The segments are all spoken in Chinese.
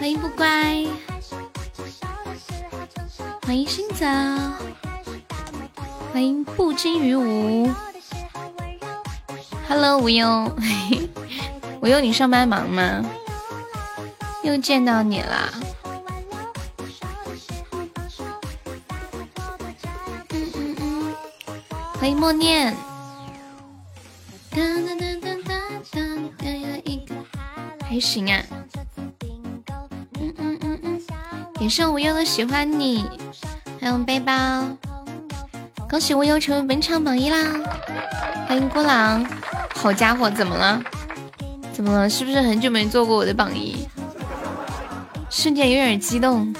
欢迎不乖，欢迎新泽，欢迎不惊于无。Hello，无忧，无忧，你上班忙吗？又见到你啦！嗯嗯嗯，欢迎默念。还行啊。也是无忧的喜欢你，还有背包。恭喜无忧成为本场榜一啦！欢迎孤狼。好家伙，怎么了？怎么了？是不是很久没做过我的榜一？瞬间有点激动。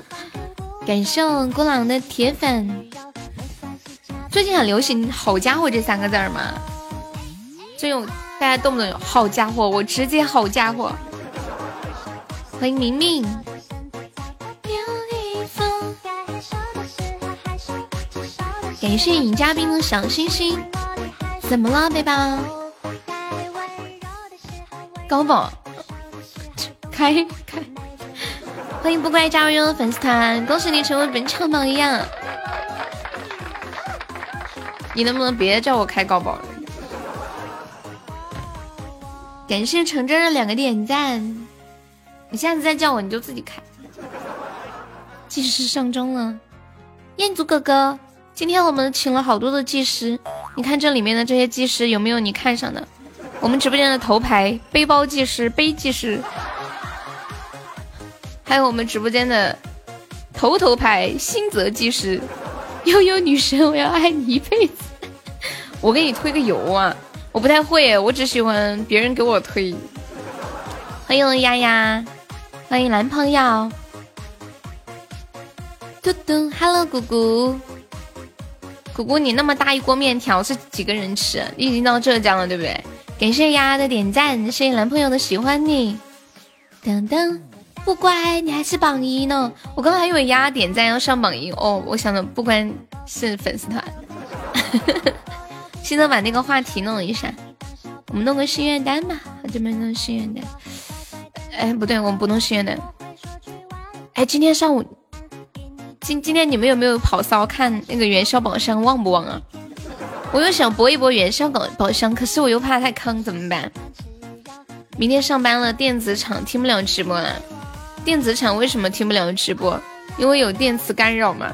感谢孤狼的铁粉。最近很流行“好家伙”这三个字吗？最近大家动不动有“好家伙”，我直接“好家伙”。欢迎明明。感谢尹嘉宾的小星星。怎么了，背包？高宝，开开！欢迎不乖加入悠悠粉丝团，恭喜你成为本场榜一啊！你能不能别叫我开高宝了？感谢橙真的两个点赞，你下次再叫我你就自己开。计时上钟了，彦祖哥哥。今天我们请了好多的技师，你看这里面的这些技师有没有你看上的？我们直播间的头牌背包技师、背技师，还有我们直播间的头头牌新泽技师，悠悠女神，我要爱你一辈子。我给你推个油啊！我不太会，我只喜欢别人给我推。欢迎丫丫，欢迎男朋友，嘟嘟，Hello，姑姑。姑姑，你那么大一锅面条是几个人吃？你已经到浙江了，对不对？感谢丫丫的点赞，谢谢男朋友的喜欢你。噔噔，不乖，你还是榜一呢。我刚刚还以为丫丫点赞要上榜一哦。我想的不乖是粉丝团。现在把那个话题弄一下，我们弄个心愿单吧。好久没弄心愿单。哎，不对，我们不弄心愿单。哎，今天上午。今今天你们有没有跑骚看那个元宵宝箱旺不旺啊？我又想搏一搏元宵宝宝箱，可是我又怕太坑，怎么办？明天上班了，电子厂听不了直播了。电子厂为什么听不了直播？因为有电磁干扰嘛。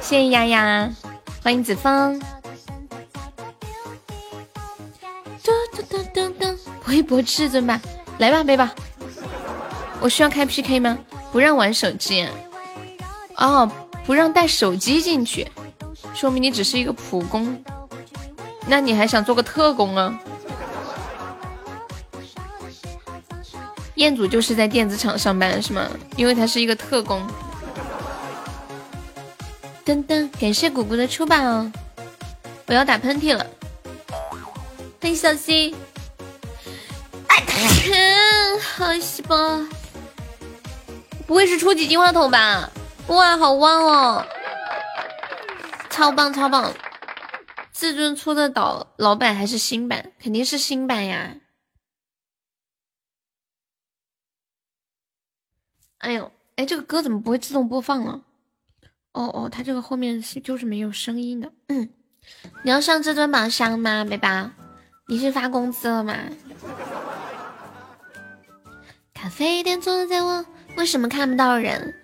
谢谢丫丫，欢迎子枫。嘟嘟嘟嘟嘟，搏一搏至尊吧，来吧，背吧。我需要开 PK 吗？不让玩手机。哦，不让带手机进去，说明你只是一个普工。那你还想做个特工啊？彦祖就是在电子厂上班是吗？因为他是一个特工。噔噔，感谢谷谷的出宝，我要打喷嚏了。欢迎小溪。哎，好西吧？不会是初级金话筒吧？哇，好旺哦！超棒超棒！至尊出的岛老版还是新版？肯定是新版呀！哎呦，哎，这个歌怎么不会自动播放了？哦哦，它这个后面是就是没有声音的。嗯，你要上至尊宝箱吗，背包？你是发工资了吗？咖啡店坐在我，为什么看不到人？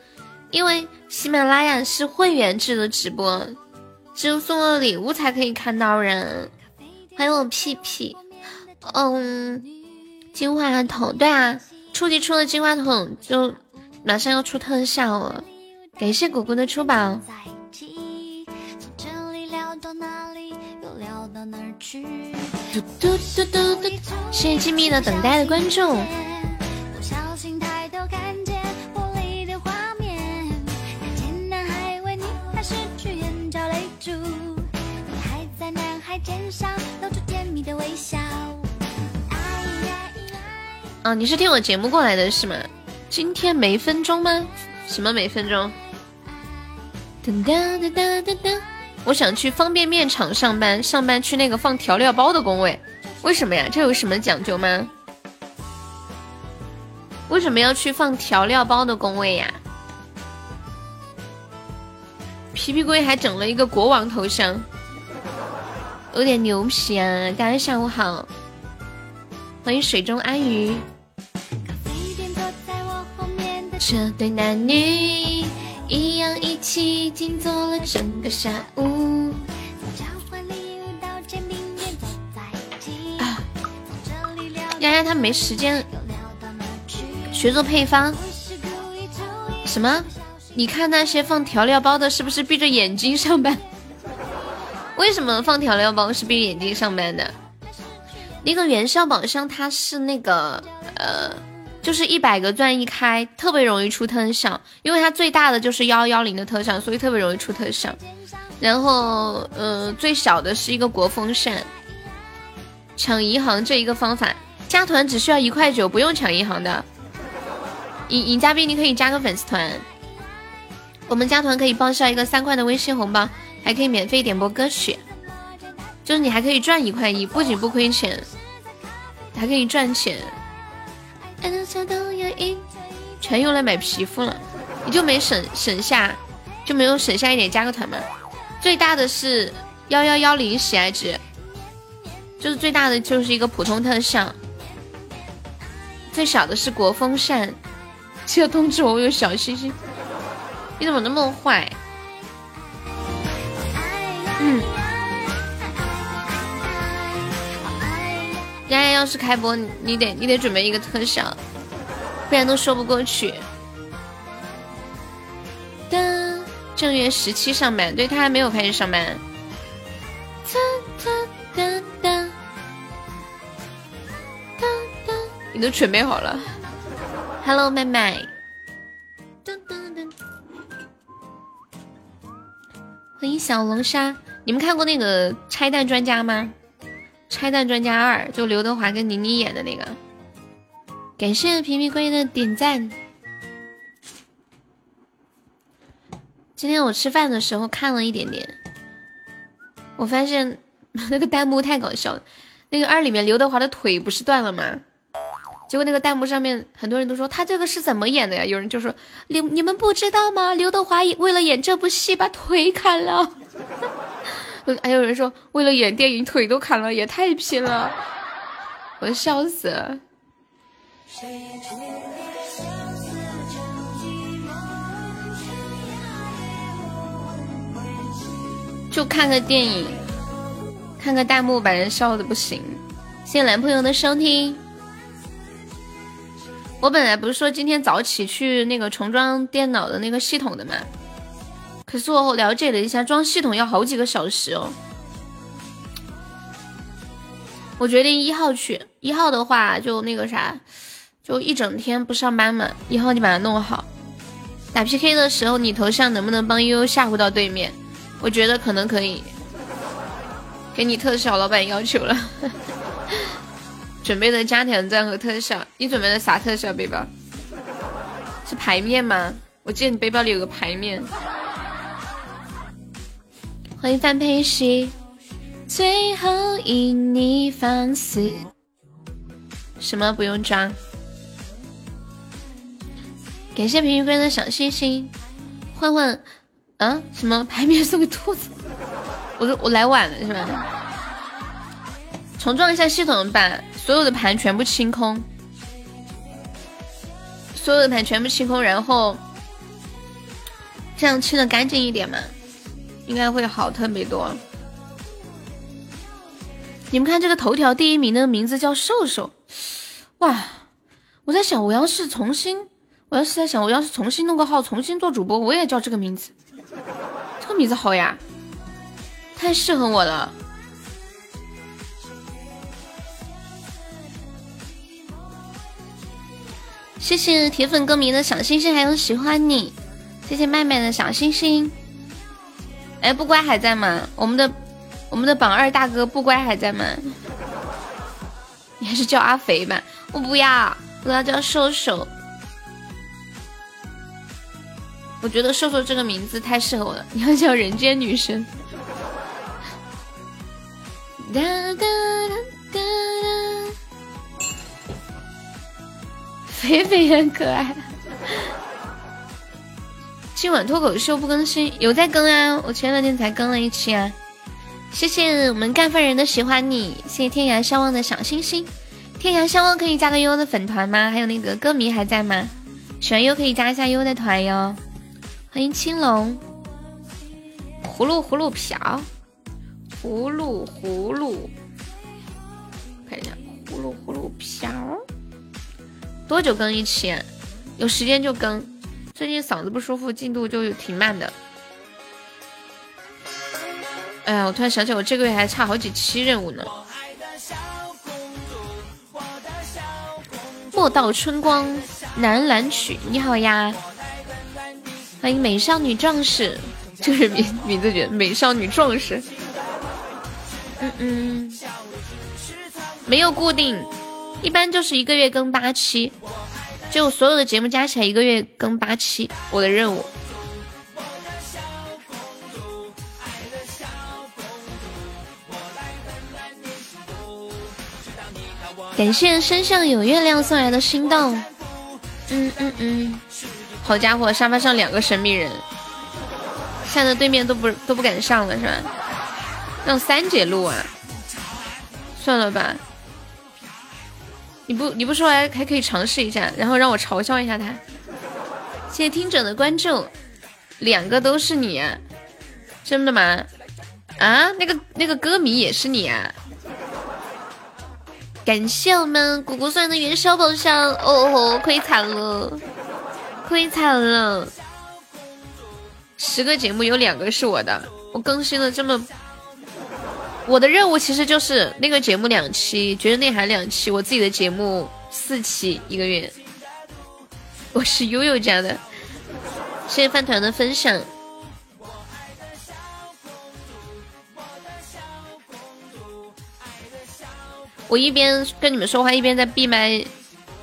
因为喜马拉雅是会员制的直播，只有送了礼物才可以看到人。欢迎我屁屁，嗯，金话筒，对啊，初级出了金话筒就马上要出特效了。感谢果果的出宝。嘟嘟嘟嘟嘟，谢谢静谧的等待的关注。啊，你是听我节目过来的是吗？今天没分钟吗？什么没分钟？噔噔噔噔噔噔！我想去方便面厂上班，上班去那个放调料包的工位。为什么呀？这有什么讲究吗？为什么要去放调料包的工位呀？皮皮龟还整了一个国王头像，有点牛皮啊！大家下午好，欢迎水中安鱼。这对男女一样一起静坐了整个下午。丫丫她没时间学做配方，什么？你看那些放调料包的，是不是闭着眼睛上班？为什么放调料包是闭着眼睛上班的？那个元宵宝箱它是那个呃，就是一百个钻一开，特别容易出特效，因为它最大的就是幺幺零的特效，所以特别容易出特效。然后呃，最小的是一个国风扇，抢银行这一个方法。加团只需要一块九，不用抢银行的。尹尹嘉宾，你可以加个粉丝团。我们加团可以报销一个三块的微信红包，还可以免费点播歌曲。就是你还可以赚一块一，不仅不亏钱，还可以赚钱。全用来买皮肤了，你就没省省下，就没有省下一点加个团吗？最大的是幺幺幺零喜爱值，就是最大的就是一个普通特效。最小的是国风扇，记得通知我，我有小心心。你怎么那么坏？嗯。丫丫要是开播，你得你得准备一个特效，不然都说不过去。噔，正月十七上班，对他还没有开始上班。你都准备好了？Hello，妹妹。欢迎小龙虾。你们看过那个《拆弹专家》吗？《拆弹专家二》就刘德华跟倪妮演的那个。感谢皮皮龟的点赞。今天我吃饭的时候看了一点点，我发现 那个弹幕太搞笑了。那个二里面刘德华的腿不是断了吗？结果那个弹幕上面很多人都说他这个是怎么演的呀？有人就说你你们不知道吗？刘德华为了演这部戏把腿砍了。还有人说为了演电影腿都砍了，也太拼了，我笑死了。就看个电影，看个弹幕把人笑的不行。谢谢男朋友的收听。我本来不是说今天早起去那个重装电脑的那个系统的嘛，可是我了解了一下，装系统要好几个小时哦。我决定一号去，一号的话就那个啥，就一整天不上班嘛。一号你把它弄好，打 PK 的时候你头像能不能帮悠悠吓唬到对面？我觉得可能可以，给你特效，老板要求了。准备的加点赞和特效，你准备的啥特效？背包是牌面吗？我记得你背包里有个牌面。欢迎范佩西，最后以你放肆。什么不用装？感谢平鱼龟的小心心。换换，嗯，什么牌面送给兔子？我我来晚了是吧？重装一下系统把。所有的盘全部清空，所有的盘全部清空，然后这样清的干净一点嘛，应该会好特别多。你们看这个头条第一名的名字叫瘦瘦，哇！我在想，我要是重新，我要是在想，我要是重新弄个号，重新做主播，我也叫这个名字，这个名字好呀，太适合我了。谢谢铁粉歌迷的小星星，还有喜欢你。谢谢麦麦的小星星。哎，不乖还在吗？我们的我们的榜二大哥不乖还在吗？你还是叫阿肥吧。我不要，我要叫瘦瘦。我觉得瘦瘦这个名字太适合我了。你要叫人间女神。哒哒哒哒哒。肥肥很可爱。今晚脱口秀不更新，有在更啊！我前两天才更了一期啊。谢谢我们干饭人的喜欢你，谢谢天涯相望的小星星。天涯相望可以加个悠悠的粉团吗？还有那个歌迷还在吗？喜欢优可以加一下优的团哟。欢迎青龙。葫芦葫芦瓢，葫芦葫芦，看一下葫芦葫芦瓢。多久更一期？有时间就更。最近嗓子不舒服，进度就挺慢的。哎呀，我突然想起，我这个月还差好几期任务呢。莫道春光南兰曲，你好呀，欢迎美少女壮士，就是名名字觉得美少女壮士。嗯嗯，没有固定，一般就是一个月更八期。就所有的节目加起来一个月更八期，我的任务。感谢身上有月亮送来的心动。嗯嗯嗯，好家伙，沙发上两个神秘人，吓得对面都不都不敢上了是吧？让三姐录啊？算了吧。你不你不说还还可以尝试一下，然后让我嘲笑一下他。谢谢听者的关注，两个都是你，真的吗？啊，那个那个歌迷也是你啊？感谢我们果果送的元宵宝箱，哦吼，亏惨了，亏惨了。十个节目有两个是我的，我更新了这么。我的任务其实就是那个节目两期，绝世内涵两期，我自己的节目四期一个月。我是悠悠家的，谢谢饭团的分享。我一边跟你们说话，一边在闭麦，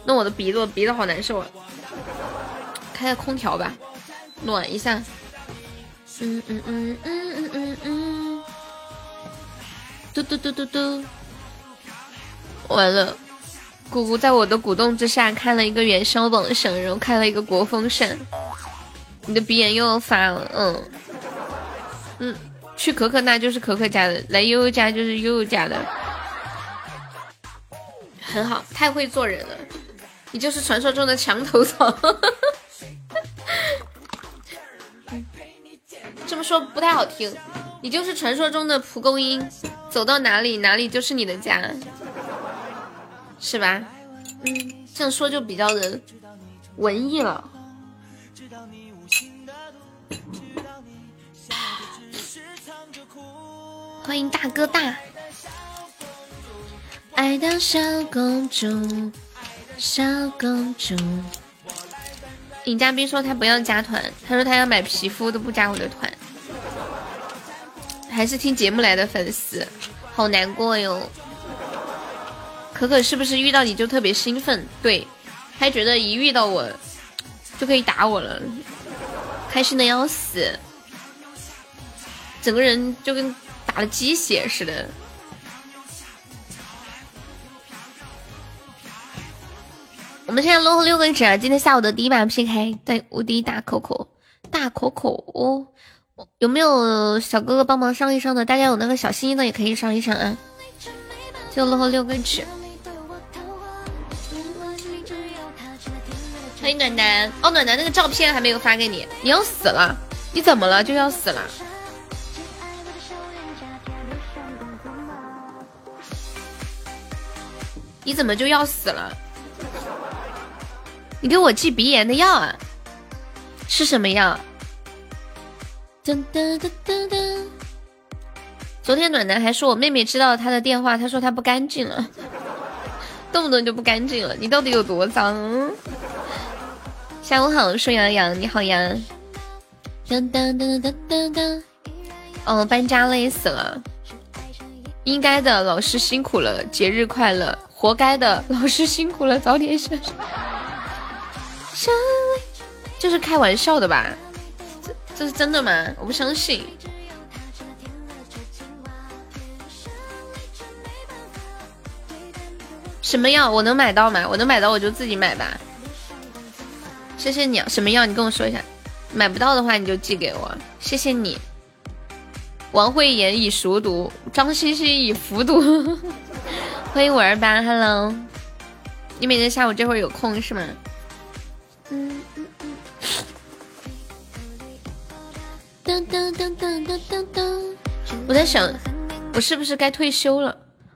弄我的鼻子，鼻子好难受啊！开个空调吧，暖一下。嗯嗯嗯嗯嗯嗯嗯。嘟嘟嘟嘟嘟，完了！姑姑在我的鼓动之下开了一个元宵榜上，然后开了一个国风扇。你的鼻炎又要发了，嗯嗯，去可可那就是可可家的，来悠悠家就是悠悠家的，很好，太会做人了。你就是传说中的墙头草，这么说不太好听。你就是传说中的蒲公英，走到哪里哪里就是你的家，是吧？嗯，这样说就比较的文艺了。欢迎大哥大，爱的小公主，小公主。尹嘉宾说他不要加团，他说他要买皮肤都不加我的团。还是听节目来的粉丝，好难过哟。可可是不是遇到你就特别兴奋？对，还觉得一遇到我就可以打我了，开心的要死，整个人就跟打了鸡血似的。我们现在落后六个纸，今天下午的第一把 PK，对，无敌大可可，大可可哦。有没有小哥哥帮忙上一上的？大家有那个小心心的也可以上一上啊！就落后六个纸。欢迎暖男哦，暖男那个照片还没有发给你，你要死了？你怎么了？就要死了？你怎么就要死了？你给我寄鼻炎的药啊？是什么药？噔噔噔噔噔！昨天暖男还说我妹妹知道他的电话，他说他不干净了，动不动就不干净了。你到底有多脏？下午好，顺阳阳，你好呀！噔噔噔噔噔噔！哦，搬家累死了，应该的，老师辛苦了，节日快乐，活该的，老师辛苦了，早点休息。这是开玩笑的吧？这是真的吗？我不相信。什么药？我能买到吗？我能买到我就自己买吧。谢谢你，什么药？你跟我说一下。买不到的话你就寄给我，谢谢你。王慧妍已熟读，张欣欣已服毒。欢迎五二八，Hello。你每天下午这会儿有空是吗？我在想，我是不是该退休了？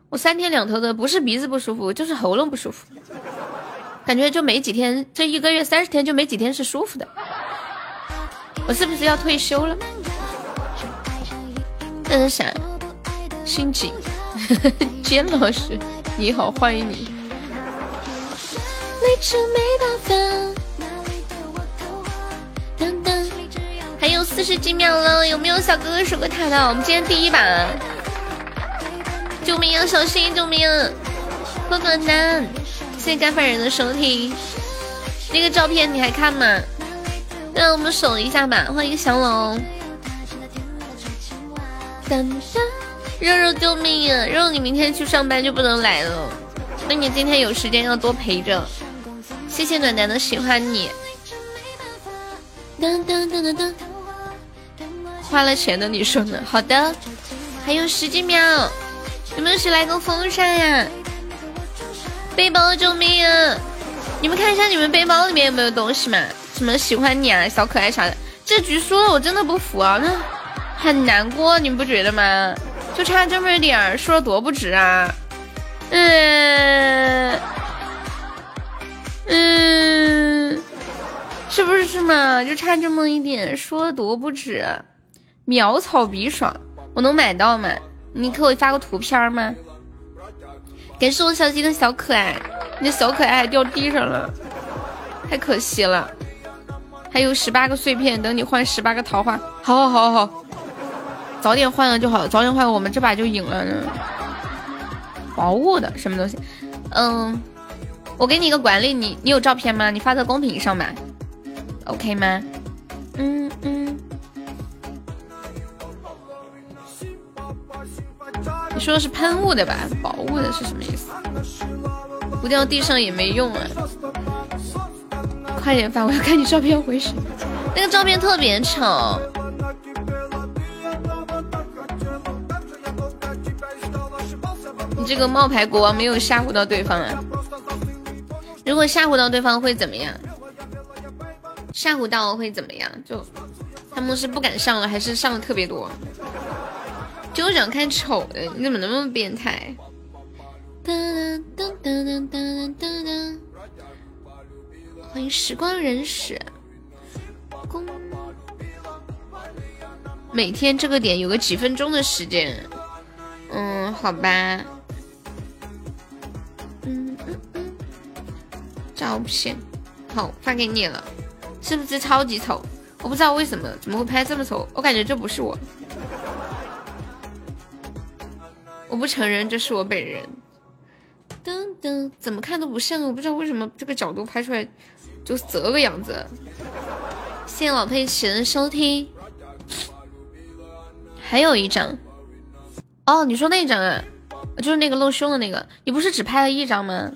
我三天两头的，不是鼻子不舒服，就是喉咙不舒服。感觉就没几天，这一个月三十天就没几天是舒服的。我是不是要退休了？那是啥？心紧。坚老师，你好，欢迎你。还有四十几秒了，有没有小哥哥守个塔的？我们今天第一把。救命啊！小心！救命！破关难。谢谢干饭人的收听。那个照片你还看吗？让我们守一下吧。欢迎小龙。肉肉救命啊！肉肉你明天去上班就不能来了。那你今天有时间要多陪着。谢谢暖男的喜欢你。噔噔噔噔噔。花了钱的你说呢？好的。还有十几秒。有没有谁来个风扇呀？背包救命啊！你们看一下你们背包里面有没有东西嘛？什么喜欢你啊，小可爱啥的。这局输了我真的不服啊，那很难过，你们不觉得吗？就差这么一点儿，输了多不值啊！嗯嗯，是不是是嘛？就差这么一点，输了多不值，苗草鼻爽，我能买到吗？你给我发个图片吗？感谢我小鸡的小可爱，你的小可爱掉地上了，太可惜了。还有十八个碎片，等你换十八个桃花。好好好好，早点换了就好，早点换我们这把就赢了呢。宝物的什么东西？嗯，我给你一个管理，你你有照片吗？你发在公屏上吧，OK 吗？嗯嗯。你说的是喷雾的吧？宝物的是什么意思？不掉地上也没用啊！快点发，我要看你照片回水。那个照片特别丑。你这个冒牌国王没有吓唬到对方啊？如果吓唬到对方会怎么样？吓唬到会怎么样？就他们是不敢上了，还是上的特别多？就想看丑的，你怎么那么变态？欢迎时光人史。每天这个点有个几分钟的时间，嗯，好吧。嗯嗯嗯，照片好发给你了，是不是超级丑？我不知道为什么怎么会拍这么丑，我感觉这不是我。我不承认这是我本人。噔噔，怎么看都不像，我不知道为什么这个角度拍出来就这个样子。谢谢老佩奇的收听。还有一张，哦，你说那张啊，就是那个露胸的那个，你不是只拍了一张吗？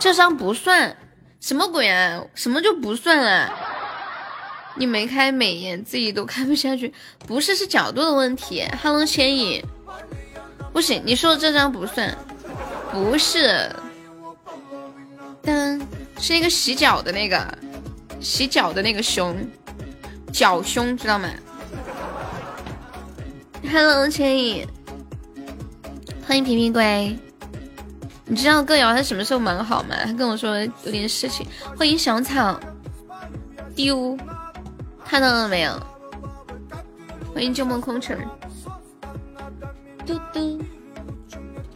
这张不算，什么鬼啊？什么就不算啊？你没开美颜，自己都看不下去，不是是角度的问题。Hello，千影。不行，你说的这张不算，不是，噔，是那个洗脚的那个，洗脚的那个熊，脚胸知道吗？Hello，千影，欢迎平平龟。你知道歌谣他什么时候忙好吗？他跟我说有点事情。欢迎小草，丢，看到了没有？欢迎旧梦空城。嘟嘟，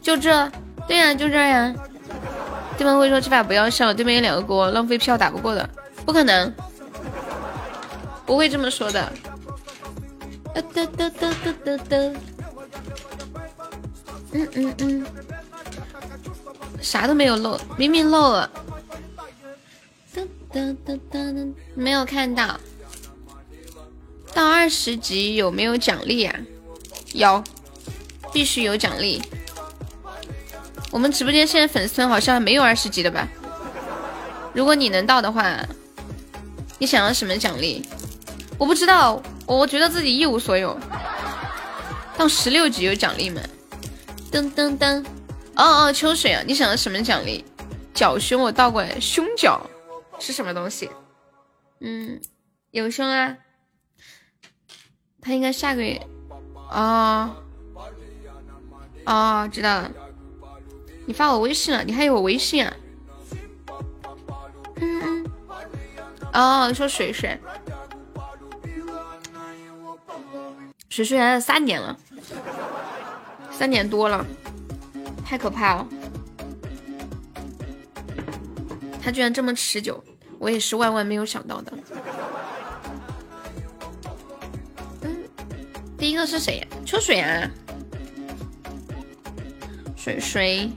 就这，对呀，就这呀。对方会说这把不要上，对面有两个锅，浪费票打不过的，不可能，不会这么说的。哒哒哒哒哒哒。嗯嗯嗯，啥都没有漏，明明漏了。哒哒哒哒哒，没有看到。到二十级有没有奖励啊？有。必须有奖励。我们直播间现在粉丝好像没有二十级的吧？如果你能到的话，你想要什么奖励？我不知道，我觉得自己一无所有。到十六级有奖励吗？噔噔噔！哦哦，秋水啊，你想要什么奖励？脚胸我倒过来，胸角是什么东西？嗯，有胸啊。他应该下个月。哦哦，知道了。你发我微信了？你还有我微信啊？嗯嗯。哦，说水水。水水来了三年了，三年多了，太可怕了。他居然这么持久，我也是万万没有想到的。嗯，第一个是谁呀？秋水啊，水水。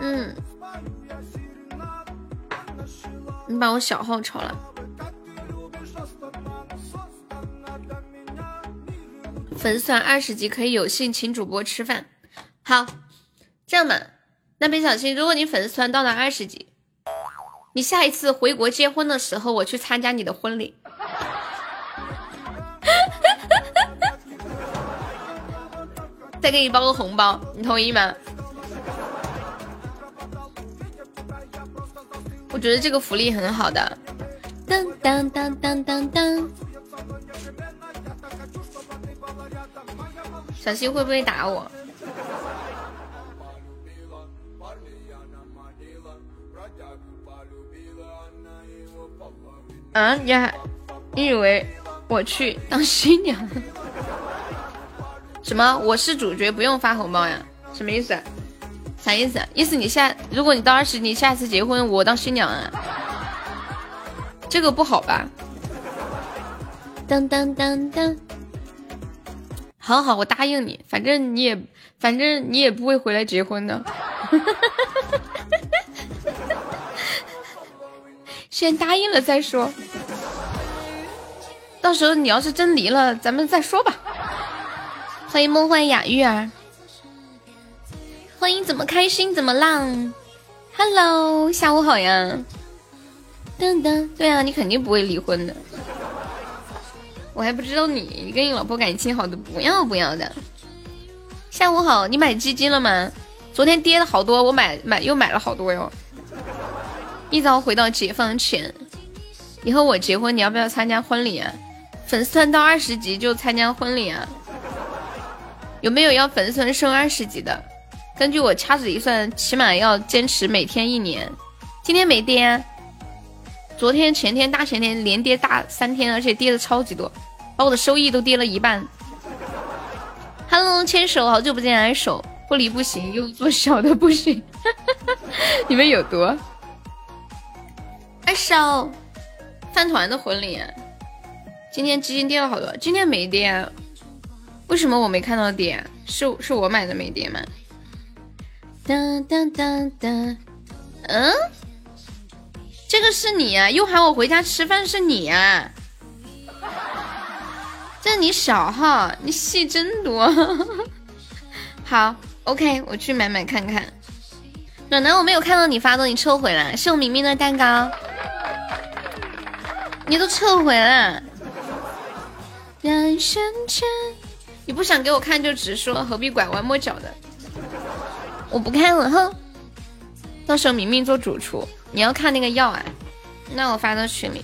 嗯，你把我小号抽了。粉丝团二十级可以有幸请主播吃饭。好，这样吧。那别小心，如果你粉丝团到了二十级，你下一次回国结婚的时候，我去参加你的婚礼，再给你包个红包，你同意吗？我觉得这个福利很好的。当当当当当当，小新会不会打我？啊，你还你以为我去当新娘？什么？我是主角，不用发红包呀？什么意思？啥意思？意思你下，如果你到二十，你下次结婚我当新娘啊？这个不好吧？当当当当，好好，我答应你，反正你也，反正你也不会回来结婚的。先答应了再说，到时候你要是真离了，咱们再说吧。欢迎梦幻雅玉儿，欢迎怎么开心怎么浪，Hello，下午好呀。噔噔，对啊，你肯定不会离婚的。我还不知道你，你跟你老婆感情好的不要不要的。下午好，你买基金了吗？昨天跌了好多，我买买又买了好多哟。一早回到解放前，以后我结婚，你要不要参加婚礼啊？粉丝团到二十级就参加婚礼啊？有没有要粉丝团升二十级的？根据我掐指一算，起码要坚持每天一年。今天没跌，昨天、前天、大前天连跌大三天，而且跌的超级多，把我的收益都跌了一半。Hello，牵手，好久不见，来手不离不行，又做小的不行，你们有多？二手，饭团的婚礼，今天基金跌了好多，今天没跌，为什么我没看到点？是是我买的没点吗？当当当当，嗯，这个是你啊，又喊我回家吃饭是你啊？这你小号，你戏真多。好，OK，我去买买看看。暖暖，我没有看到你发的，你撤回来，是我明明的蛋糕。你都撤回了，人生间，你不想给我看就直说，何必拐弯抹角的？我不看了哼，到时候明明做主厨，你要看那个药啊？那我发到群里，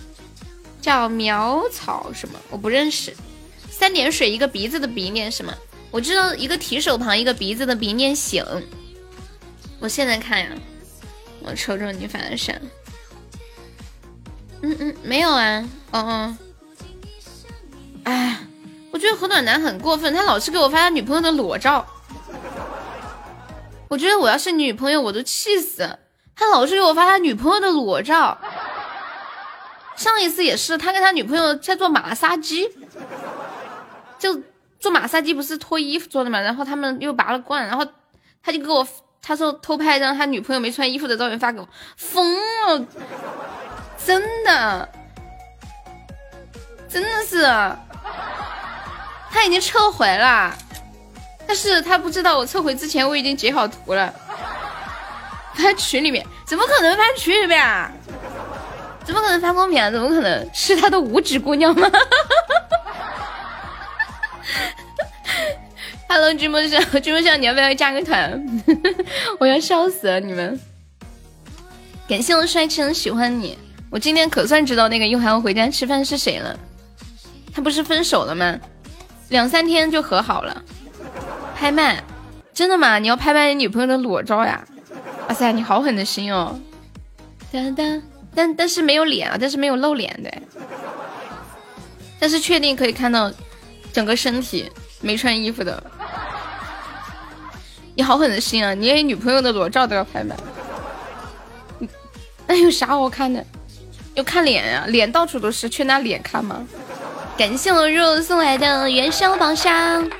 叫苗草什么？我不认识。三点水一个鼻子的鼻念什么？我知道一个提手旁一个鼻子的鼻念醒。我现在看呀，我瞅瞅你发的啥。嗯嗯，没有啊，哦哦，哎，我觉得何暖男很过分，他老是给我发他女朋友的裸照。我觉得我要是女朋友，我都气死。他老是给我发他女朋友的裸照。上一次也是，他跟他女朋友在做马杀鸡，就做马杀鸡不是脱衣服做的嘛，然后他们又拔了罐，然后他就给我他说偷拍一张他女朋友没穿衣服的照片发给我，疯了。真的，真的是，他已经撤回了，但是他不知道我撤回之前我已经截好图了，发群里面？怎么可能发群里面啊？怎么可能发公屏啊？怎么可能是他的五指姑娘吗？Hello，君莫笑，君莫笑，你要不要加个团？我要笑死了你们！感谢我帅气的喜欢你，我今天可算知道那个又喊我回家吃饭是谁了。他不是分手了吗？两三天就和好了。拍卖？真的吗？你要拍卖你女朋友的裸照呀？哇塞，你好狠的心哦！哒哒。但但是没有脸啊，但是没有露脸的，但是确定可以看到整个身体没穿衣服的。你好狠的心啊！你连女朋友的裸照都要拍卖，那有啥好看的？要看脸呀，脸到处都是，去拿脸看吗？感谢我肉送来的元宵宝箱，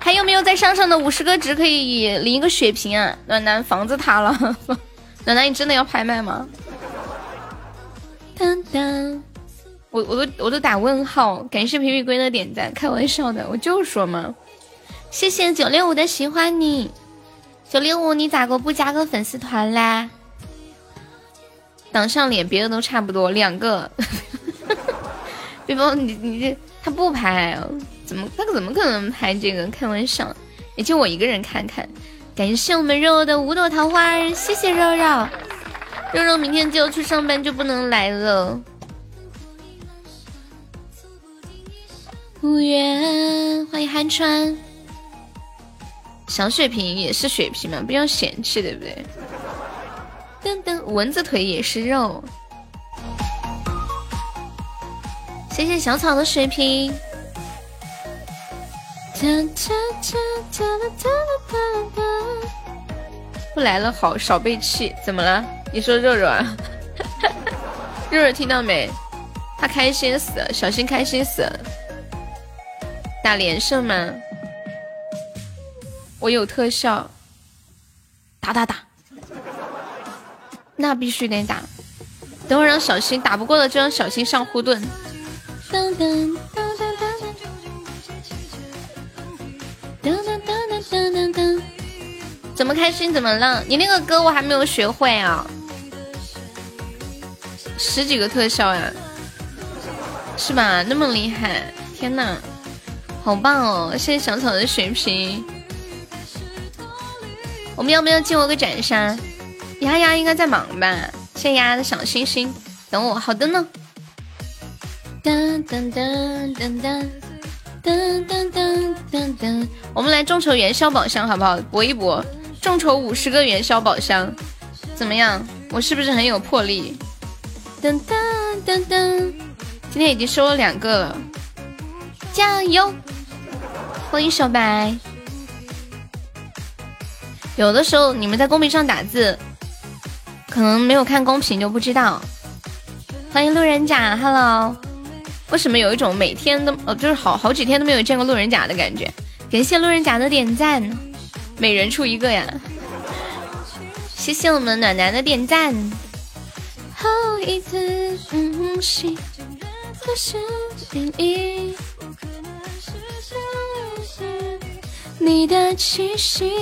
还有没有在上上的五十个值可以领一个血瓶啊？暖男房子塌了，暖男你真的要拍卖吗？当当，我我都我都打问号，感谢皮皮龟的点赞，开玩笑的，我就说嘛，谢谢九六五的喜欢你，九六五你咋个不加个粉丝团啦？挡上脸，别的都差不多，两个，别帮你你这他不拍，怎么他怎么可能拍这个？开玩笑，也就我一个人看看，感谢我们肉肉的五朵桃花，谢谢肉肉。肉肉明天就要去上班，就不能来了。无缘，欢迎寒川，小血瓶也是血瓶嘛，不要嫌弃，对不对？噔噔，蚊子腿也是肉。谢谢小草的水瓶。不来了，好少被气，怎么了？你说肉肉啊，肉肉听到没？他开心死，小新开心死。打连胜吗？我有特效，打打打，那必须得打。等会让小新打不过了，就让小新上护盾。噔噔噔噔噔噔噔噔噔，怎么开心怎么浪？你那个歌我还没有学会啊。十几个特效呀，是吧？那么厉害，天呐，好棒哦！谢谢小草的水瓶，我们要不要进我个斩杀？丫丫应该在忙吧？谢谢丫丫的小星星，等我，好的呢。噔噔噔噔噔噔噔噔噔，我们来众筹元宵宝箱好不好？搏一搏，众筹五十个元宵宝箱，怎么样？我是不是很有魄力？噔噔噔噔，今天已经收了两个了，加油！欢迎小白。有的时候你们在公屏上打字，可能没有看公屏就不知道。欢迎路人甲，Hello。为什么有一种每天都呃就是好好几天都没有见过路人甲的感觉？感谢路人甲的点赞，每人出一个呀！谢谢我们暖男的点赞。好一次呼吸，可是定义。你的气息。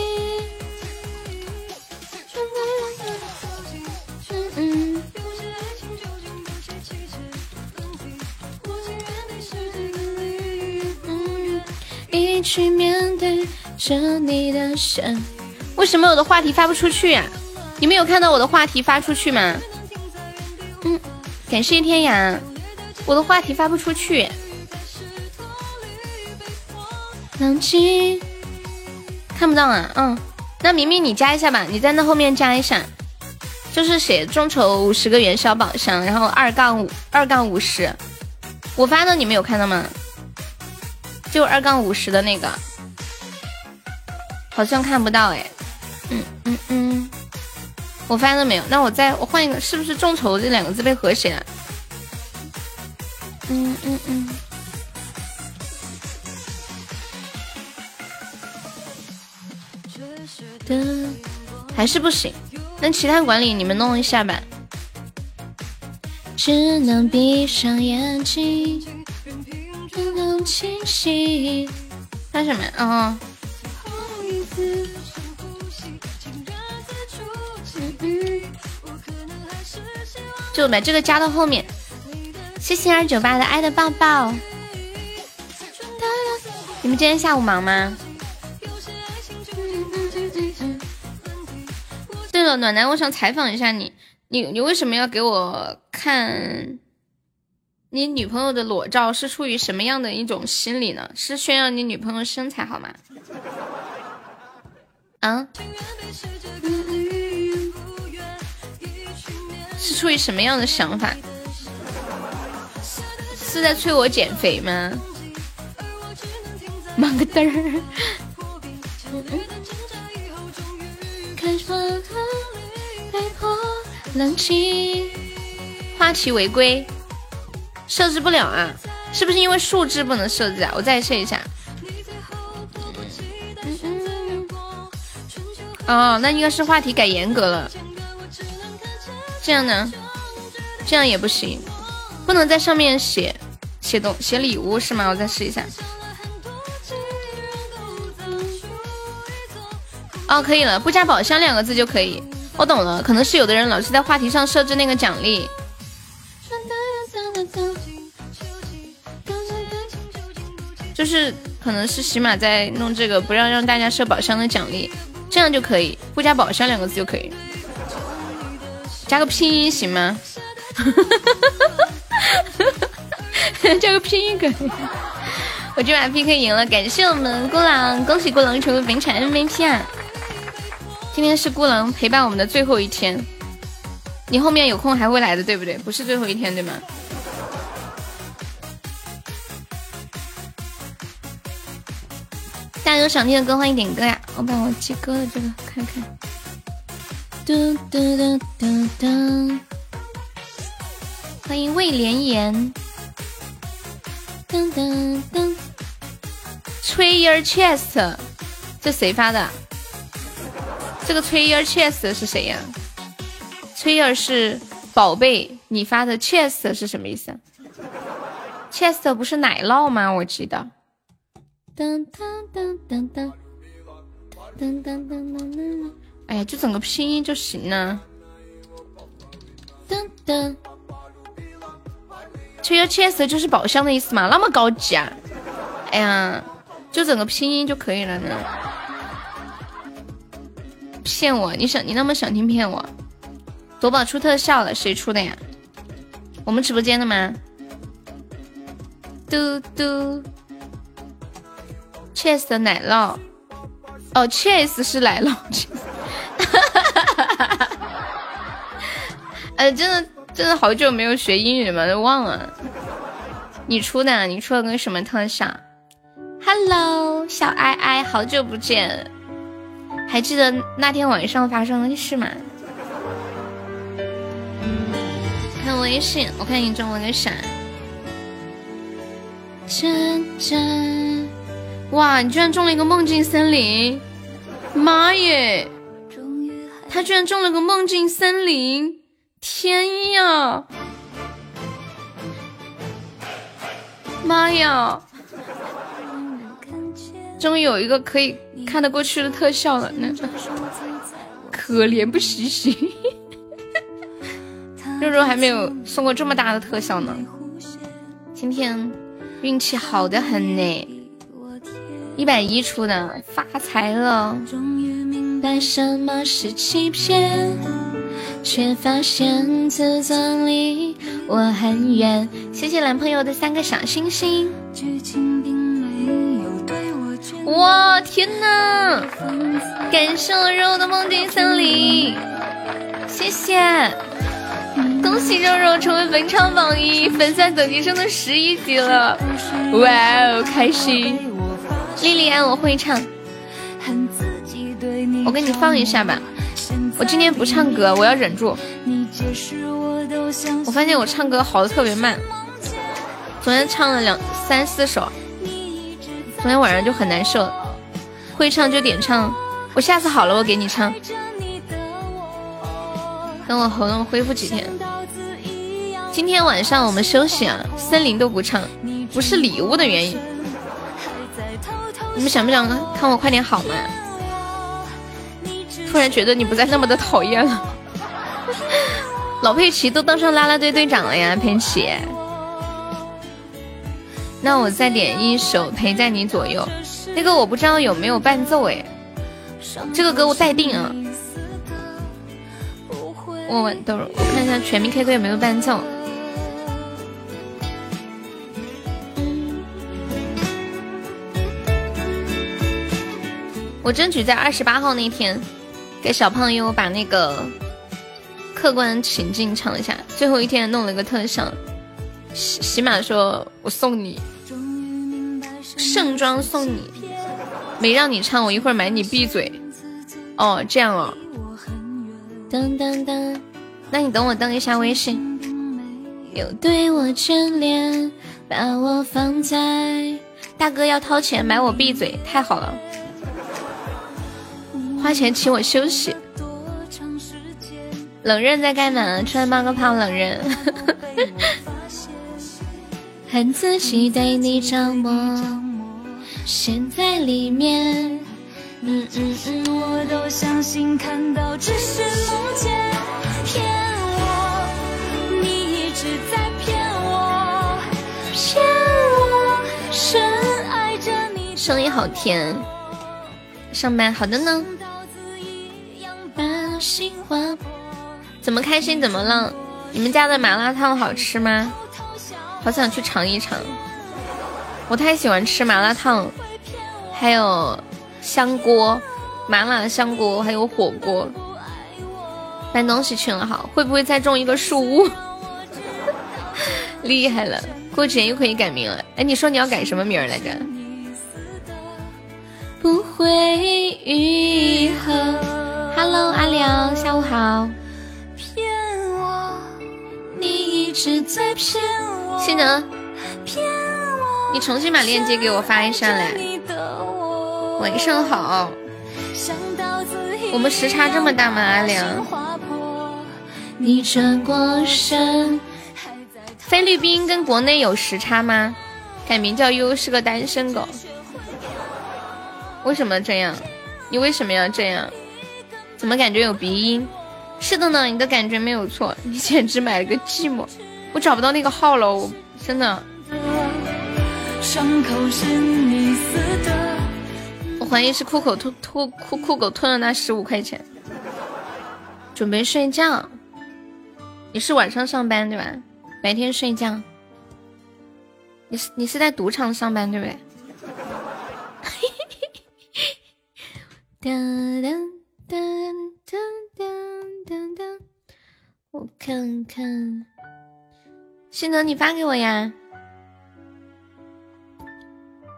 一起面对着你的。为什么我的话题发不出去呀？你们有看到我的话题发出去吗？嗯，感谢天涯，我的话题发不出去。冷静，看不到啊。嗯，那明明你加一下吧，你在那后面加一下，就是写众筹五十个元宵宝箱，然后二杠五二杠五十。我发的你们有看到吗？就二杠五十的那个，好像看不到哎。嗯嗯嗯。我发现了没有？那我再我换一个，是不是众筹这两个字被和谐了？嗯嗯嗯。的还是不行，那其他管理你们弄一下吧。只能闭上眼睛，更清晰。发什么？嗯。就把这个加到后面。谢谢二九八的爱的抱抱。你们今天下午忙吗？对了，暖男，我想采访一下你，你你为什么要给我看你女朋友的裸照？是出于什么样的一种心理呢？是炫耀你女朋友身材好吗？啊？是出于什么样的想法？是在催我减肥吗？忙个嘚儿。冷气话题违规，设置不了啊？是不是因为数字不能设置啊？我再试一下。哦，那应该是话题改严格了。这样呢？这样也不行，不能在上面写写东写礼物是吗？我再试一下。哦，可以了，不加宝箱两个字就可以。我懂了，可能是有的人老是在话题上设置那个奖励，就是可能是喜马在弄这个，不让让大家设宝箱的奖励，这样就可以不加宝箱两个字就可以，加个拼音行吗？加个拼音可以，我今晚 PK 赢了，感谢我们孤狼，恭喜孤狼成为本场 MVP 啊！今天是孤狼陪伴我们的最后一天，你后面有空还会来的，对不对？不是最后一天，对吗？大家有想听的歌，欢迎点歌呀！我把我记歌的这个看看。嘟嘟嘟嘟嘟，欢迎魏连言。噔噔噔，吹音 chest，这谁发的？这个崔儿 chest 是谁呀？崔儿是宝贝，你发的 chest 是什么意思？chest 不是奶酪吗？我记得。噔噔噔噔噔噔噔噔噔噔。哎呀，就整个拼音就行了。噔噔。崔儿 chest 就是宝箱的意思嘛？那么高级啊！哎呀，就整个拼音就可以了呢。骗我！你想你那么想听骗我？夺宝出特效了，谁出的呀？我们直播间的吗？嘟嘟，cheese 的奶酪，哦，cheese 是奶酪，哈哈哈哈哈！哎，真的真的好久没有学英语了，都忘了。你出的？你出了个什么特效？Hello，小爱爱，好久不见。还记得那天晚上发生的事吗？看微信，我看你中了个闪？真真，哇！你居然中了一个梦境森林，妈耶！他居然中了个梦境森林，天呀！妈呀！终于有一个可以。看得过去的特效了，那可怜不兮兮。肉肉还没有送过这么大的特效呢，今天运气好的很呢，一百一出的，发财了。终于明白什么是欺骗，却发现自尊离我很远。谢谢男朋友的三个小星星。哇天哪！感谢我肉的梦境森林，谢谢，恭喜肉肉成为本场榜一，粉丝等级升到十一级了，哇哦，开心！莉莉安，我会唱，我给你放一下吧。我今天不唱歌，我要忍住。我发现我唱歌好的特别慢，昨天唱了两三四首。昨天晚上就很难受，会唱就点唱，我下次好了我给你唱。等我喉咙恢复几天。今天晚上我们休息啊，森林都不唱，不是礼物的原因。你们想不想看我快点好吗？突然觉得你不再那么的讨厌了。老佩奇都当上啦啦队队长了呀，佩奇。那我再点一首《陪在你左右》，那个我不知道有没有伴奏哎，这个歌我待定啊。我我等我看一下全民 K 歌有没有伴奏。我争取在二十八号那天给小胖优把那个客观情境唱一下。最后一天弄了个特效，喜喜马说我送你盛装送你，没让你唱，我一会儿买你闭嘴。哦，这样哦。噔噔噔，那你等我登一下微信。有对我眷恋，把我放在大哥要掏钱买我闭嘴，太好了。花钱请我休息。冷刃在干嘛？出来冒个泡，冷刃。很仔细对你着魔，陷在里面。嗯嗯嗯，我都相信看到只是梦见，骗我，你一直在骗我，骗我，深爱着你。声音好甜，上班好的呢。怎么开心？怎么浪？你们家的麻辣烫好吃吗？好想去尝一尝。我太喜欢吃麻辣烫，还有香锅、麻辣香锅，还有火锅。搬东西去了，好，会不会再种一个树屋？厉害了，过几天又可以改名了。哎，你说你要改什么名来着？不会愈合。Hello，阿良，下午好。新能，你重新把链接给我发一下来。晚上好。我们时差这么大吗？阿良。菲律宾跟国内有时差吗？改名叫悠悠是个单身狗。为什么这样？你为什么要这样？怎么感觉有鼻音？是的呢，你的感觉没有错，你简直买了个寂寞。我找不到那个号了，我真的。我怀疑是酷狗吞吐酷酷狗吞了那十五块钱。准备睡觉。你是晚上上班对吧？白天睡觉。你是你是在赌场上班对不对？噔噔噔噔噔，我看看，心能你发给我呀。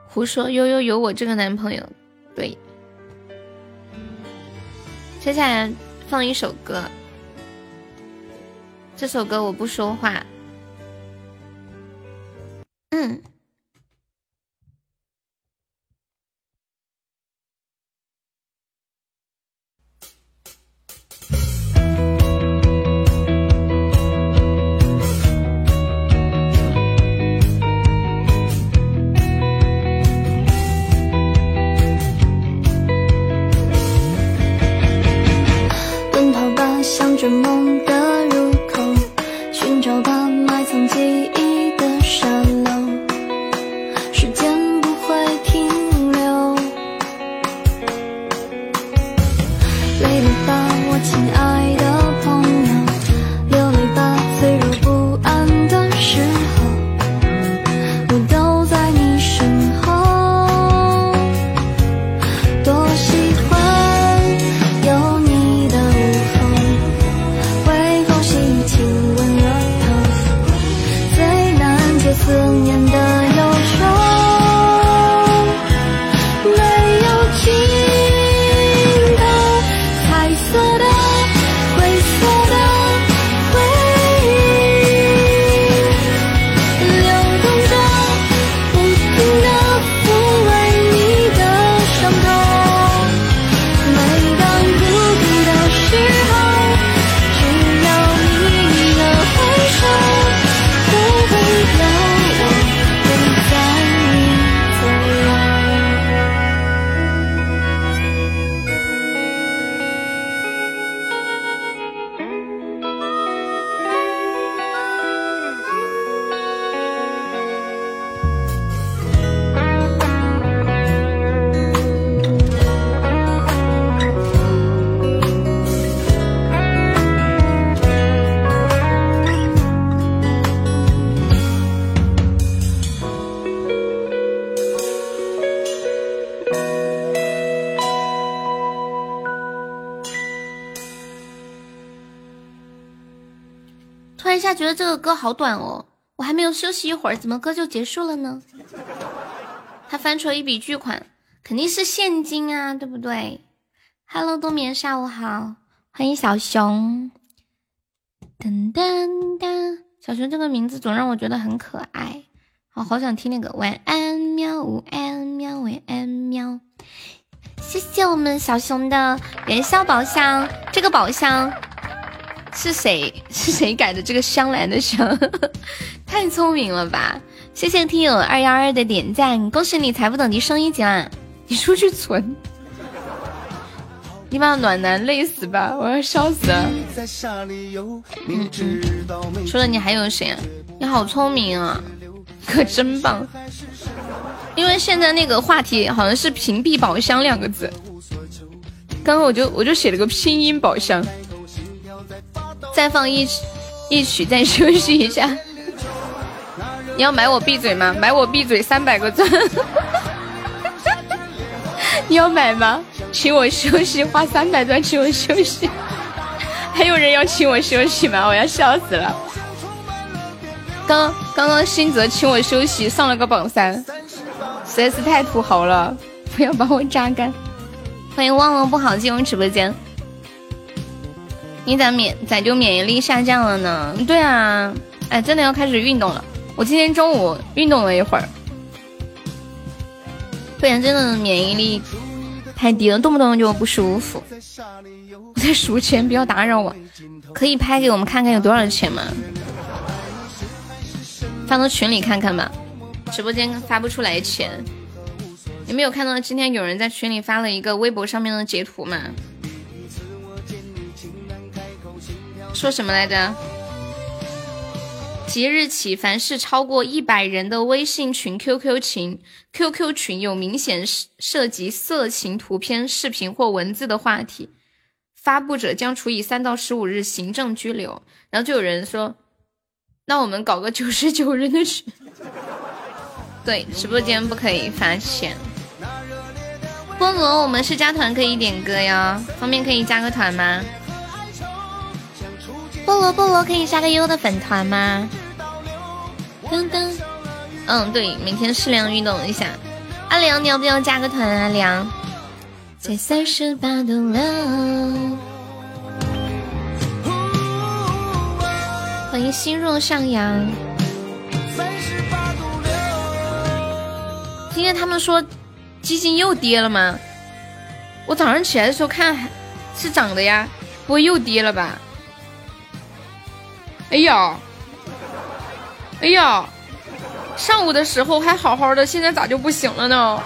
胡说，悠悠有我这个男朋友，对。接下来放一首歌，这首歌我不说话。嗯。向着梦的入口，寻找吧，埋藏记忆的沙好短哦，我还没有休息一会儿，怎么歌就结束了呢？他翻出了一笔巨款，肯定是现金啊，对不对？Hello，冬眠，下午好，欢迎小熊。噔噔噔，小熊这个名字总让我觉得很可爱，我好想听那个晚安喵，午安喵，晚安喵。谢谢我们小熊的元宵宝箱，这个宝箱是谁 是谁改的？这个香兰的香，太聪明了吧！谢谢听友二幺二的点赞，恭喜你财富等级升一级啦！你出去存，你把暖男累死吧！我要笑死了。嗯嗯，除了你还有谁啊？你好聪明啊，可真棒！因为现在那个话题好像是屏蔽宝箱两个字，刚刚我就我就写了个拼音宝箱。再放一一曲，再休息一下。你要买我闭嘴吗？买我闭嘴三百个钻，你要买吗？请我休息，花三百钻请我休息。还有人要请我休息吗？我要笑死了。刚刚刚新泽请我休息，上了个榜三，实在是太土豪了，不要把我榨干。欢迎忘了不好进入直播间。你咋免咋就免疫力下降了呢？对啊，哎，真的要开始运动了。我今天中午运动了一会儿，不然真的免疫力太低了，动不动就不舒服。我在数钱，不要打扰我。可以拍给我们看看有多少钱吗？发到群里看看吧。直播间发不出来钱。你没有看到今天有人在群里发了一个微博上面的截图吗？说什么来着？即日起，凡是超过一百人的微信群、QQ 群、QQ 群有明显涉及色情图片、视频或文字的话题，发布者将处以三到十五日行政拘留。然后就有人说：“那我们搞个九十九人的群。”对，直播间不可以发钱。菠萝，我们是加团可以点歌呀，方便可以加个团吗？菠萝菠萝可以加个优的粉团吗？噔噔，嗯，对，每天适量运动一下。阿良，你要不要加个团？阿良，在三十八度六。欢迎心若上扬。今天他们说基金又跌了吗？我早上起来的时候看是涨的呀，不会又跌了吧？哎呀，哎呀，上午的时候还好好的，现在咋就不行了呢？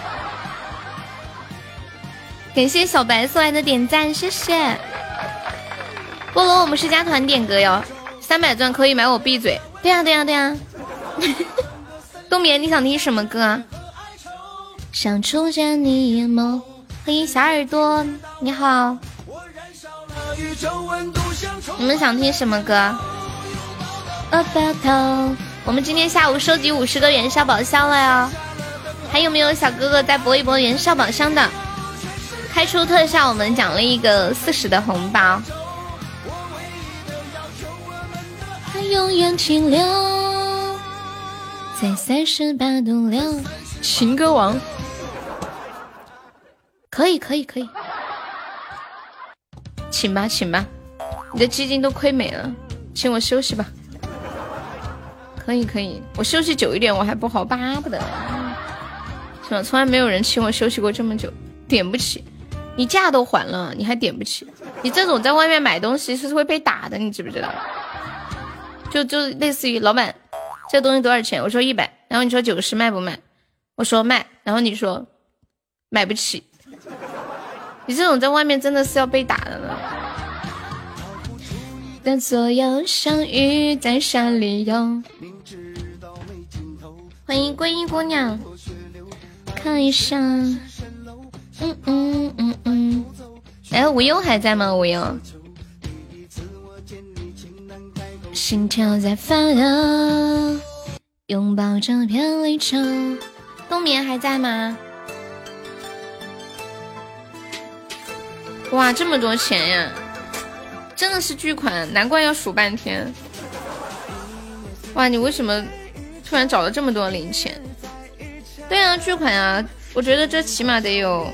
感谢小白送来的点赞，谢谢。菠萝，我们是加团点歌哟，三百钻可以买我闭嘴。对呀对呀对呀。冬眠，你想听什么歌？想初见你眼眸。欢迎小耳朵，你好。你们想听什么歌？我们今天下午收集五十个元宵宝箱了呀，还有没有小哥哥再博一博元宵宝箱的？开出特效，我们奖励一个四十的红包。它永远停留在三十八度六。情歌王，可以可以可以，请吧请吧，你的基金都亏没了，请我休息吧。可以可以，我休息久一点我还不好巴不得，是吧？从来没有人请我休息过这么久，点不起。你价都还了，你还点不起？你这种在外面买东西是会被打的，你知不知道？就就类似于老板，这东西多少钱？我说一百，然后你说九十卖不卖？我说卖，然后你说买不起。你这种在外面真的是要被打的了。的左右相遇在山里哟。欢迎皈依姑娘，看一下，嗯嗯嗯嗯。哎，无忧还在吗？无忧，心跳在发抖，拥抱这片绿洲。冬眠还在吗？哇，这么多钱呀！真的是巨款，难怪要数半天。哇，你为什么突然找了这么多零钱？对啊，巨款啊！我觉得这起码得有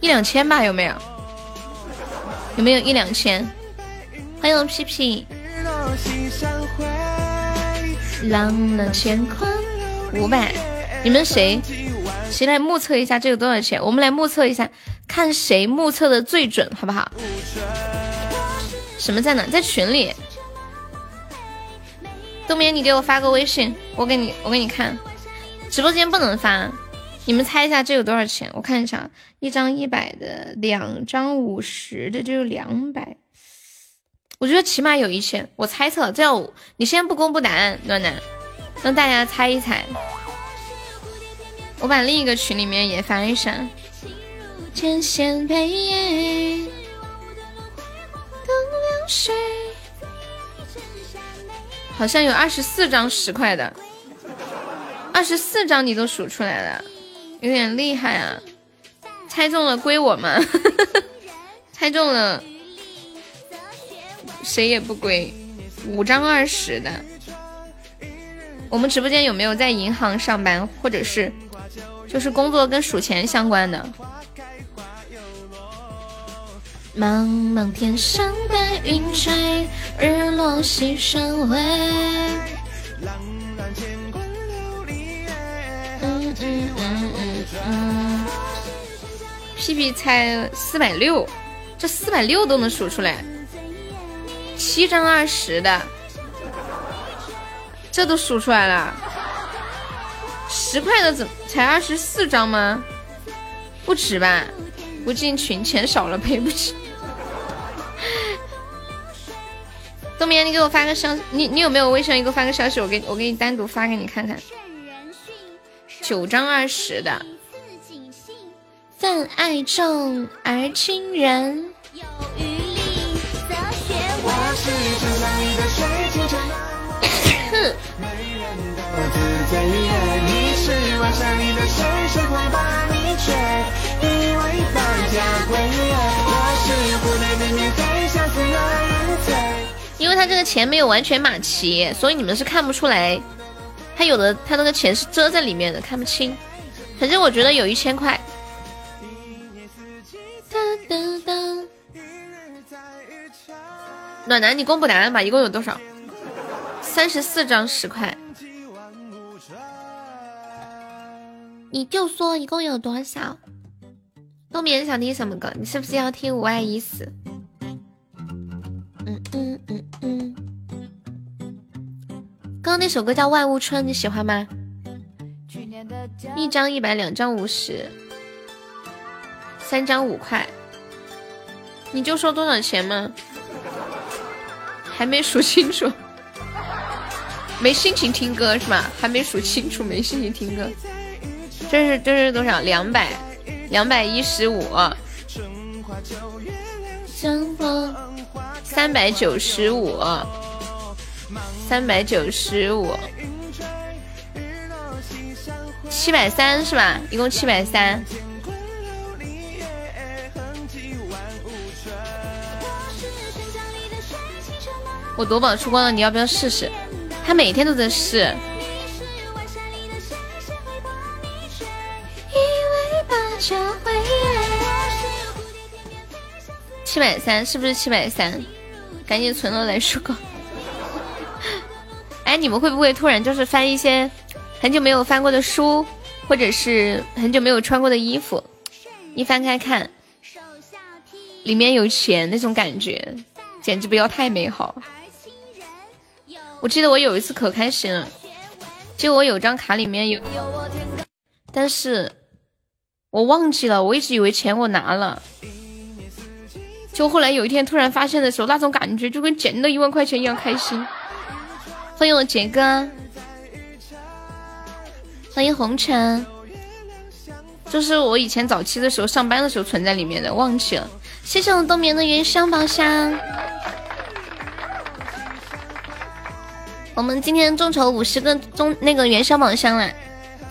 一两千吧，有没有？有没有一两千？欢迎皮皮。浪浪乾坤五百，你们谁？谁来目测一下这个多少钱？我们来目测一下，看谁目测的最准，好不好？什么在哪？在群里。冬眠，你给我发个微信，我给你，我给你看。直播间不能发，你们猜一下这有多少钱？我看一下，一张一百的，两张五十的，就有两百。我觉得起码有一千，我猜测。这样，你先不公布答案，暖暖，让大家猜一猜。我把另一个群里面也发一下。天仙配，好像有二十四张十块的，二十四张你都数出来了，有点厉害啊！猜中了归我吗？猜中了，谁也不归。五张二十的，我们直播间有没有在银行上班，或者是就是工作跟数钱相关的？茫茫天上白云追，日落西山回。嗯嗯嗯嗯嗯。屁屁猜四百六，这四百六都能数出来。七张二十的，这都数出来了。十块的怎才二十四张吗？不止吧？不进群，钱少了赔不起。冬眠，你给我发个消，你你有没有微信？你给我发个消息，我给我给你单独发给你看看。九张二十的。但爱重而轻人。因为他这个钱没有完全码齐，所以你们是看不出来。他有的他那个钱是遮在里面的，看不清。反正我觉得有一千块。暖男，你公布答案吧，一共有多少？三十四张十块。你就说一共有多少？冬眠想听什么歌？你是不是要听《无爱已死》？嗯嗯嗯嗯。刚刚那首歌叫《万物春》，你喜欢吗？一张一百，两张五十，三张五块。你就说多少钱吗？还没数清楚，没心情听歌是吧？还没数清楚，没心情听歌。这是这是多少？两百，两百一十五，三百九十五，三百九十五，七百三是吧？一共七百三。我夺宝出光了，你要不要试试？他每天都在试。七百三是不是七百三？赶紧存了来说歌。哎，你们会不会突然就是翻一些很久没有翻过的书，或者是很久没有穿过的衣服，一翻开看，里面有钱那种感觉，简直不要太美好。我记得我有一次可开心了，就我有张卡里面有，但是。我忘记了，我一直以为钱我拿了，就后来有一天突然发现的时候，那种感觉就跟捡了一万块钱一样开心。欢迎我杰哥，欢迎红尘，就是我以前早期的时候上班的时候存在里面的，忘记了。谢谢我冬眠的元香宝箱，我们今天众筹五十个中那个元宵宝箱了。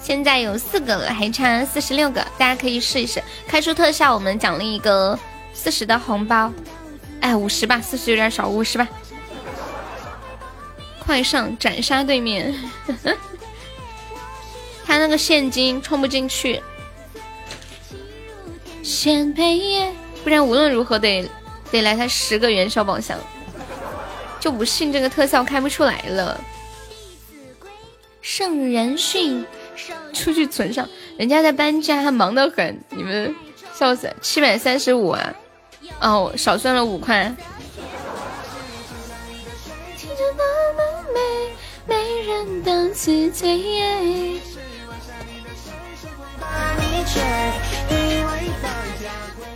现在有四个了，还差四十六个，大家可以试一试。开出特效，我们奖励一个四十的红包。哎，五十吧，四十有点少，五十吧。快上斩杀对面，他那个现金充不进去，先配耶，不然无论如何得得来他十个元宵宝箱，就不信这个特效开不出来了。圣人训，出去存上，人家在搬家，忙得很，你们笑死，七百三十五啊，哦，少算了五块。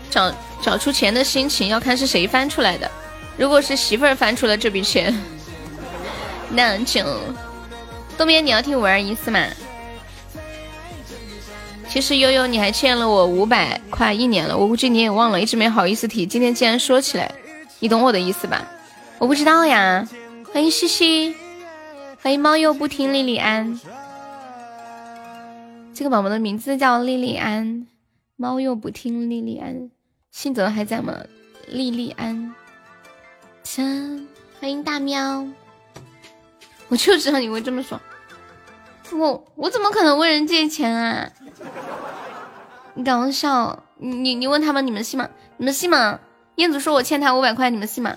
找找出钱的心情要看是谁翻出来的，如果是媳妇儿翻出了这笔钱，那就东边你要听五二一四吗？其实悠悠你还欠了我五百块一年了，我估计你也忘了，一直没好意思提。今天既然说起来，你懂我的意思吧？我不知道呀。欢迎西西，欢迎猫又不听莉莉安。这个宝宝的名字叫莉莉安，猫又不听莉莉安。信泽还在吗？莉莉安，欢迎大喵。我就知道你会这么说，我我怎么可能问人借钱啊？你搞笑，你你问他们，你们信吗？你们信吗？燕子说我欠他五百块，你们信吗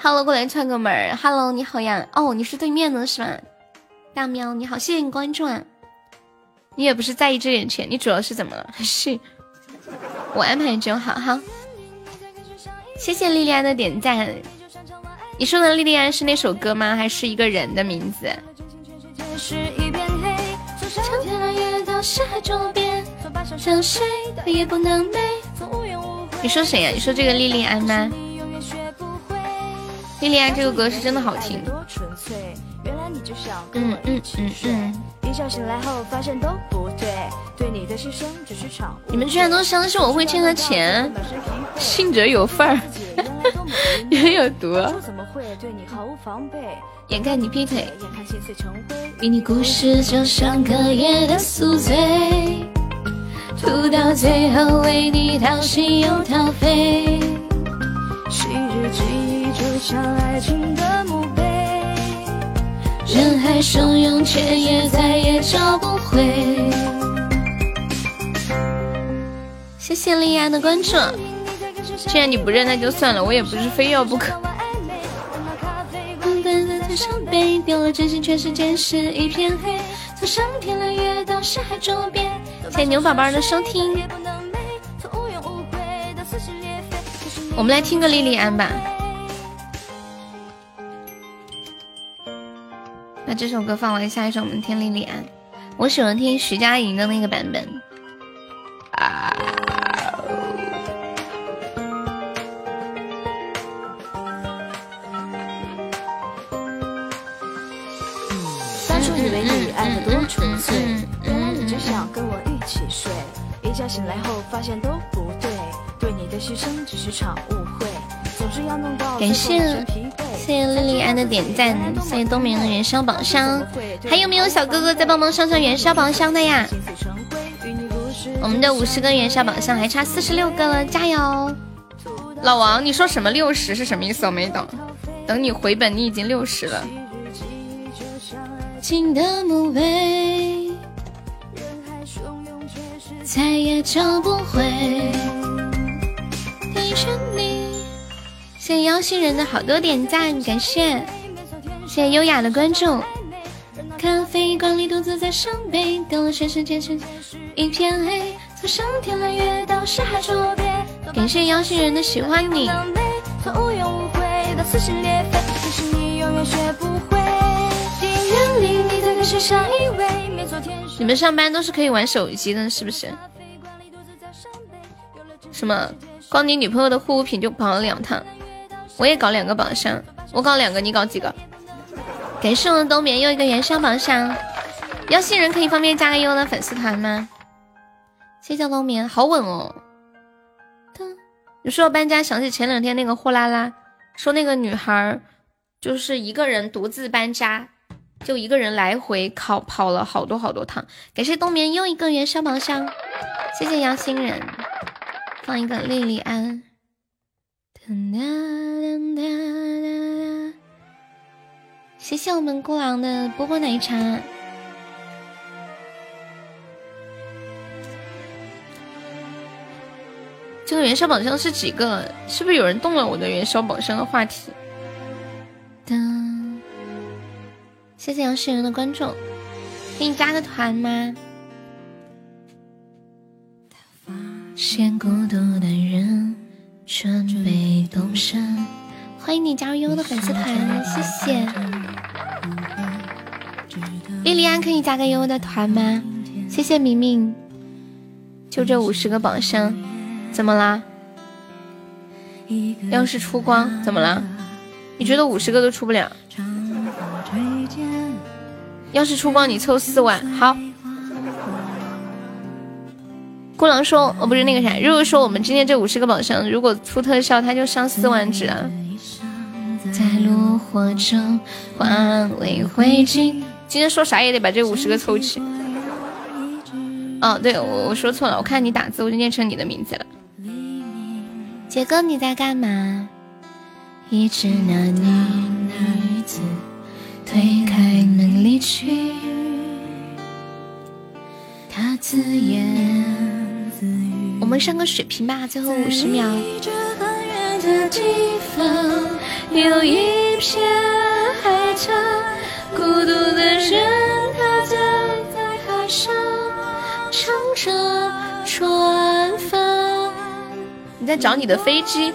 ？Hello，过来串个门。Hello，你好呀。哦，你是对面的是吧？大喵你好，谢谢你关注啊。你也不是在意这点钱，你主要是怎么了？是。我安排你就好哈，谢谢莉莉安的点赞。你说的莉莉安是那首歌吗？还是一个人的名字？你说谁呀？你说这个莉莉安吗？莉莉安这个歌是真的好听。嗯嗯嗯嗯。你们居然都相信我会欠他钱，信者有份儿，也有毒。眼看你劈腿，比你故事就像隔夜的宿醉，吐到最后为你掏心又掏肺。昔日记忆就像爱情的墓碑。人海汹涌，却也再也找不回。谢谢莉安的关注。既然你不认，那就算了，我也不是非要不可。谢谢牛宝宝的收听。我们来听个莉莉安吧。把这首歌放完，下一首我们听莉莉安。我喜欢听徐佳莹的那个版本。啊！当初以为你爱的多纯粹，原来你只想跟我一起睡。一觉醒来后发现都不对，对你的牺牲只是场误会。总是要弄到感谢。谢谢莉莉安的点赞，谢谢冬眠的元宵宝箱，还有没有小哥哥在帮忙上上元宵宝箱的呀？我们的五十个元宵宝箱还差四十六个了，加油！老王，你说什么六十是什么意思？我没懂。等你回本，你已经六十了。再也找不回。谢谢妖星人的好多点赞，感谢，谢谢优雅的关注。咖啡馆里独自在伤悲，掉了全世界是一片黑。从上天揽月到沙海捉鳖。感谢妖星人的喜欢你。从无怨无悔到撕心裂肺，其实你永远学不会。原谅你在世上以为没昨天。你们上班都是可以玩手机的，是不是？什么？光你女朋友的护肤品就跑了两趟。我也搞两个榜上，我搞两个，你搞几个？感谢我们冬眠又一个元宵榜上，邀新人可以方便加个优的粉丝团吗？谢谢冬眠，好稳哦。你说到搬家，想起前两天那个货拉拉，说那个女孩就是一个人独自搬家，就一个人来回跑跑了好多好多趟。感谢冬眠又一个元宵榜上，谢谢邀新人，放一个莉莉安。谢谢我们孤狼的波波奶茶。这个元宵宝箱是几个？是不是有人动了我的元宵宝箱的话题？噔，谢谢杨世人的关注，给你加个团吗？发现孤独的人准备动身。欢迎你加入悠悠的粉丝团，谢谢。莉莉安可以加个悠悠的团吗？谢谢明明。就这五十个榜上，怎么啦？要是出光怎么了？你觉得五十个都出不了？要是出光你抽四万，好。孤狼说：“哦，不是那个啥。如果说我们今天这五十个宝箱，如果出特效，它就上四万只啊。”在炉火中化为灰烬。今天说啥也得把这五十个凑齐。哦，对，我我说错了，我看你打字，我就念成你的名字了。杰哥，你在干嘛？一直那女子推开门离去，他自言。我们上个水平吧，最后五十秒。有一片海角，孤独的人他站在海上乘着船帆。你在找你的飞机？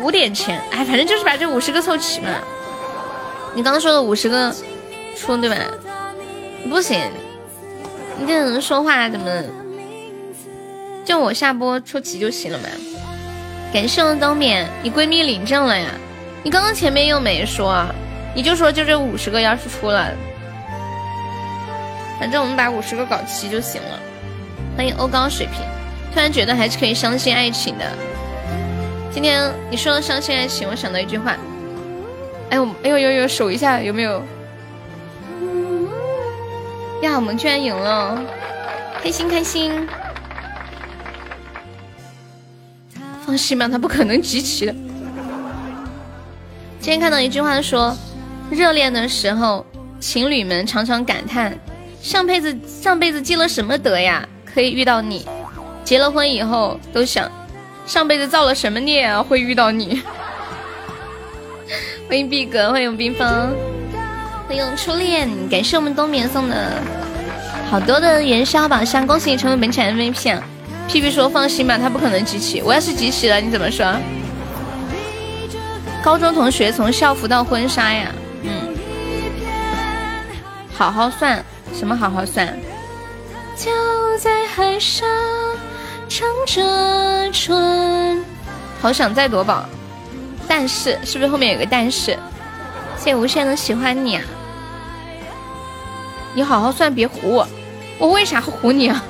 五点前，哎，反正就是把这五十个凑齐嘛。你刚刚说的五十个出对吧？不行。你这人说话怎么？就我下播出齐就行了嘛。感谢我冬眠，你闺蜜领证了呀？你刚刚前面又没说，你就说就这五十个要是出了，反正我们把五十个搞齐就行了。欢迎欧高水平，突然觉得还是可以相信爱情的。今天你说了相信爱情，我想到一句话。哎呦哎呦呦呦，守一下有没有？呀，我们居然赢了，开心开心！放心吧，他不可能集齐的。今天看到一句话说，热恋的时候，情侣们常常感叹上辈子上辈子积了什么德呀，可以遇到你；结了婚以后，都想上辈子造了什么孽啊，会遇到你。欢迎毕哥，欢迎冰峰。欢迎初恋，感谢我们冬眠送的好多的元宵宝箱，恭喜你成为本场 MVP 啊屁屁说放心吧，他不可能集齐，我要是集齐了，你怎么说？高中同学从校服到婚纱呀，嗯，好好算，什么好好算？就在海上乘着船，好想再夺宝，但是是不是后面有个但是？谢谢无限的喜欢你啊！你好好算，别唬我。我为啥唬你啊？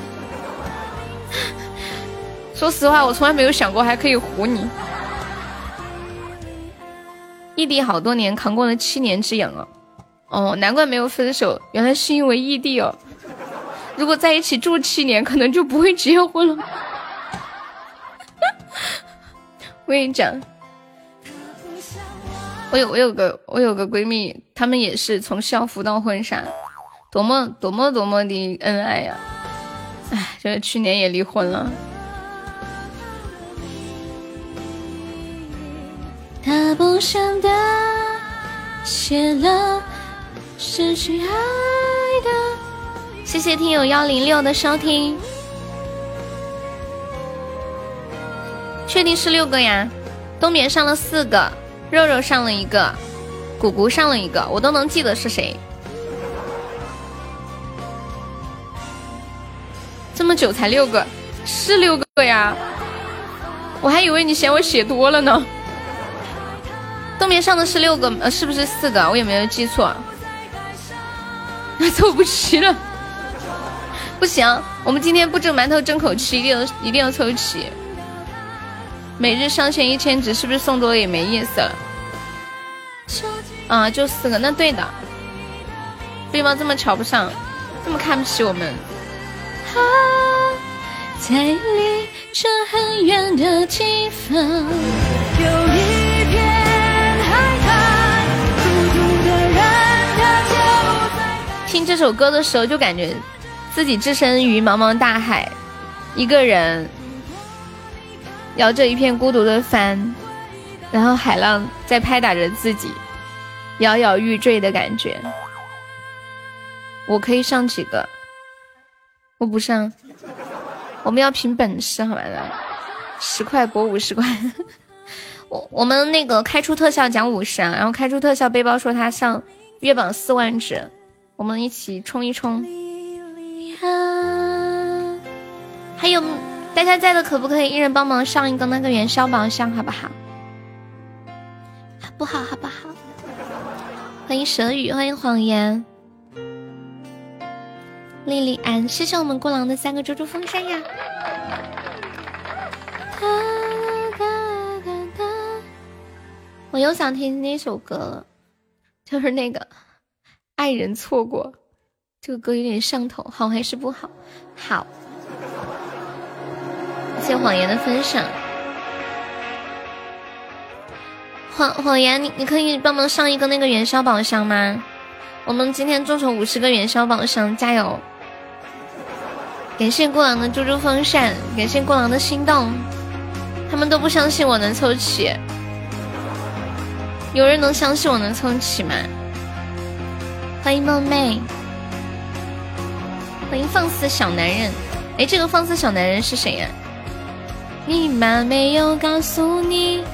说实话，我从来没有想过还可以唬你。异地好多年，扛过了七年之痒啊！哦，难怪没有分手，原来是因为异地哦。如果在一起住七年，可能就不会结婚了。我跟你讲，我有我有个我有个闺蜜，她们也是从校服到婚纱。多么多么多么的恩爱呀！哎，就是去年也离婚了。他不想的写了失去爱的。谢谢听友幺零六的收听。确定是六个呀？冬眠上了四个，肉肉上了一个，谷谷上了一个，我都能记得是谁。这么久才六个，是六个呀？我还以为你嫌我写多了呢。东面上的是六个，呃，是不是四个？我有没有记错？那凑不齐了，不行，我们今天不争馒头争口气，一定要一定要凑齐。每日上线一千只，是不是送多了也没意思了？啊，就四个，那对的。背包这么瞧不上，这么看不起我们。在离这很远的地方，有听这首歌的时候，就感觉自己置身于茫茫大海，一个人摇着一片孤独的帆，然后海浪在拍打着自己，摇摇欲坠的感觉。我可以上几个？我不上，我们要凭本事，好吧的。十块博五十块，我我们那个开出特效奖五十啊，然后开出特效背包说他上月榜四万只，我们一起冲一冲。还有大家在的可不可以一人帮忙上一个那个元宵宝箱，好不好？好不好？好不好？欢迎蛇语，欢迎谎言，莉莉安，谢谢我们孤狼的三个猪猪风扇呀。我又想听那首歌了，就是那个《爱人错过》，这个歌有点上头，好还是不好？好，谢谢谎言的分享。谎谎言，你你可以帮忙上一个那个元宵宝箱吗？我们今天众筹五十个元宵宝箱，加油！感谢过狼的猪猪风扇，感谢过狼的心动，他们都不相信我能凑齐。有人能相信我能凑齐吗？欢迎梦妹，欢迎放肆小男人。哎，这个放肆小男人是谁呀？你妈没有告诉你。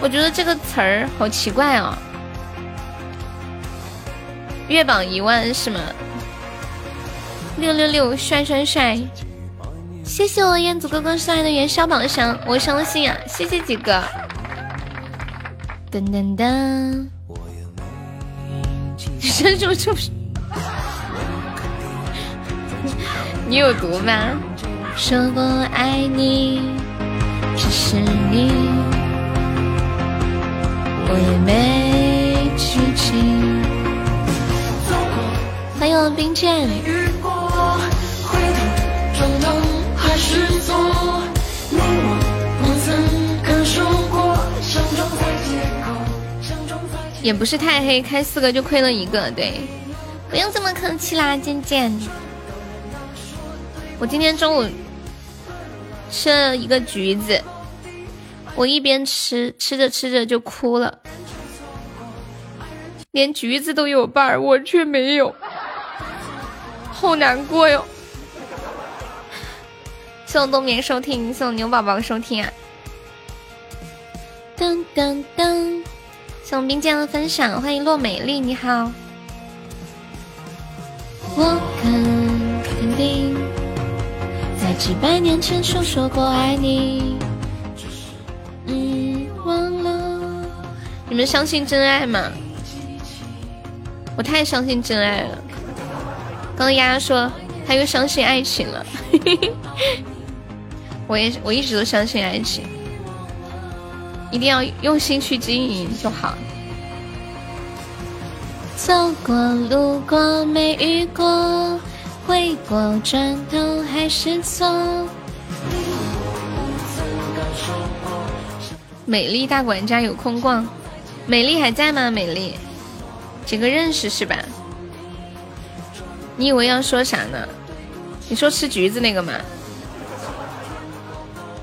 我觉得这个词儿好奇怪哦。月榜一万是吗？六六六，帅帅帅！谢谢我彦祖哥哥送来的元宵宝箱，我相信啊！谢谢几个。噔噔噔！你这是不是？你有毒吗？说过爱你，只是你，我也没记起。欢迎冰剑。也不是太黑，开四个就亏了一个，对，不用这么客气啦，渐渐。我今天中午吃了一个橘子，我一边吃，吃着吃着就哭了，连橘子都有伴儿，我却没有，好难过哟。送冬眠收听，送牛宝宝收听啊。噔噔噔。送冰剑的分享，欢迎洛美丽，你好。我肯定，在几百年前就说过爱你，遗忘了。你们相信真爱吗？我太相信真爱了。刚刚丫丫说她又相信爱情了，我也我一直都相信爱情。一定要用心去经营就好。走过路过没遇过，回过转头还是错。美丽大管家有空逛，美丽还在吗？美丽，几个认识是吧？你以为要说啥呢？你说吃橘子那个吗？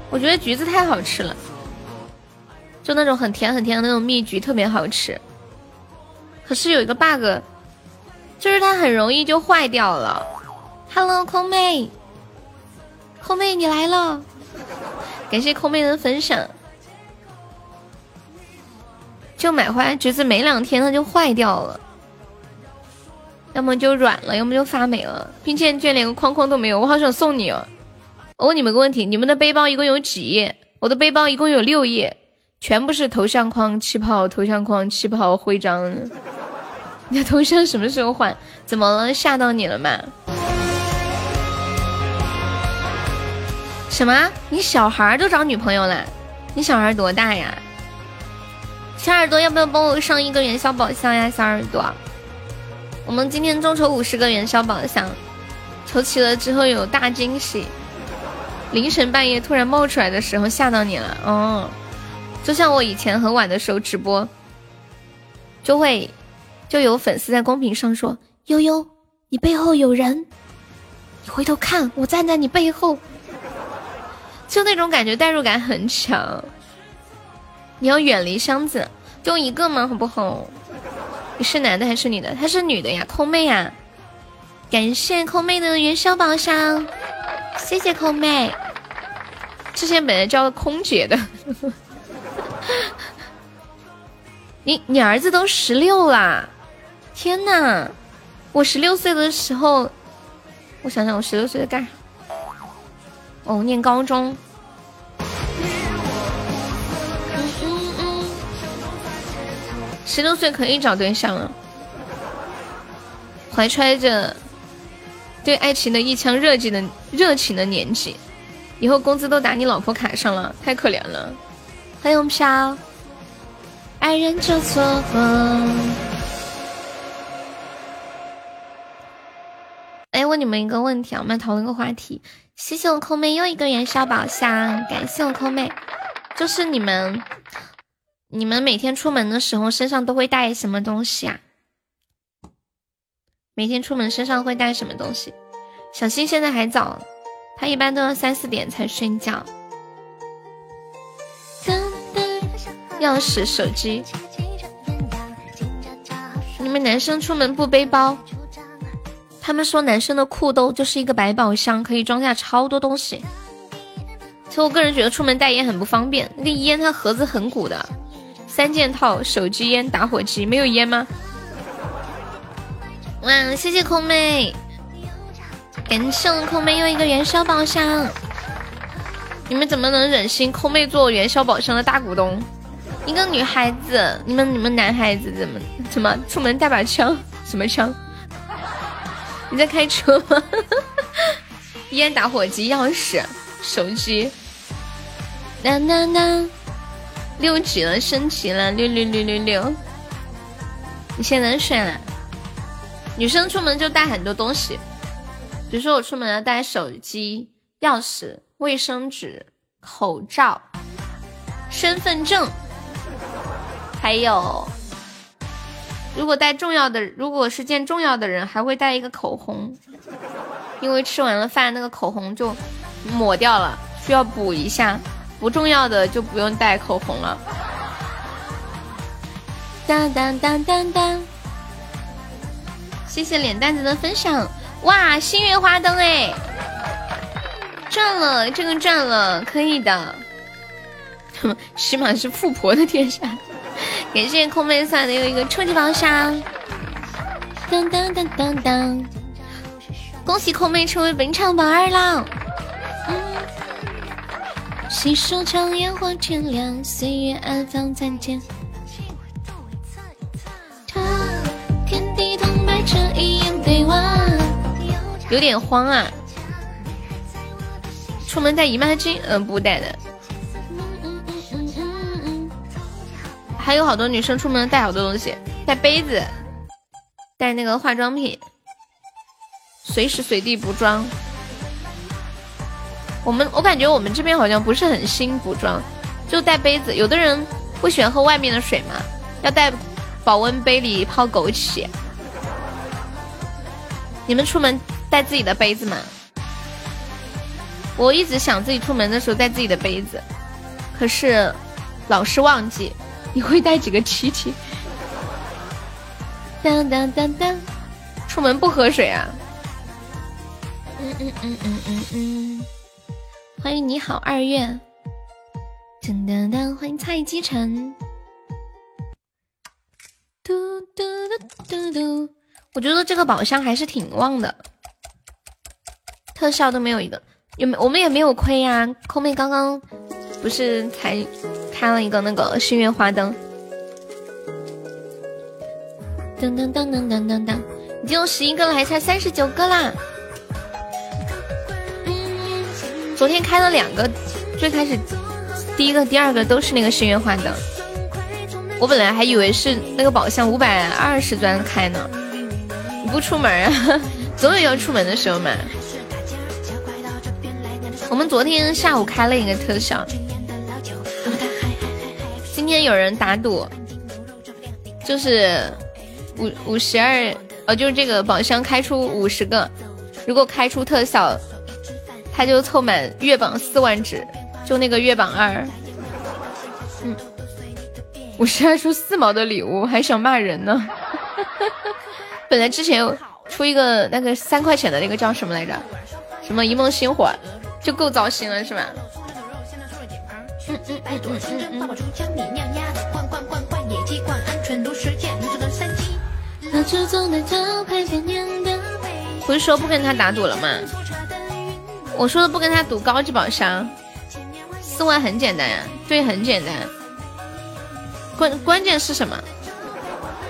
我觉得橘子太好吃了。就那种很甜很甜的那种蜜橘特别好吃，可是有一个 bug，就是它很容易就坏掉了。Hello，空妹，空妹你来了，感谢空妹的分享。就买回来橘子没两天它就坏掉了，要么就软了，要么就发霉了，并且居然连个框框都没有，我好想送你哦。我问你们个问题，你们的背包一共有几页？我的背包一共有六页。全部是头像框、气泡、头像框、气泡、徽章。你的头像什么时候换？怎么了？吓到你了吗？什么？你小孩都找女朋友了？你小孩多大呀？小耳朵要不要帮我上一个元宵宝箱呀？小耳朵，我们今天众筹五十个元宵宝箱，筹齐了之后有大惊喜。凌晨半夜突然冒出来的时候，吓到你了？哦。就像我以前很晚的时候直播，就会就有粉丝在公屏上说：“悠悠，你背后有人，你回头看，我站在你背后，就那种感觉，代入感很强。你要远离箱子，就一个嘛，好不好？你是男的还是女的？她是女的呀，空妹呀。感谢空妹的元宵宝箱，谢谢空妹。之前本来叫空姐的。你你儿子都十六啦！天呐，我十六岁的时候，我想想，我十六岁在干啥？哦，念高中。十六岁可以找对象了，怀揣着。对爱情的一腔热情的热情的年纪，以后工资都打你老婆卡上了，太可怜了。欢迎我们飘，爱人就错过。哎，问你们一个问题啊，我们讨论个话题。谢谢我空妹又一个元宵宝箱，感谢我空妹。就是你们，你们每天出门的时候身上都会带什么东西啊？每天出门身上会带什么东西？小新现在还早，他一般都要三四点才睡觉。钥匙、手机。你们男生出门不背包？他们说男生的裤兜就是一个百宝箱，可以装下超多东西。其实我个人觉得出门带烟很不方便，那个烟它盒子很鼓的。三件套：手机、烟、打火机。没有烟吗？哇，谢谢空妹，感谢我空妹又一个元宵宝箱。你们怎么能忍心空妹做元宵宝箱的大股东？一个女孩子，你们你们男孩子怎么怎么出门带把枪？什么枪？你在开车吗？烟、打火机、钥匙、手机。啦啦啦，六级了，升级了，六六六六六。你现在睡了？女生出门就带很多东西，比如说我出门要带手机、钥匙、卫生纸、口罩、身份证，还有如果带重要的，如果是见重要的人，还会带一个口红，因为吃完了饭那个口红就抹掉了，需要补一下。不重要的就不用带口红了。当当当当当。谢谢脸蛋子的分享，哇，星月花灯哎，赚了，这个赚了，可以的，起码是富婆的天下。感谢空妹送的又一个超级宝箱，当当当当当，恭喜空妹成为本场榜二了。细数长烟火天亮，岁月安放残剑。有点慌啊！出门带姨妈巾，嗯，不带的。还有好多女生出门带好多东西，带杯子，带那个化妆品，随时随地补妆。我们我感觉我们这边好像不是很兴补妆，就带杯子。有的人不喜欢喝外面的水嘛，要带保温杯里泡枸杞。你们出门带自己的杯子吗？我一直想自己出门的时候带自己的杯子，可是老是忘记。你会带几个琪琪？当当当当，出门不喝水啊？嗯嗯嗯嗯嗯嗯。欢迎你好二月。噔噔噔，欢迎蔡基晨。嘟嘟嘟嘟嘟。我觉得这个宝箱还是挺旺的，特效都没有一个，有没我们也没有亏呀。空妹刚刚不是才开了一个那个星月花灯，噔噔噔噔噔噔噔，已经有十一个了，还差三十九个啦。昨天开了两个，最开始第一个、第二个都是那个星月花灯，我本来还以为是那个宝箱五百二十钻开呢。你不出门啊，总有要出门的时候嘛。我们昨天下午开了一个特效，今天有人打赌，就是五五十二，呃，就是这个宝箱开出五十个，如果开出特效，他就凑满月榜四万只，就那个月榜二。嗯，五十二出四毛的礼物，还想骂人呢。本来之前出一个那个三块钱的那个叫什么来着？什么一梦星火，就够糟心了，是吧？不是说不跟他打赌了吗？我说的不跟他赌高级宝箱，四万很简单呀，对，很简单。关关键是什么？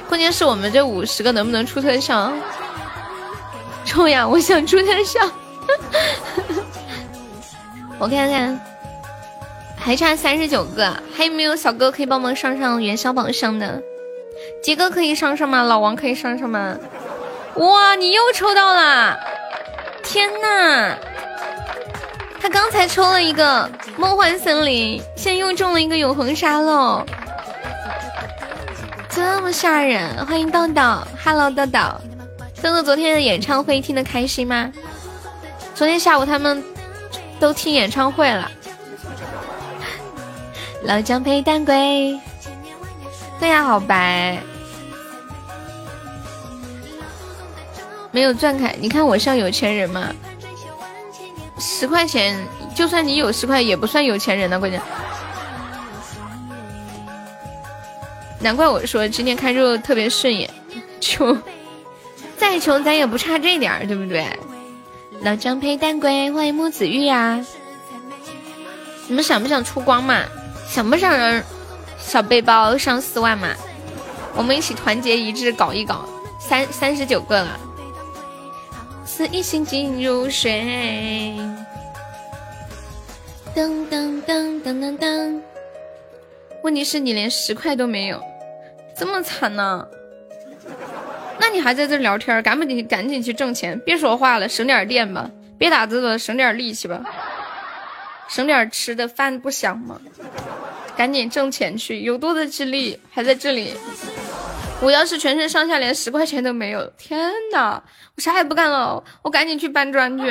关键是我们这五十个能不能出特效？冲呀！我想出特效。我看看，还差三十九个，还有没有小哥可以帮忙上上元宵榜上的？杰哥可以上上吗？老王可以上上吗？哇，你又抽到了！天呐！他刚才抽了一个梦幻森林，现在又中了一个永恒沙漏，这么吓人！欢迎豆豆，Hello 豆豆，豆豆昨天的演唱会听得开心吗？昨天下午他们都听演唱会了。老姜配蛋龟，对呀，好白。没有钻卡，你看我像有钱人吗？十块钱，就算你有十块，也不算有钱人呢。关键，难怪我说今天看肉特别顺眼。穷，再穷咱也不差这点儿，对不对？老张配蛋龟，欢迎木子玉呀！你们想不想出光嘛？想不想让小背包上四万嘛？我们一起团结一致搞一搞，三三十九个了。是一心静如水。噔噔噔噔噔噔。问题是你连十块都没有，这么惨呢？那你还在这聊天？赶紧赶紧去挣钱，别说话了，省点电吧，别打字了，省点力气吧，省点吃的饭不香吗？赶紧挣钱去，有多的精力还在这里。我要是全身上下连十块钱都没有，天哪！我啥也不干了，我赶紧去搬砖去，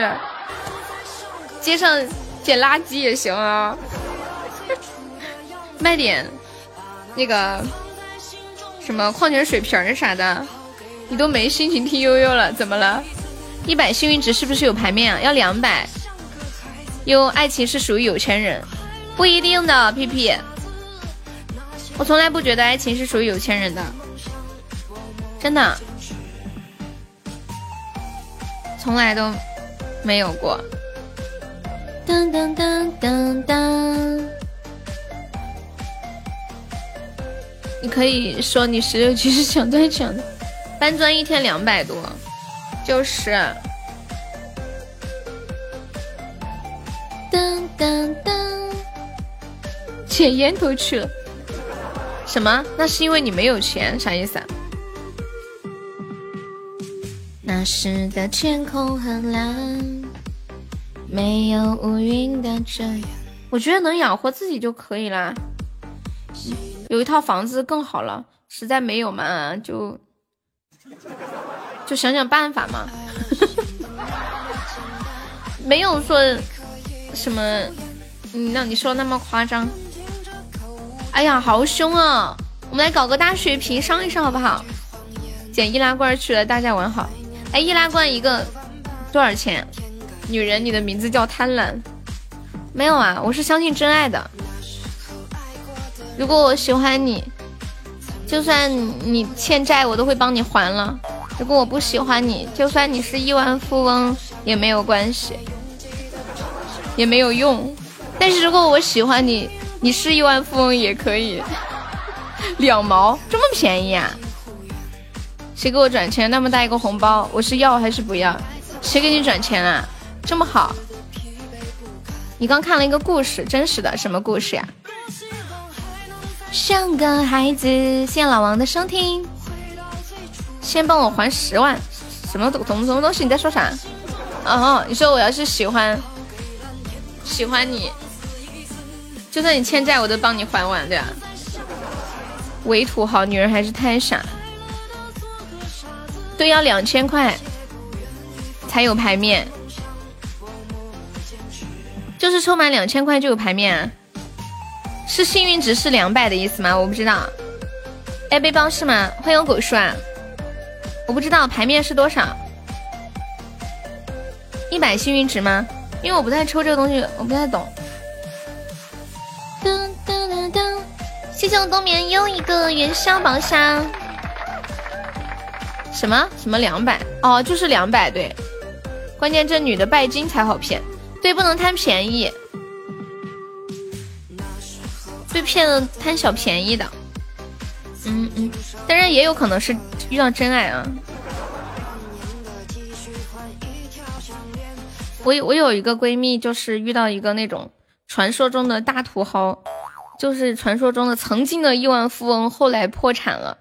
街上捡垃圾也行啊。卖点那个什么矿泉水瓶啥的，你都没心情听悠悠了，怎么了？一百幸运值是不是有牌面啊？要两百。有爱情是属于有钱人，不一定的。屁屁，我从来不觉得爱情是属于有钱人的。真的，从来都没有过。噔噔噔噔噔，你可以说你十六级是想赚钱的，搬砖一天两百多，就是。噔噔噔，捡烟头去了。什么？那是因为你没有钱，啥意思啊？那时的天空很蓝，没有乌云的遮阳。我觉得能养活自己就可以啦，有一套房子更好了。实在没有嘛，就就想想办法嘛。没有说什么，你，让你说那么夸张。哎呀，好凶啊！我们来搞个大血瓶上一上好不好？捡易拉罐去了，大家玩好。哎，易拉罐一个多少钱？女人，你的名字叫贪婪？没有啊，我是相信真爱的。如果我喜欢你，就算你欠债，我都会帮你还了。如果我不喜欢你，就算你是亿万富翁也没有关系，也没有用。但是如果我喜欢你，你是亿万富翁也可以，两毛这么便宜啊？谁给我转钱？那么大一个红包，我是要还是不要？谁给你转钱啊？这么好？你刚看了一个故事，真实的什么故事呀？像个孩子，谢谢老王的收听。先帮我还十万，什么东什么什么东西？你在说啥？哦，你说我要是喜欢喜欢你，就算你欠债，我都帮你还完，对吧？伪土豪，女人还是太傻。对，要两千块才有牌面，就是充满两千块就有牌面，是幸运值是两百的意思吗？我不知道。哎，背包是吗？欢迎狗叔啊！我不知道牌面是多少，一百幸运值吗？因为我不太抽这个东西，我不太懂。噔噔噔噔，谢谢我冬眠又一个元宵宝箱。什么什么两百？哦，就是两百对。关键这女的拜金才好骗，对，不能贪便宜，被骗了贪小便宜的。嗯嗯，当然也有可能是遇到真爱啊。我我有一个闺蜜，就是遇到一个那种传说中的大土豪，就是传说中的曾经的亿万富翁，后来破产了，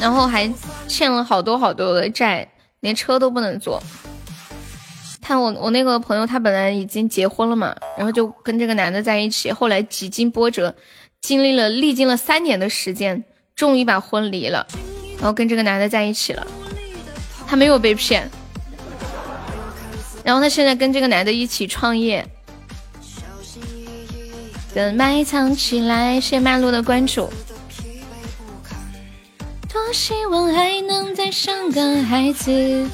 然后还欠了好多好多的债，连车都不能坐。看我我那个朋友，他本来已经结婚了嘛，然后就跟这个男的在一起，后来几经波折。经历了历经了三年的时间，终于把婚离了，然后跟这个男的在一起了。他没有被骗，然后他现在跟这个男的一起创业。等埋藏起来，谢谢曼露的关注。多希望还能再生个孩子。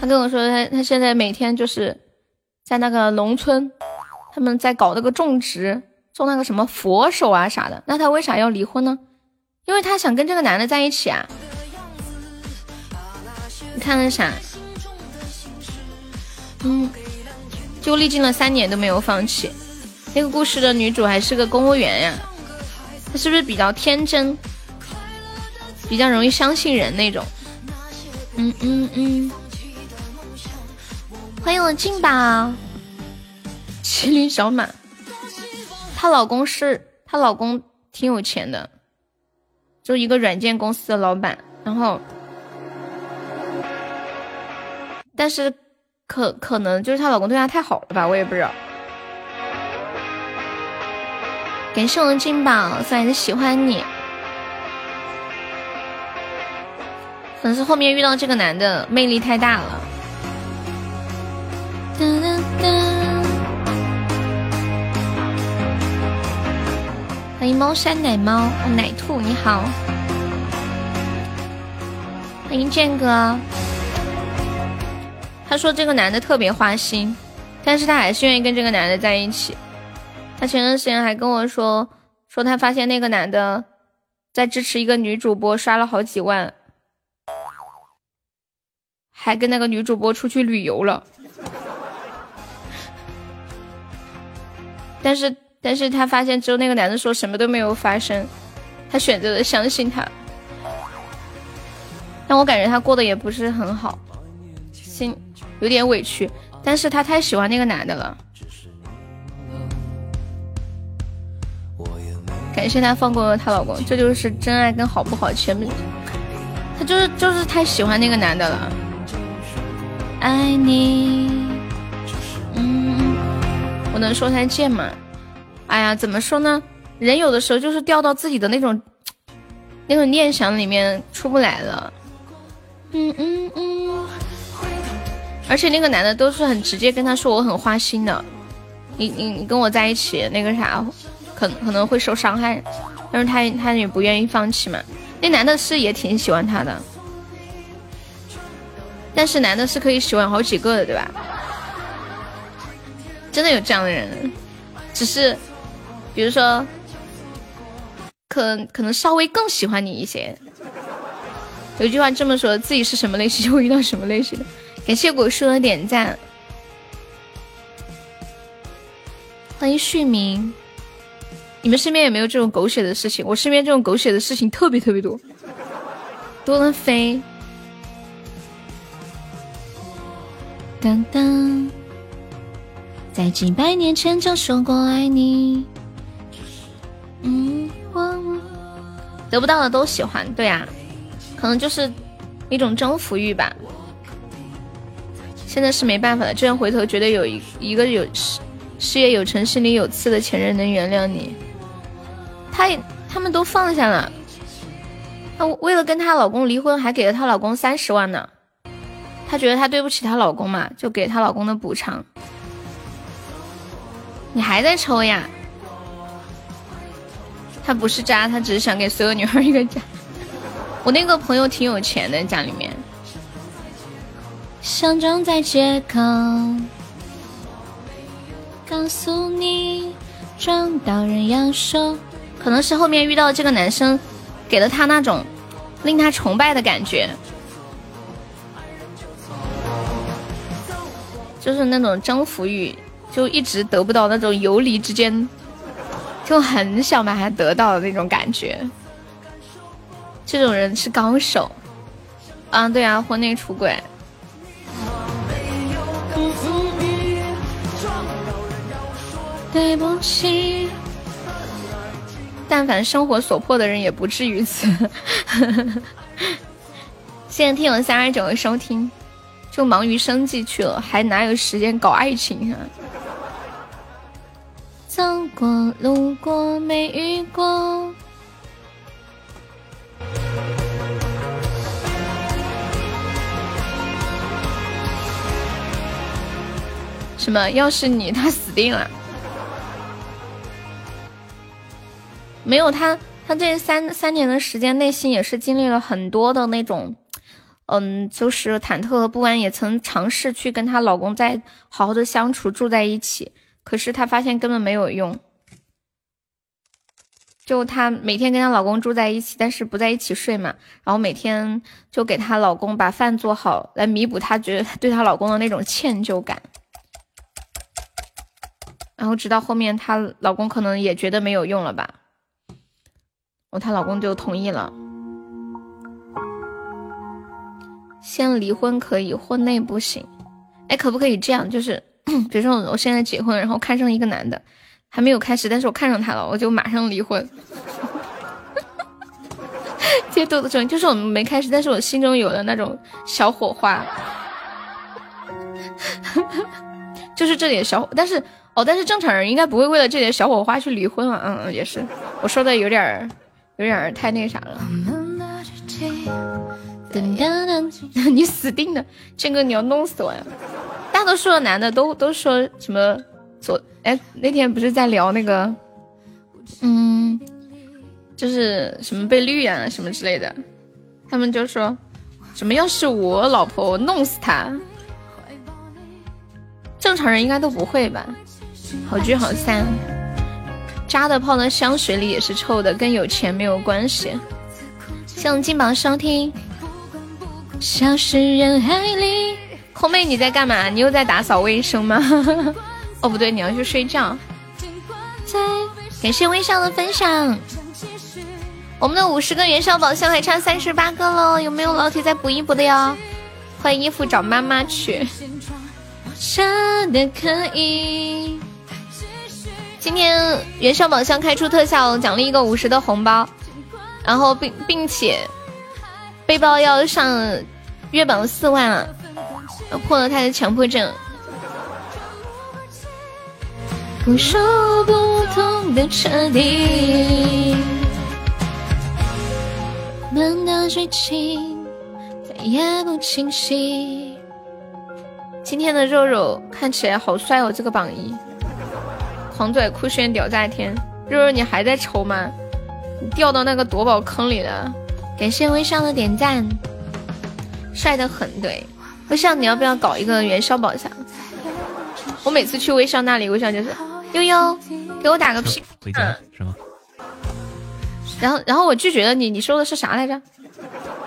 他跟我说，他他现在每天就是在那个农村。他们在搞那个种植，种那个什么佛手啊啥的。那他为啥要离婚呢？因为他想跟这个男的在一起啊。你看那啥，嗯，就历经了三年都没有放弃。那个故事的女主还是个公务员呀，她是不是比较天真，比较容易相信人那种？嗯嗯嗯。欢迎我静宝。麒麟小马，她老公是她老公挺有钱的，就一个软件公司的老板。然后，但是可可能就是她老公对她太好了吧，我也不知道。感谢我的金宝送来的喜欢你，可能是后面遇到这个男的魅力太大了。哒哒哒。欢迎猫山奶猫，哦奶兔你好，欢迎剑哥。他说这个男的特别花心，但是他还是愿意跟这个男的在一起。他前段时间还跟我说，说他发现那个男的在支持一个女主播刷了好几万，还跟那个女主播出去旅游了，但是。但是他发现之后，那个男的说什么都没有发生，他选择了相信他。但我感觉他过得也不是很好，心有点委屈。但是他太喜欢那个男的了，感谢他放过她老公，这就是真爱跟好不好前面。他就是就是太喜欢那个男的了，爱你，嗯，我能说他贱吗？哎呀，怎么说呢？人有的时候就是掉到自己的那种那种念想里面出不来了。嗯嗯嗯。而且那个男的都是很直接跟他说我很花心的，你你你跟我在一起那个啥，可可能会受伤害，但是他他也不愿意放弃嘛。那男的是也挺喜欢他的，但是男的是可以喜欢好几个的，对吧？真的有这样的人，只是。比如说，可可能稍微更喜欢你一些。有句话这么说：自己是什么类型，就会遇到什么类型的。感谢果树的点赞，欢迎旭明。你们身边有没有这种狗血的事情？我身边这种狗血的事情特别特别多，多的飞。当当，在几百年前就说过爱你。嗯，得不到的都喜欢，对呀，可能就是一种征服欲吧。现在是没办法了，这样回头觉得有一一个有事事业有成、心里有刺的前任能原谅你，他他们都放下了。她为了跟她老公离婚，还给了她老公三十万呢。她觉得她对不起她老公嘛，就给她老公的补偿。你还在抽呀？他不是渣，他只是想给所有女孩一个家。我那个朋友挺有钱的，家里面。相撞在街口，告诉你撞到人要说。可能是后面遇到这个男生，给了他那种令他崇拜的感觉，就是那种征服欲，就一直得不到那种游离之间。就很想把他得到的那种感觉，这种人是高手。啊，对啊，婚内出轨。对不起，但凡生活所迫的人也不至于此。谢谢听友三二九的收听，就忙于生计去了，还哪有时间搞爱情啊？走过，路过，没遇过。什么？要是你，他死定了。没有他，他这三三年的时间，内心也是经历了很多的那种，嗯，就是忐忑不安，也曾尝试去跟她老公再好好的相处，住在一起。可是她发现根本没有用，就她每天跟她老公住在一起，但是不在一起睡嘛，然后每天就给她老公把饭做好，来弥补她觉得对她老公的那种歉疚感。然后直到后面她老公可能也觉得没有用了吧，哦，她老公就同意了，先离婚可以，婚内不行。哎，可不可以这样？就是。比如说我现在结婚，然后看上一个男的，还没有开始，但是我看上他了，我就马上离婚。接豆的时候，就是我们没开始，但是我心中有了那种小火花，就是这点小，但是哦，但是正常人应该不会为了这点小火花去离婚啊。嗯嗯，也是，我说的有点儿，有点儿太那啥了。你死定了，建哥，你要弄死我呀！大多数的男的都都说什么？昨哎那天不是在聊那个，嗯，就是什么被绿啊什么之类的，他们就说什么要是我老婆我弄死他，正常人应该都不会吧？好聚好散，渣的泡在香水里也是臭的，跟有钱没有关系。向金榜收听，消失人海里。空妹，你在干嘛？你又在打扫卫生吗？哦，不对，你要去睡觉。感谢微笑的分享。我们的五十个元宵宝箱还差三十八个了，有没有老铁再补一补的哟？换衣服找妈妈去。傻的可以。今天元宵宝箱开出特效，奖励一个五十的红包，然后并并且背包要上月榜四万了。破了他的强迫症。不说不痛的彻底，梦的剧情再也不清晰。今天的肉肉看起来好帅哦，这个榜一，狂拽酷炫屌炸天！肉肉你还在抽吗？你掉到那个夺宝坑里了。感谢微笑的点赞，帅的很，对。微笑，你要不要搞一个元宵宝箱？我每次去微笑那里，微笑就是悠悠，给我打个屁。回家是吗？然后，然后我拒绝了你，你说的是啥来着？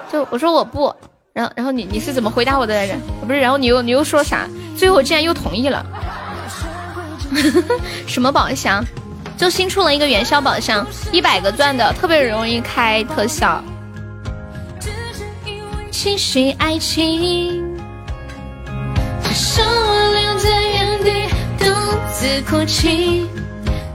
就我说我不，然后，然后你你是怎么回答我的来着？不是，然后你又你又说啥？最后我竟然又同意了。什么宝箱？就新出了一个元宵宝箱，一百个钻的，特别容易开特效。清晰爱情。只剩我留在原地独自哭泣，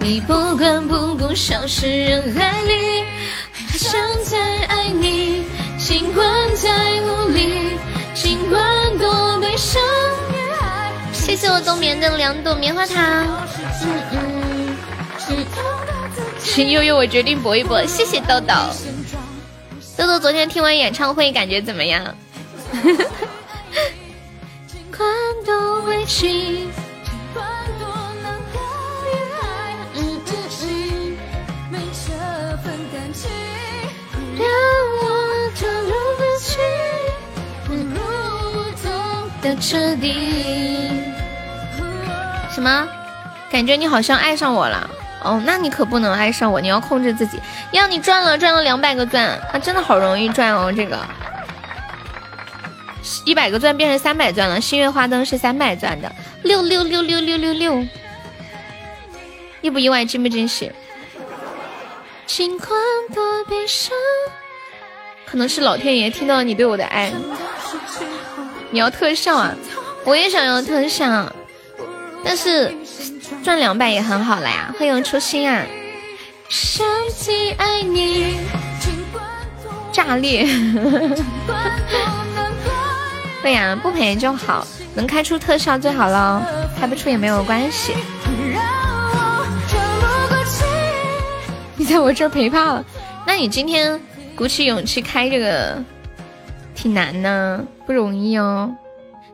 你不管不顾消失人海里，还想再爱你，尽管再无力，尽管多悲伤。谢谢我冬眠的两朵棉花糖。嗯嗯嗯。秦悠悠，我决定搏一搏。谢谢豆豆。豆豆昨天听完演唱会感觉怎么样？什么？感觉你好像爱上我了？哦，那你可不能爱上我，你要控制自己。要你赚了，赚了两百个钻，啊，真的好容易赚哦。这个一百个钻变成三百钻了，星月花灯是三百钻的，六六六六六六六，意不意外？惊不惊喜？可能是老天爷听到你对我的爱。你要特效啊！我也想要特效，但是。赚两百也很好了呀，欢迎初心啊！炸裂！对呀，不赔就好，能开出特效最好了，开不出也没有关系。你在我这儿陪怕了，那你今天鼓起勇气开这个，挺难呢，不容易哦。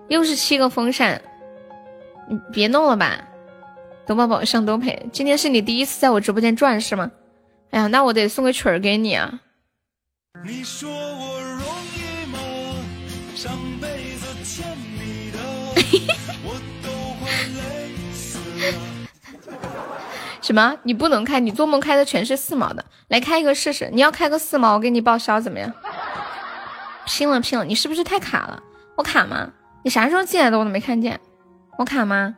又是七个风扇，你别弄了吧。夺宝宝上都赔，今天是你第一次在我直播间转是吗？哎呀，那我得送个曲儿给你啊！什么？你不能开？你做梦开的全是四毛的，来开一个试试。你要开个四毛，我给你报销怎么样？拼了拼了！你是不是太卡了？我卡吗？你啥时候进来的？我都没看见，我卡吗？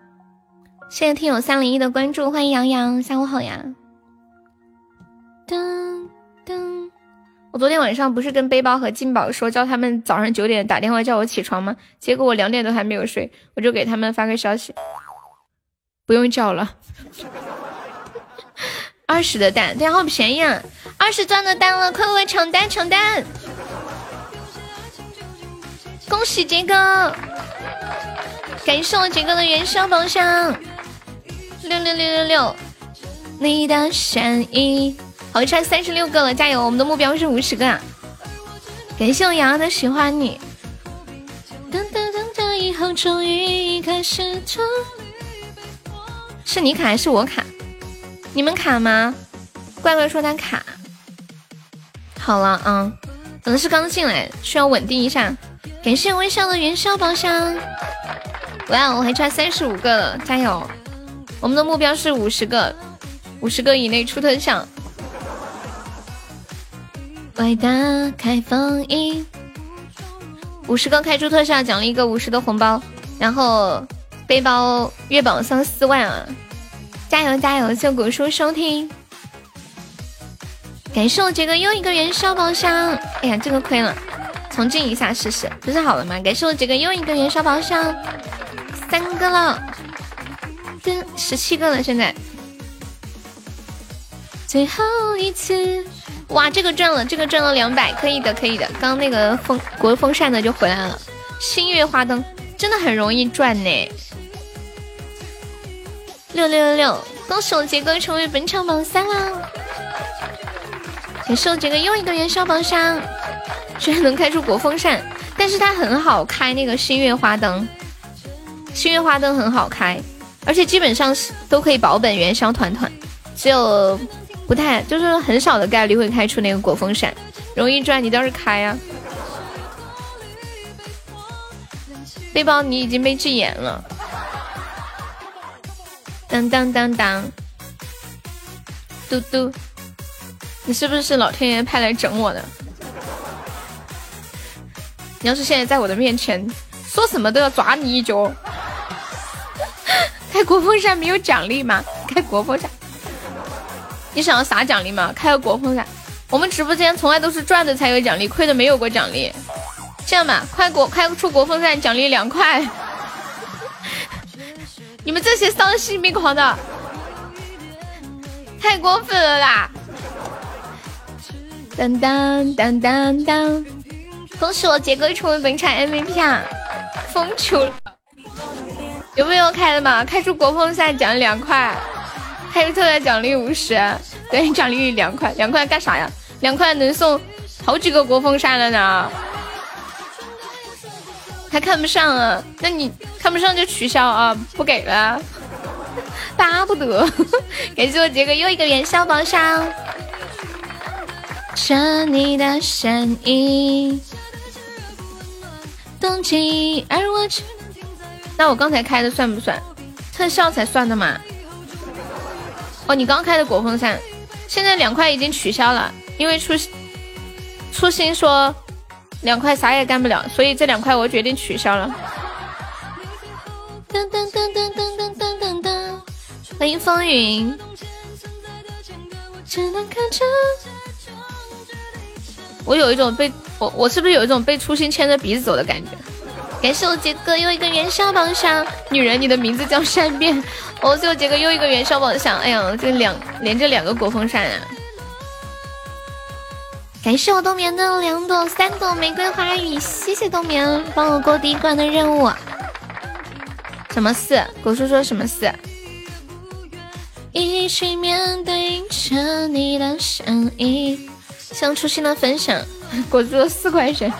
谢谢听友三零一的关注，欢迎杨洋，下午好呀。噔噔，我昨天晚上不是跟背包和金宝说叫他们早上九点打电话叫我起床吗？结果我两点都还没有睡，我就给他们发个消息，不用叫了。二十的蛋，对，好便宜啊！二十钻的蛋了，快快抢单抢单！恭喜杰哥，感谢我杰哥的元宵宝箱。六六六六六，你的善意，好，差三十六个了，加油！我们的目标是五十个啊！感谢我洋洋的喜欢你。等等等着以后终于开始是你卡还是我卡？你们卡吗？怪怪说他卡。好了啊，可能是刚进来，需要稳定一下。感谢微笑的元宵宝箱。哇，我还差三十五个了，加油！我们的目标是五十个，五十个以内出特效。外打开封印，五十个开出特效，奖励一个五十的红包，然后背包月榜上四万啊！加油加油！谢果叔收听，感谢我杰哥又一个元宵宝箱。哎呀，这个亏了，重进一下试试，不是好了吗？感谢我杰哥又一个元宵宝箱，三个了。十七个了，现在最后一次，哇，这个赚了，这个赚了两百，可以的，可以的。刚那个风国风扇的就回来了，星月花灯真的很容易赚呢。六六六六，恭喜我杰哥成为本场榜三啦！感谢我杰哥又一个元宵宝箱，居然能开出国风扇，但是它很好开那个星月花灯，星月花灯很好开。而且基本上是都可以保本元宵团团，只有不太就是很少的概率会开出那个果风闪，容易赚你倒是开呀！背包你已经被禁言了，当当当当，嘟嘟，你是不是老天爷派来整我的？你要是现在在我的面前，说什么都要抓你一脚。开国风扇没有奖励吗？开国风扇，你想要啥奖励吗？开个国风扇，我们直播间从来都是赚的才有奖励，亏的没有过奖励。这样吧，快国开出国风扇，奖励两块。你们这些丧心病狂的，太过分了啦！当当当当当，恭喜我杰哥成为本场 MVP 啊！疯球。有没有开的嘛？开出国风扇奖励两块，开有特大奖励五十，对，奖励两块，两块干啥呀？两块能送好几个国风扇了呢，还看不上啊？那你看不上就取消啊，不给了，巴不得。感谢我杰哥又一个元宵宝箱。着你的声音，动情而我那我刚才开的算不算？特效才算的嘛。哦，你刚开的国风扇，现在两块已经取消了，因为初初心说两块啥也干不了，所以这两块我决定取消了。欢迎风云。我有一种被我我是不是有一种被初心牵着鼻子走的感觉？感谢我杰哥又一个元宵宝箱，女人你的名字叫善变。我谢我杰哥又一个元宵宝箱，哎呀，这两连着两个国风扇啊！感谢我冬眠的两朵三朵玫瑰花语，谢谢冬眠帮我过第一关的任务。什么事？果叔说什么事？一起面对着你的声音。向初心的分享，果子四块钱，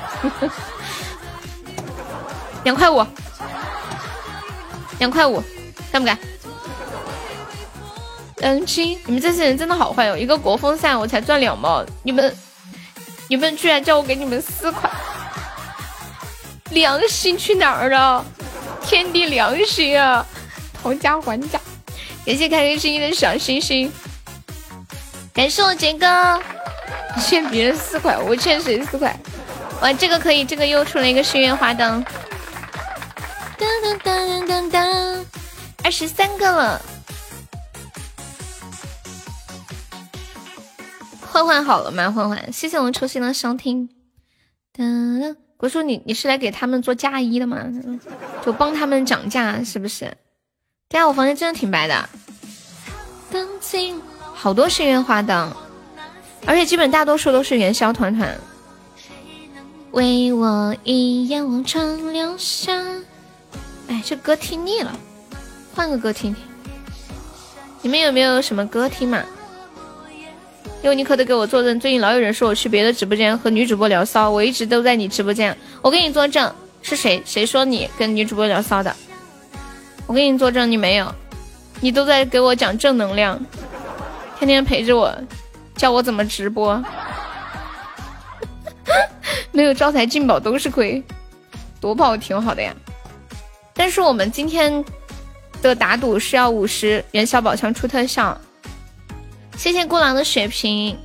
两块五，两块五，干不干？良心，你们这些人真的好坏哦！一个国风扇我才赚两毛，你们你们居然叫我给你们四块，良心去哪儿了？天地良心啊！讨价还价，感谢开开心心的小星星，感谢我杰哥。欠别人四块，我欠谁四块？哇，这个可以，这个又出了一个心愿花灯，噔噔噔噔噔，二十三个了。换换好了吗？换换，谢谢我们初心的收听。噔，果叔，你你是来给他们做嫁衣的吗？就帮他们涨价是不是？对啊，我房间真的挺白的。好多心愿花灯。而且基本大多数都是元宵团团。为我一眼望穿流沙。哎，这歌听腻了，换个歌听听。你们有没有什么歌听嘛？因为你可得给我作证，最近老有人说我去别的直播间和女主播聊骚，我一直都在你直播间。我给你作证，是谁？谁说你跟女主播聊骚的？我给你作证，你没有，你都在给我讲正能量，天天陪着我。教我怎么直播，没有招财进宝都是亏，夺宝挺好的呀。但是我们今天的打赌是要五十元小宝箱出特效。谢谢孤狼的血瓶，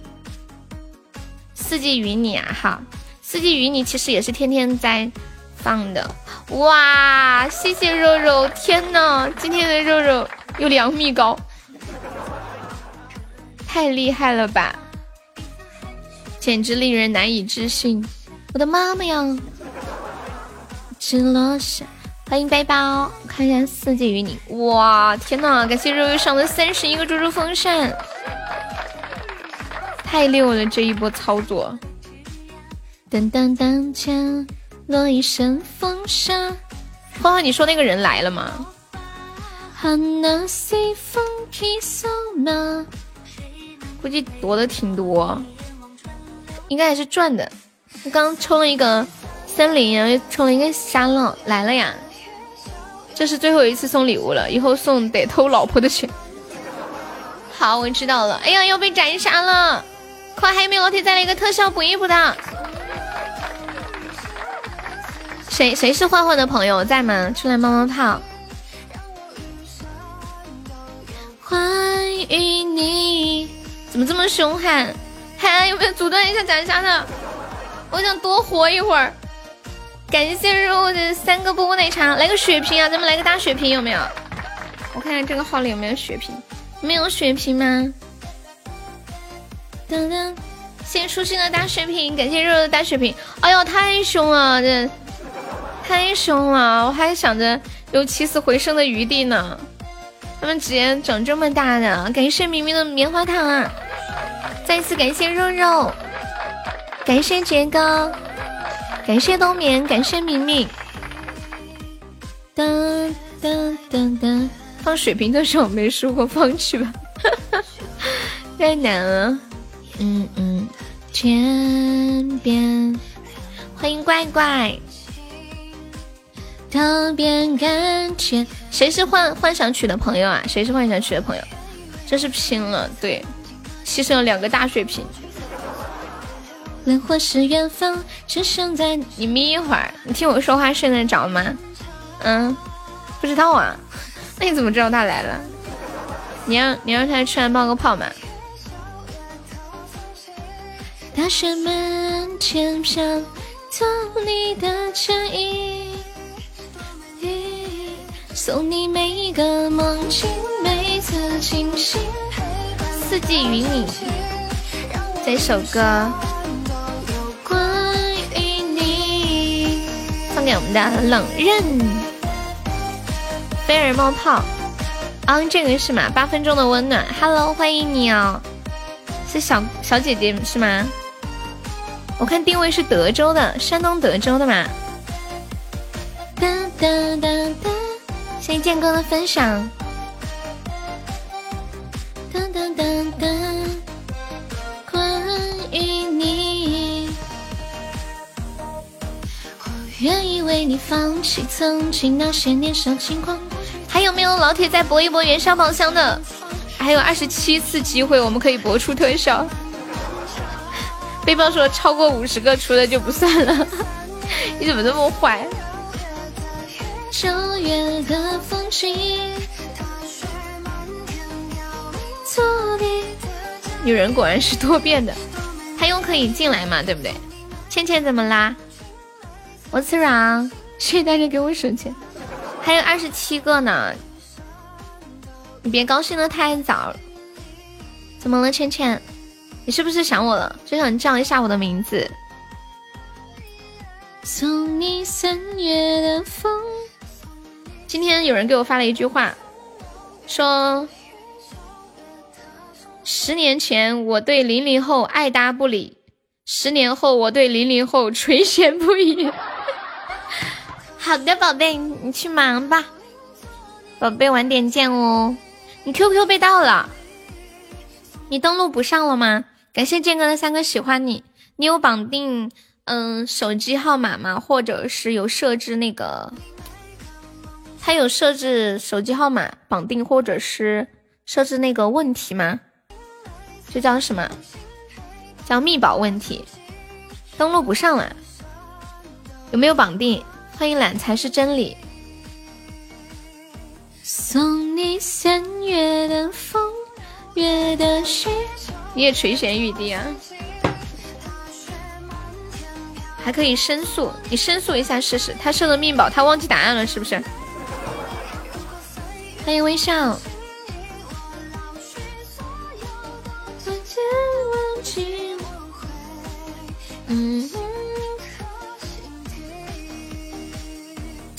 四季与你啊哈，四季与你其实也是天天在放的。哇，谢谢肉肉，天呐，今天的肉肉有两米高。太厉害了吧！简直令人难以置信！我的妈妈呀！直落下，欢迎背包，看一下四季与你。哇，天呐！感谢肉肉上的三十一个猪猪风扇，太溜了这一波操作！当当当锵，落一身风沙。欢欢，你说那个人来了吗？估计夺的挺多，应该还是赚的。我刚抽了一个森林，然后又抽了一个沙漏，来了呀！这是最后一次送礼物了，以后送得偷老婆的钱。好，我知道了。哎呀，要被斩杀了！快，还有没有老铁再来一个特效补一补的？谁谁是坏坏的朋友在吗？出来冒冒泡。欢迎你。怎么这么凶悍？还有没有阻断一下斩杀的？我想多活一会儿。感谢肉的三个波波奶茶，来个血瓶啊！咱们来个大血瓶有没有？我看看这个号里有没有血瓶，没有血瓶吗？噔噔，谢谢初心的大血瓶，感谢肉肉的大血瓶。哎呦，太凶了，这太凶了！我还想着有起死回生的余地呢。他们直接整这么大的，感谢明明的棉花糖啊！再次感谢肉肉，感谢杰哥，感谢冬眠，感谢明明。噔噔噔噔，放水瓶的时候没输过，放弃吧。太难了。嗯嗯，天边，欢迎乖乖。特别感谢，谁是幻幻想曲的朋友啊？谁是幻想曲的朋友？真是拼了，对，牺牲了两个大水瓶。或是远方，只剩在你眯一会儿。你听我说话睡得着吗？嗯，不知道啊。那你怎么知道他来了？你让你让他出来冒个泡嘛。大雪门前飘送你的衬衣，送你每一个梦境，每次清醒。四季云影，这首歌。我们的冷刃飞儿冒泡，啊，这个是吗？八分钟的温暖，Hello，欢迎你哦，是小小姐姐是吗？我看定位是德州的，山东德州的嘛。哒哒哒哒，谢谢建哥的分享。哒哒哒哒，关于你。愿意为你放弃曾经那些年少轻狂。还有没有老铁再搏一搏元宵宝箱的？还有二十七次机会，我们可以搏出特效。背包说超过五十个出的就不算了。你怎么这么坏？九月的风景。女人果然是多变的。还用可以进来嘛？对不对？倩倩怎么啦？我吃软，谢谢大家给我省钱，还有二十七个呢，你别高兴的太早。怎么了，倩倩？你是不是想我了？就想叫一下我的名字。送你三月的风。今天有人给我发了一句话，说十年前我对零零后爱搭不理，十年后我对零零后垂涎不已。好的，宝贝，你去忙吧。宝贝，晚点见哦。你 QQ 被盗了，你登录不上了吗？感谢剑哥的三个喜欢你。你有绑定嗯手机号码吗？或者是有设置那个？他有设置手机号码绑定，或者是设置那个问题吗？这叫什么？叫密保问题。登录不上了，有没有绑定？欢迎懒才是真理。送你三月的风，月的雪。你也垂涎欲滴啊！还可以申诉，你申诉一下试试。他设的命宝，他忘记答案了，是不是？欢迎微笑。嗯。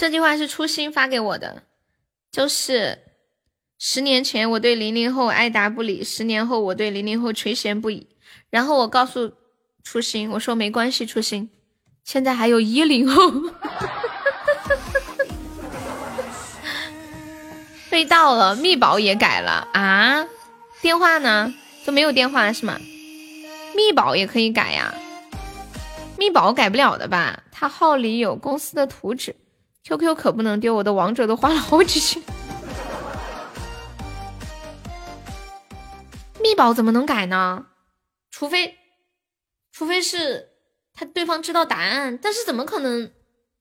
这句话是初心发给我的，就是十年前我对零零后爱答不理，十年后我对零零后垂涎不已。然后我告诉初心，我说没关系，初心，现在还有一零后，被盗了，密保也改了啊，电话呢都没有电话是吗？密保也可以改呀，密保改不了的吧？他号里有公司的图纸。QQ 可不能丢，我的王者都花了好几千。密保怎么能改呢？除非，除非是他对方知道答案，但是怎么可能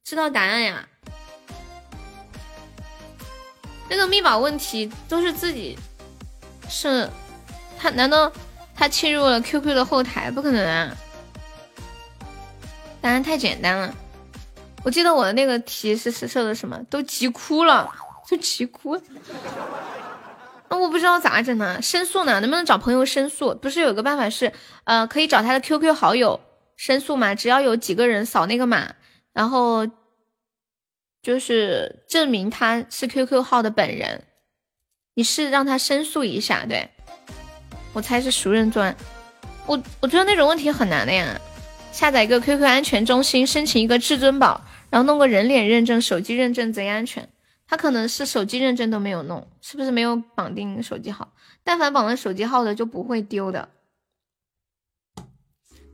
知道答案呀？那个密保问题都是自己是，他难道他侵入了 QQ 的后台？不可能啊！答案太简单了。我记得我的那个题是是设的什么，都急哭了，就急哭。那我不知道咋整呢？申诉呢？能不能找朋友申诉？不是有个办法是，呃，可以找他的 QQ 好友申诉嘛？只要有几个人扫那个码，然后就是证明他是 QQ 号的本人，你是让他申诉一下，对我猜是熟人作案。我我觉得那种问题很难的呀，下载一个 QQ 安全中心，申请一个至尊宝。然后弄个人脸认证、手机认证贼安全，他可能是手机认证都没有弄，是不是没有绑定手机号？但凡绑了手机号的就不会丢的，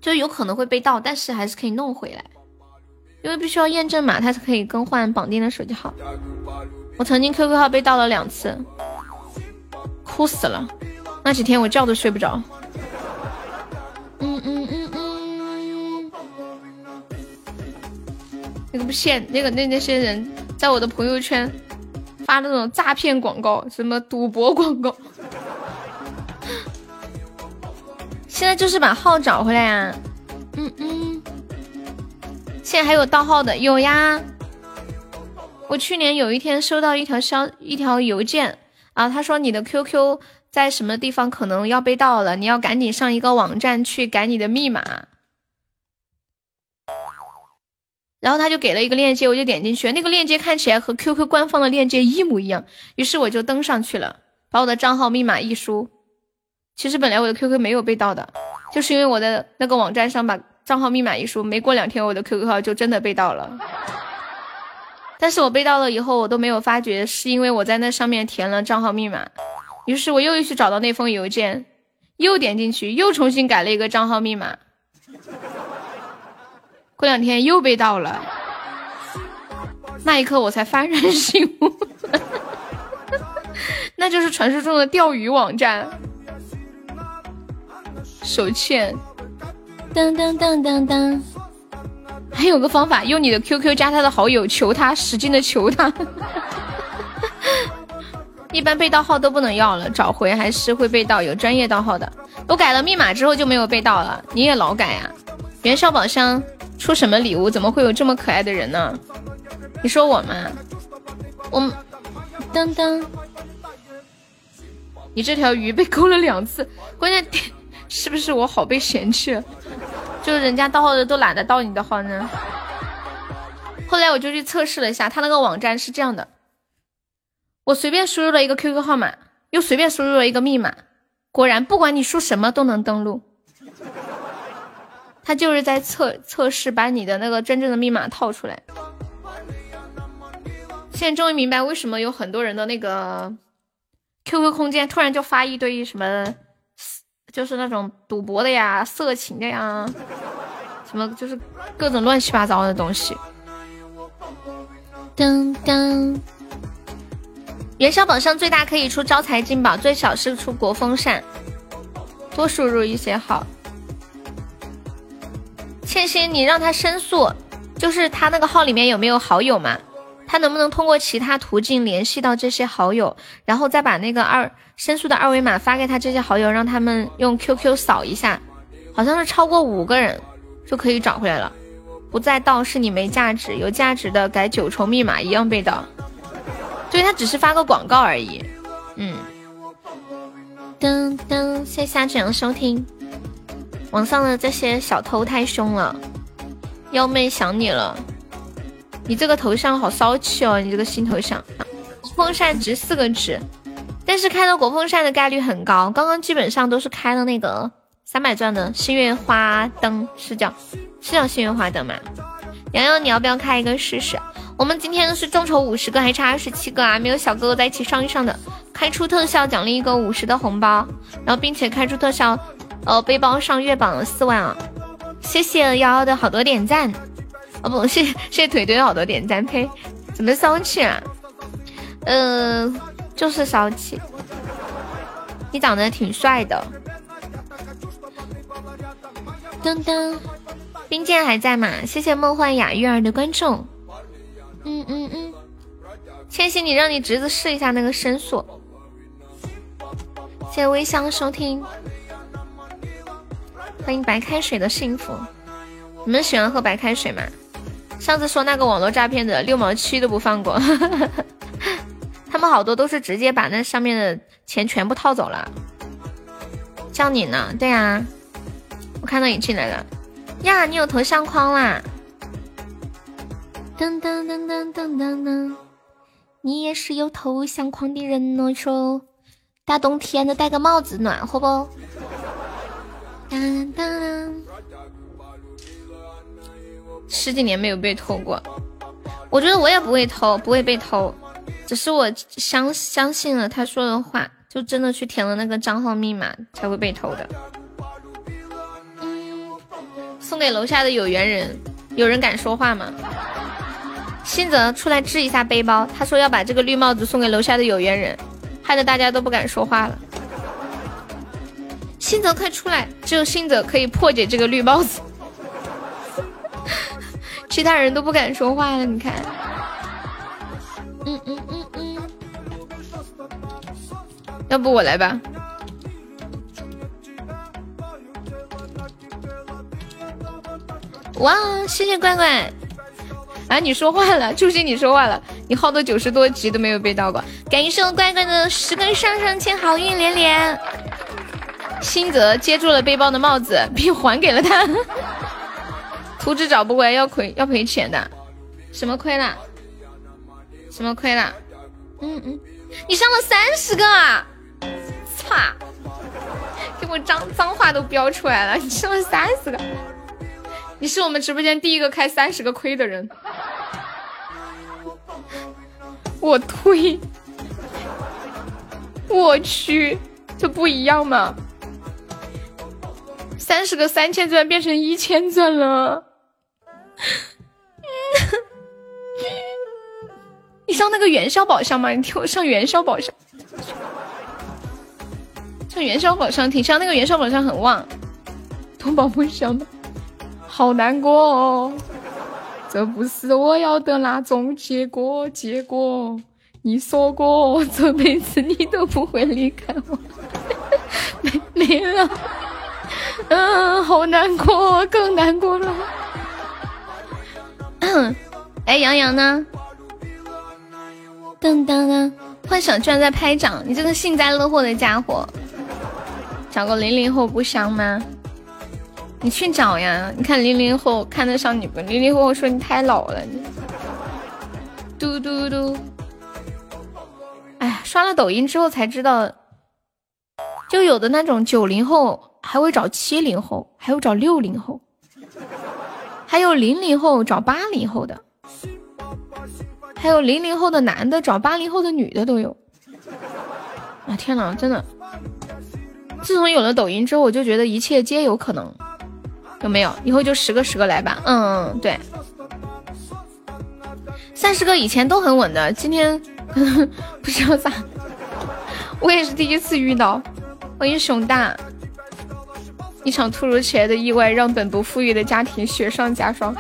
就有可能会被盗，但是还是可以弄回来，因为必须要验证码，它才可以更换绑定的手机号。我曾经 QQ 号被盗了两次，哭死了，那几天我觉都睡不着。嗯嗯，那个不骗那个那那些人在我的朋友圈。发那种诈骗广告，什么赌博广告，现在就是把号找回来呀。嗯嗯，现在还有盗号的，有呀。我去年有一天收到一条消一条邮件啊，他说你的 QQ 在什么地方可能要被盗了，你要赶紧上一个网站去改你的密码。然后他就给了一个链接，我就点进去，那个链接看起来和 QQ 官方的链接一模一样，于是我就登上去了，把我的账号密码一输。其实本来我的 QQ 没有被盗的，就是因为我的那个网站上把账号密码一输，没过两天我的 QQ 号就真的被盗了。但是我被盗了以后，我都没有发觉，是因为我在那上面填了账号密码。于是我又去找到那封邮件，又点进去，又重新改了一个账号密码。过两天又被盗了，那一刻我才幡然醒悟，那就是传说中的钓鱼网站。手欠，当当当当当，还有个方法，用你的 QQ 加他的好友，求他，使劲的求他。一般被盗号都不能要了，找回还是会被盗，有专业盗号的。我改了密码之后就没有被盗了，你也老改呀？元宵宝箱。出什么礼物？怎么会有这么可爱的人呢？你说我吗？我噔噔，你这条鱼被勾了两次，关键点是不是我好被嫌弃？就是人家盗号的都懒得盗你的号呢。后来我就去测试了一下，他那个网站是这样的：我随便输入了一个 QQ 号码，又随便输入了一个密码，果然不管你输什么都能登录。他就是在测测试，把你的那个真正的密码套出来。现在终于明白为什么有很多人的那个 QQ 空间突然就发一堆什么，就是那种赌博的呀、色情的呀，什么就是各种乱七八糟的东西。噔噔，元宵宝箱最大可以出招财进宝，最小是出国风扇。多输入一些好。倩心，你让他申诉，就是他那个号里面有没有好友嘛？他能不能通过其他途径联系到这些好友，然后再把那个二申诉的二维码发给他这些好友，让他们用 QQ 扫一下，好像是超过五个人就可以找回来了。不再盗是你没价值，有价值的改九重密码一样被盗。对他只是发个广告而已。嗯。噔噔，谢谢夏志阳收听。网上的这些小偷太凶了，幺妹想你了，你这个头像好骚气哦，你这个新头像。风扇值四个值，但是开到国风扇的概率很高。刚刚基本上都是开了那个三百钻的幸运花灯，是叫是叫幸运花灯吗？洋洋，你要不要开一个试试？我们今天是众筹五十个，还差二十七个啊，没有小哥哥在一起上一上的，开出特效奖励一个五十的红包，然后并且开出特效。哦，背包上月榜四万啊！谢谢瑶瑶的好多点赞，哦不，谢谢谢谢腿腿好多点赞，呸，怎么骚气啊？嗯，就是骚气。你长得挺帅的。噔噔，冰剑还在吗？谢谢梦幻雅玉儿的关注。嗯嗯嗯，千玺，你让你侄子试一下那个申诉。谢谢微香收听。欢迎白开水的幸福，你们喜欢喝白开水吗？上次说那个网络诈骗的六毛七都不放过，他们好多都是直接把那上面的钱全部套走了。叫你呢？对呀，我看到你进来了呀，你有头像框啦！噔噔噔噔噔噔噔，你也是有头像框的人哦，说大冬天的戴个帽子暖和不？当当，十几年没有被偷过，我觉得我也不会偷，不会被偷。只是我相相信了他说的话，就真的去填了那个账号密码，才会被偷的。送给楼下的有缘人，有人敢说话吗？新泽出来治一下背包，他说要把这个绿帽子送给楼下的有缘人，害得大家都不敢说话了。新泽快出来，只有新泽可以破解这个绿帽子，其他人都不敢说话了。你看，嗯嗯嗯嗯，要不我来吧。哇，谢谢乖乖。啊，你说话了，初心你说话了，你耗的九十多级都没有被盗过。感谢我乖乖的十根上上签，好运连连。新泽接住了背包的帽子，并还给了他。图纸找不回来要亏要赔钱的，什么亏了？什么亏了？嗯嗯，你上了三十个啊！操！给我脏脏话都飙出来了，你上了三十个，你是我们直播间第一个开三十个亏的人。我推，我去，这不一样吗？三十个三千钻变成一千钻了，你上那个元宵宝箱吗？你听我上元宵宝箱，上元宵宝箱挺像，那个元宵宝箱很旺。通宝不香的，好难过哦，这不是我要的那种结果，结果你说过这辈子你都不会离开我，没没了。嗯，好难过，更难过了。哎，杨洋呢？噔噔噔！幻想居然在拍掌，你这个幸灾乐祸的家伙！找个零零后不香吗？你去找呀！你看零零后看得上你不？零零后说你太老了。你嘟嘟嘟！哎，刷了抖音之后才知道，就有的那种九零后。还会找七零后，还有找六零后，还有零零后找八零后的，还有零零后的男的找八零后的女的都有。啊天哪，真的！自从有了抖音之后，我就觉得一切皆有可能。有没有？以后就十个十个来吧。嗯嗯，对。三十个以前都很稳的，今天 不知道咋，我也是第一次遇到。欢迎熊大。一场突如其来的意外让本不富裕的家庭雪上加霜。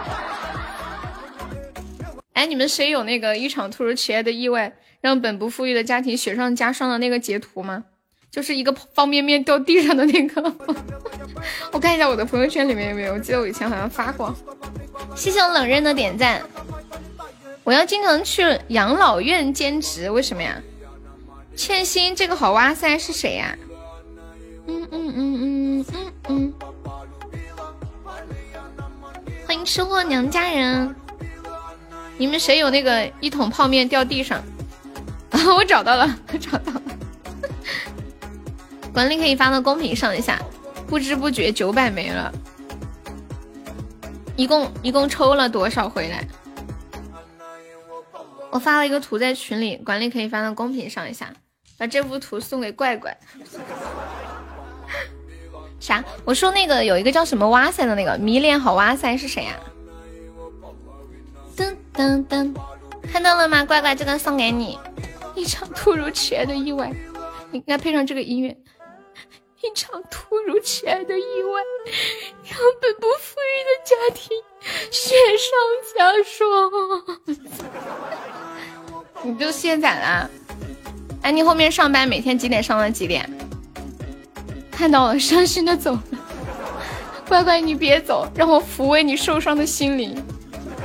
哎，你们谁有那个一场突如其来的意外让本不富裕的家庭雪上加霜的那个截图吗？就是一个方便面掉地上的那个。我看一下我的朋友圈里面有没有，我记得我以前好像发过。谢谢我冷刃的点赞。我要经常去养老院兼职，为什么呀？欠薪这个好哇塞是谁呀？嗯嗯嗯嗯嗯嗯，欢迎吃货娘家人，你们谁有那个一桶泡面掉地上？啊，我找到了，我找到了。管理可以发到公屏上一下，不知不觉九百没了，一共一共抽了多少回来？我发了一个图在群里，管理可以发到公屏上一下，把这幅图送给怪怪。啥？我说那个有一个叫什么哇塞的那个迷恋好哇塞是谁呀？噔噔噔，看到了吗？乖乖，这个送给你。一场突如其来的意外，你应该配上这个音乐。一场突如其来的意外，让本不富裕的家庭雪上加霜。你就卸载了？哎，你后面上班每天几点上到几点？看到了，伤心的走了。乖乖，你别走，让我抚慰你受伤的心灵。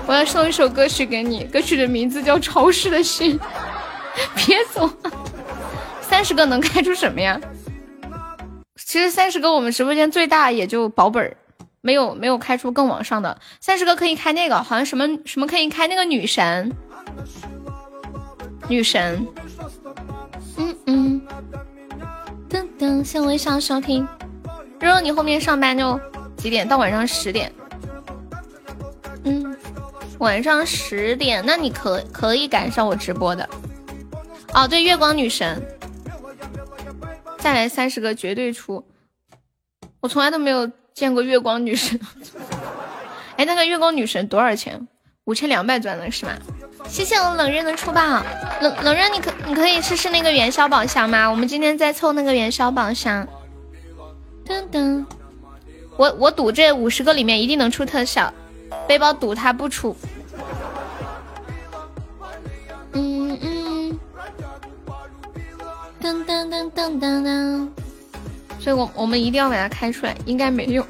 我要送一首歌曲给你，歌曲的名字叫《潮湿的心》。别走，三十个能开出什么呀？其实三十个我们直播间最大也就保本，没有没有开出更往上的。三十个可以开那个，好像什么什么可以开那个女神，女神。嗯嗯。噔噔，谢微笑收听。肉肉，你后面上班就几点？到晚上十点。嗯，晚上十点，那你可可以赶上我直播的。哦，对，月光女神，再来三十个绝对出。我从来都没有见过月光女神。哎，那个月光女神多少钱？五千两百钻的是吗？谢谢我冷刃的出宝，冷冷刃，你可你可以试试那个元宵宝箱吗？我们今天在凑那个元宵宝箱。噔噔，我我赌这五十个里面一定能出特效，背包赌它不出。嗯嗯。噔噔噔噔噔噔。所以我我们一定要把它开出来，应该没用。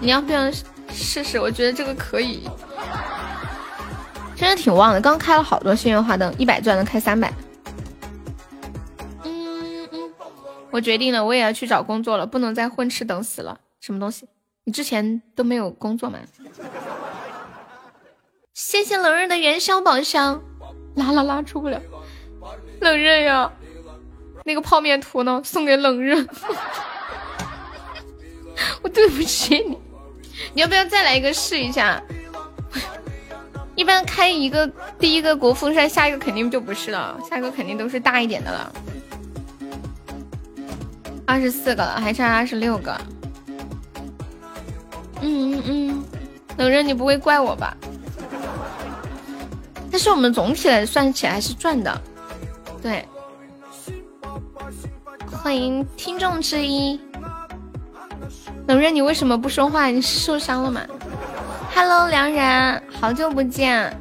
你要不要试试？我觉得这个可以。真的挺旺的，刚开了好多幸运花灯，一百钻能开三百。嗯嗯，我决定了，我也要去找工作了，不能再混吃等死了。什么东西？你之前都没有工作吗？谢谢冷刃的元宵宝箱，拉拉拉出不了。冷刃呀，那个泡面图呢？送给冷刃。我对不起你，你要不要再来一个试一下？一般开一个第一个国风扇，下一个肯定就不是了，下一个肯定都是大一点的了。二十四个了，还差二十六个。嗯嗯嗯，冷人你不会怪我吧？但是我们总体来算起来还是赚的，对。欢迎听众之一，冷人你为什么不说话？你受伤了吗？Hello，良人，好久不见。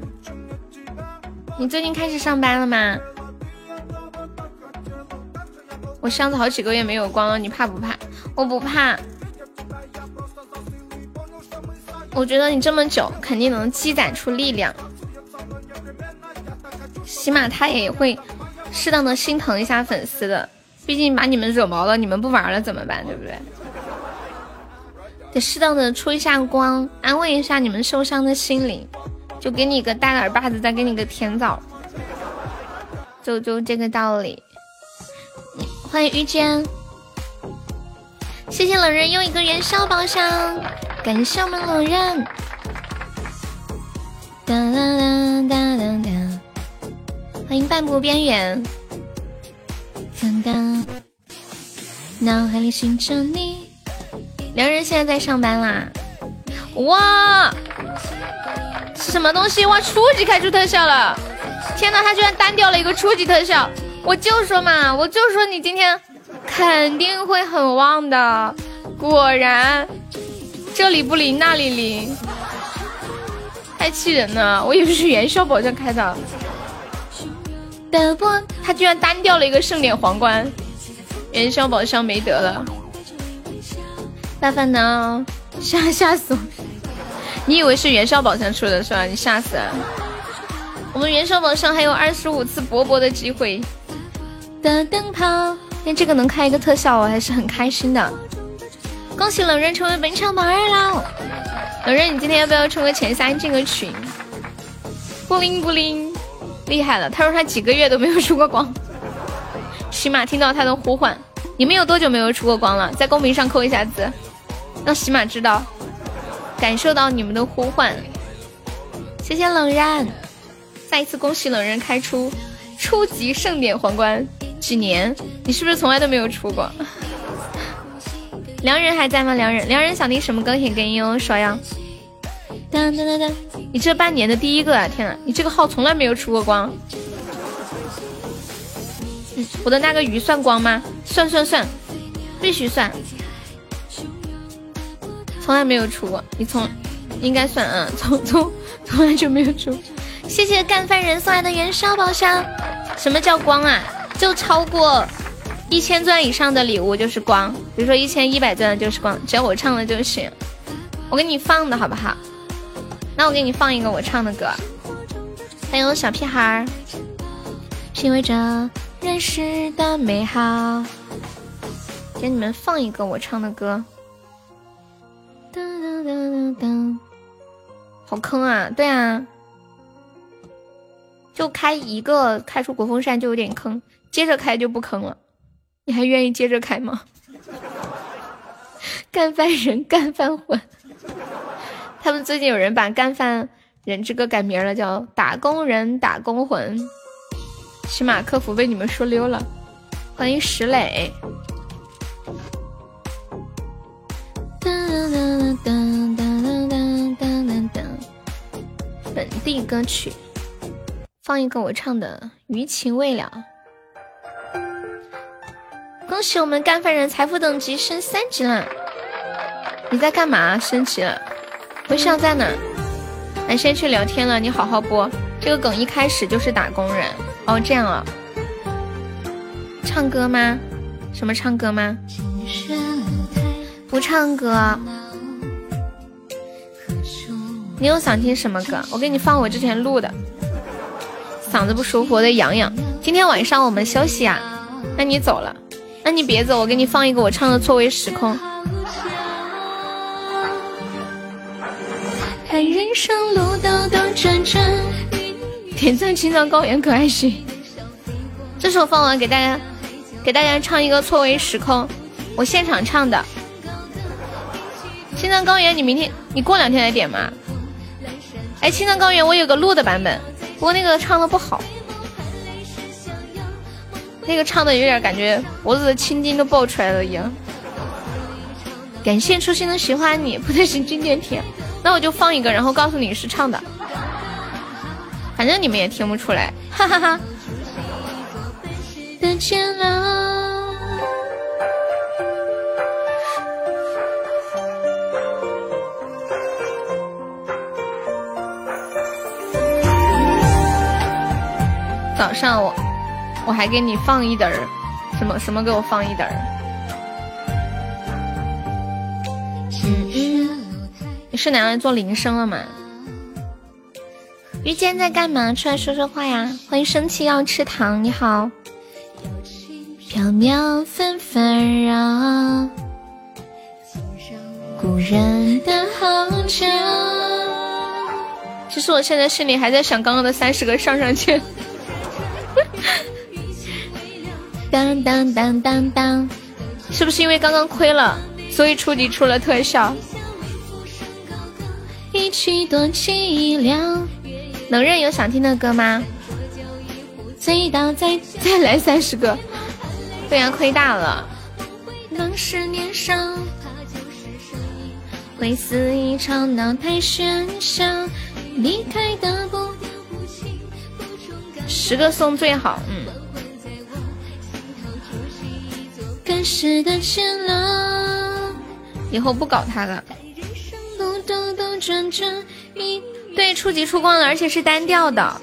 你最近开始上班了吗？我箱子好几个月没有光了，你怕不怕？我不怕。我觉得你这么久，肯定能积攒出力量。起码他也会适当的心疼一下粉丝的，毕竟把你们惹毛了，你们不玩了怎么办？对不对？得适当的出一下光，安慰一下你们受伤的心灵，就给你个大耳巴子，再给你个甜枣，就就这个道理。欢迎遇见，谢谢冷人又一个元宵宝箱，感谢我们冷人。哒哒哒哒哒哒，欢迎半步边缘。哒哒，脑海里寻着你。良人现在在上班啦！哇，什么东西？哇，初级开出特效了！天哪，他居然单掉了一个初级特效！我就说嘛，我就说你今天肯定会很旺的。果然，这里不灵那里灵，太气人了！我以为是元宵宝箱开的，他居然单掉了一个盛典皇冠，元宵宝箱没得了。大烦恼，吓吓死我！你以为是元宵宝箱出的是吧？你吓死了！我们元宵宝箱还有二十五次博博的机会。的灯泡，那这个能开一个特效，我还是很开心的。恭喜冷人成为本场榜二啦！冷人，你今天要不要冲个前三进个群？不灵不灵，厉害了！他说他几个月都没有出过光，起码听到他的呼唤。你们有多久没有出过光了？在公屏上扣一下字。让喜马知道，感受到你们的呼唤。谢谢冷然，再一次恭喜冷然开出初级盛典皇冠。几年？你是不是从来都没有出过？良人还在吗？良人，良人想听什么歌？可以跟悠悠说呀。当当当当，你这半年的第一个啊！天呐，你这个号从来没有出过光。我的那个鱼算光吗？算算算，必须算。从来没有出过，你从应该算嗯，从从从来就没有出。谢谢干饭人送来的元宵宝箱。什么叫光啊？就超过一千钻以上的礼物就是光，比如说一千一百钻的就是光，只要我唱的就行。我给你放的好不好？那我给你放一个我唱的歌。欢迎小屁孩，品味着人世的美好。给你们放一个我唱的歌。噔噔噔，好坑啊！对啊，就开一个开出国风扇就有点坑，接着开就不坑了。你还愿意接着开吗？干饭人，干饭魂。他们最近有人把干饭人之歌改名了，叫打工人，打工魂。起码客服被你们说溜了。欢迎石磊。本地歌曲，放一个我唱的《余情未了》。恭喜我们干饭人财富等级升三级了！你在干嘛？升级了？微笑在哪？俺先去聊天了，你好好播。这个梗一开始就是打工人哦，这样啊？唱歌吗？什么唱歌吗？不唱歌。你又想听什么歌？我给你放我之前录的。嗓子不舒服，我得养养。今天晚上我们休息啊？那你走了？那你别走，我给你放一个我唱的《错位时空》。看人生路兜兜转转，点赞青藏高原可爱心。这首放完给大家，给大家唱一个《错位时空》，我现场唱的。青藏高原，你明天你过两天来点吗？哎，青藏高原，我有个录的版本，不过那个唱的不好，那个唱的有点感觉脖子的青筋都爆出来了一样。感谢初心的喜欢你，不对，是金电铁。那我就放一个，然后告诉你是唱的，反正你们也听不出来，哈哈哈。早上我我还给你放一点儿，什么什么给我放一点儿？你是拿来做铃声了吗？遇见在干嘛？出来说说话呀！欢迎生气要吃糖，你好。飘渺纷纷扰，故人的号角。其实我现在心里还在想刚刚的三十个上上签。当当当当当，是不是因为刚刚亏了，所以初级出了特效？一曲多凄凉。能人有想听的歌吗？再打再再来三十个，不然亏大了。当时年少，会肆意吵闹太喧嚣，离开的不十个送最好，嗯。的，以后不搞他了。对，初级出光了，而且是单调的。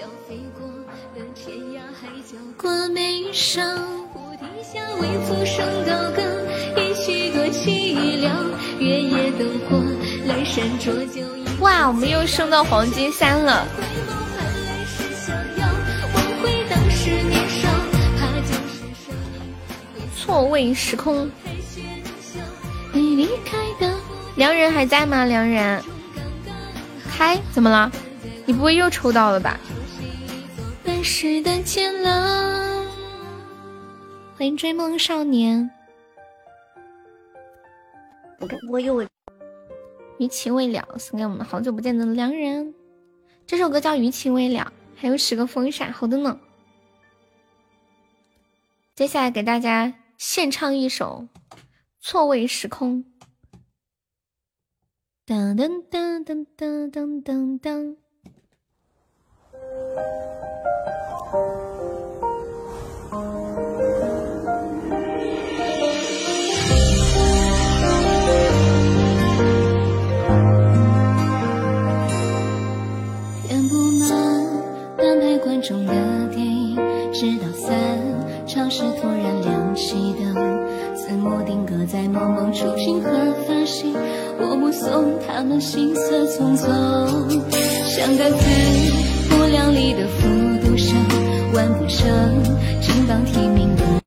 过眉梢，菩提下为生高歌，一曲多。月夜灯火，阑珊浊酒。哇，我们又升到黄金三了。错位时空。良人还在吗？良人。嗨，怎么了？你不会又抽到了吧？欢迎追梦少年。我我又余情未了，送给我们好久不见的良人。这首歌叫余情未了，还有十个风扇，好的呢。接下来给大家献唱一首错位时空。噔噔噔噔噔噔噔噔。填不满半排观众的电影，直到散场时突然亮熄灯，字幕定格在某某处境和发行。我目送他们行色匆匆，像个自不量力的复读生，完不成金榜题名的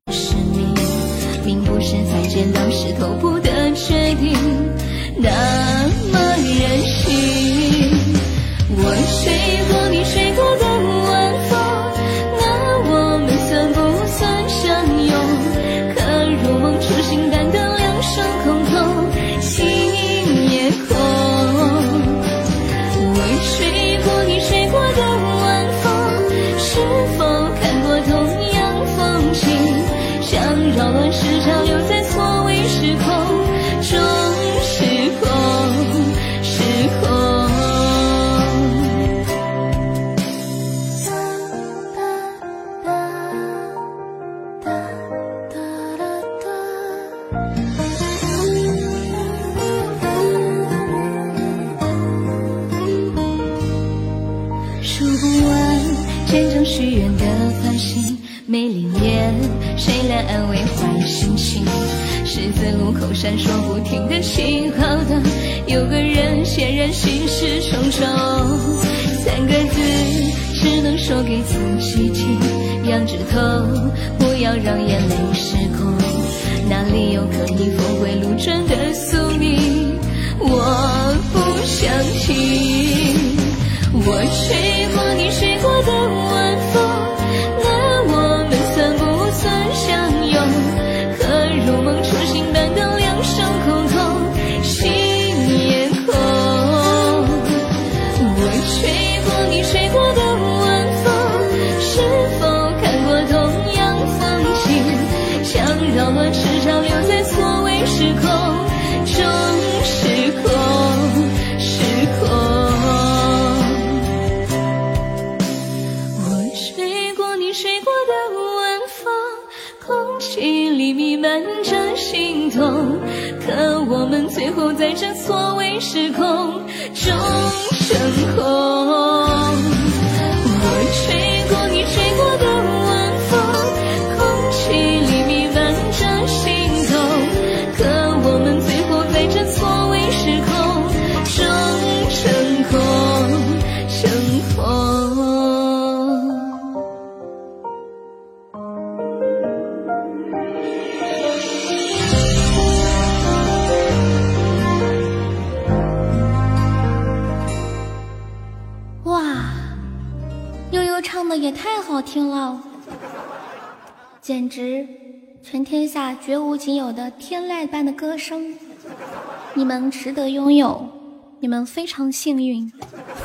幸运。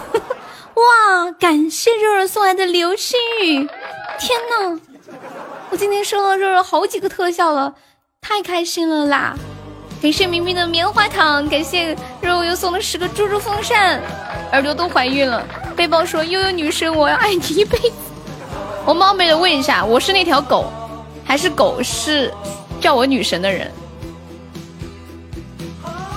哇，感谢肉肉送来的流星雨，天呐，我今天收到肉肉好几个特效了，太开心了啦！感谢明明的棉花糖，感谢肉肉又送了十个猪猪风扇，耳朵都怀孕了。背包说悠悠女神，我要爱你一辈子。我冒昧的问一下，我是那条狗，还是狗是叫我女神的人？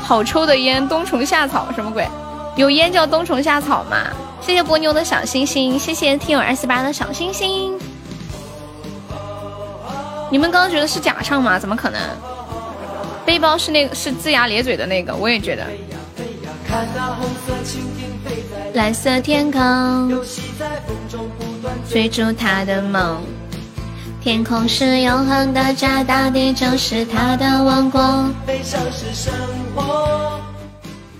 好抽的烟，冬虫夏草什么鬼？有烟叫冬虫夏草吗？谢谢波妞的小星星，谢谢听友二四八的小星星。你们刚刚觉得是假唱吗？怎么可能？背包是那个是龇牙咧嘴的那个，我也觉得。蓝色天空，追逐他的梦。天空是永恒的家，大地就是他的王国。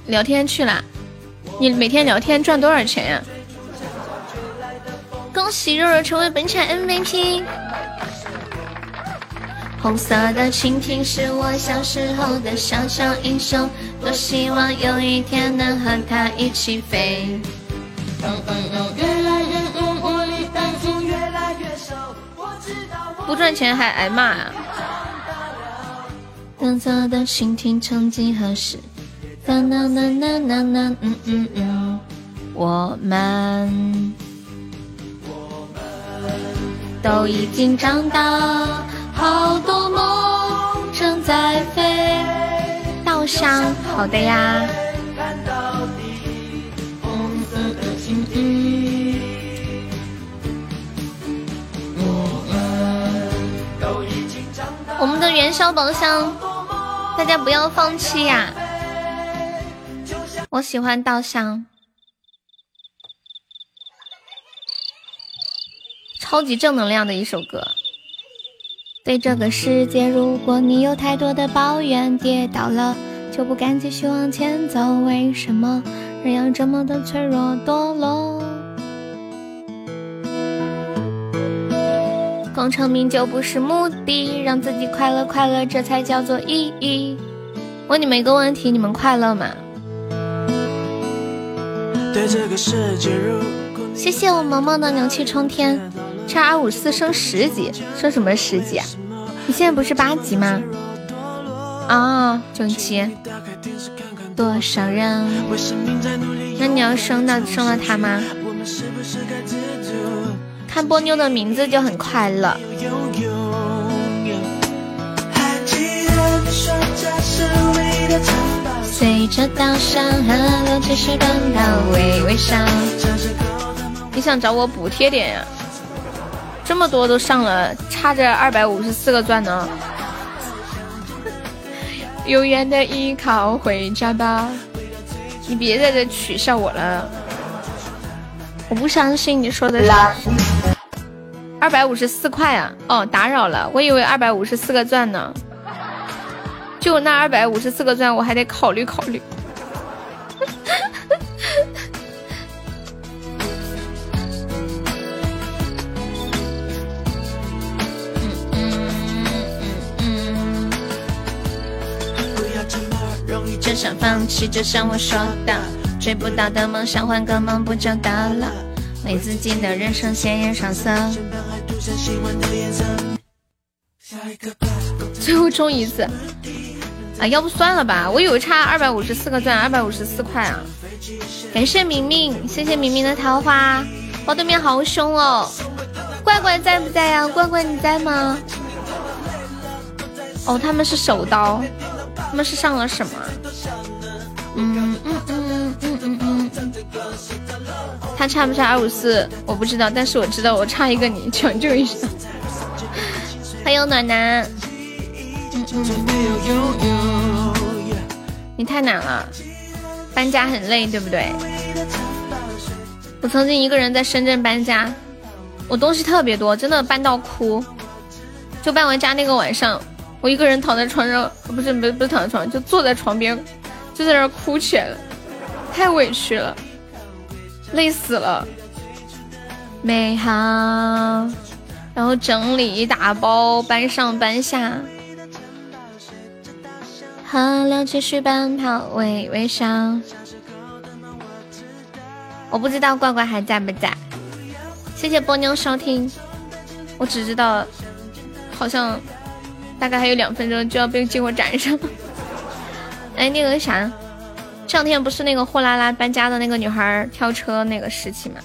聊天去了，你每天聊天赚多少钱呀、恭喜肉肉成为本场 MVP。红色的蜻蜓是我小时候的小小英雄，多希望有一天能和它一起飞。不赚钱还挨骂啊！红色的蜻蜓曾几何时，啦啦啦啦啦啦，嗯嗯嗯，我们都已经长大，好多梦正在飞。稻香，好的呀。我们的元宵宝箱，大家不要放弃呀！我喜欢稻香，超级正能量的一首歌。对这个世界，如果你有太多的抱怨，跌倒了就不敢继续往前走，为什么人要这么的脆弱堕落？功成名就不是目的，让自己快乐快乐，这才叫做意义。问你们一个问题，你们快乐吗？对这个世界，如果你谢谢我萌萌的牛气冲天，差二五四升十级，升什么十级啊？你现在不是八级吗？啊，九级。多少人？那你要升到升了他吗？看波妞的名字就很快乐。随着岛上河流继续奔跑，微微笑。你想找我补贴点呀？这么多都上了，差着二百五十四个钻呢。永远的依靠，回家吧。你别在这取笑我了，我不相信你说的。二百五十四块啊！哦，打扰了，我以为二百五十四个钻呢。就那二百五十四个钻，我还得考虑考虑。就想放弃，就像我说的，追不到的梦想，换个梦不就得了？为自己的人生鲜艳上色。最后冲一次啊！要不算了吧，我以为差二百五十四个钻，二百五十四块啊！感谢明明，谢谢明明的桃花。哇对面好凶哦！怪怪在不在呀？怪怪你在吗？哦，他们是手刀。他们是上了什么？嗯嗯嗯嗯嗯嗯，他差不差二五四？我不知道，但是我知道我差一个你，抢救一下。欢迎暖男。嗯嗯你太难了，搬家很累，对不对？我曾经一个人在深圳搬家，我东西特别多，真的搬到哭。就搬完家那个晚上。我一个人躺在床上，不是不是不是躺在床上，就坐在床边，就在那哭起来了，太委屈了，累死了。美好，然后整理打包搬上搬下，河流继续奔跑，微微笑。我不知道乖乖还在不在，谢谢波妞收听，我只知道好像。大概还有两分钟就要被进我斩上。哎，那个啥，这两天不是那个货拉拉搬家的那个女孩跳车那个事情吗？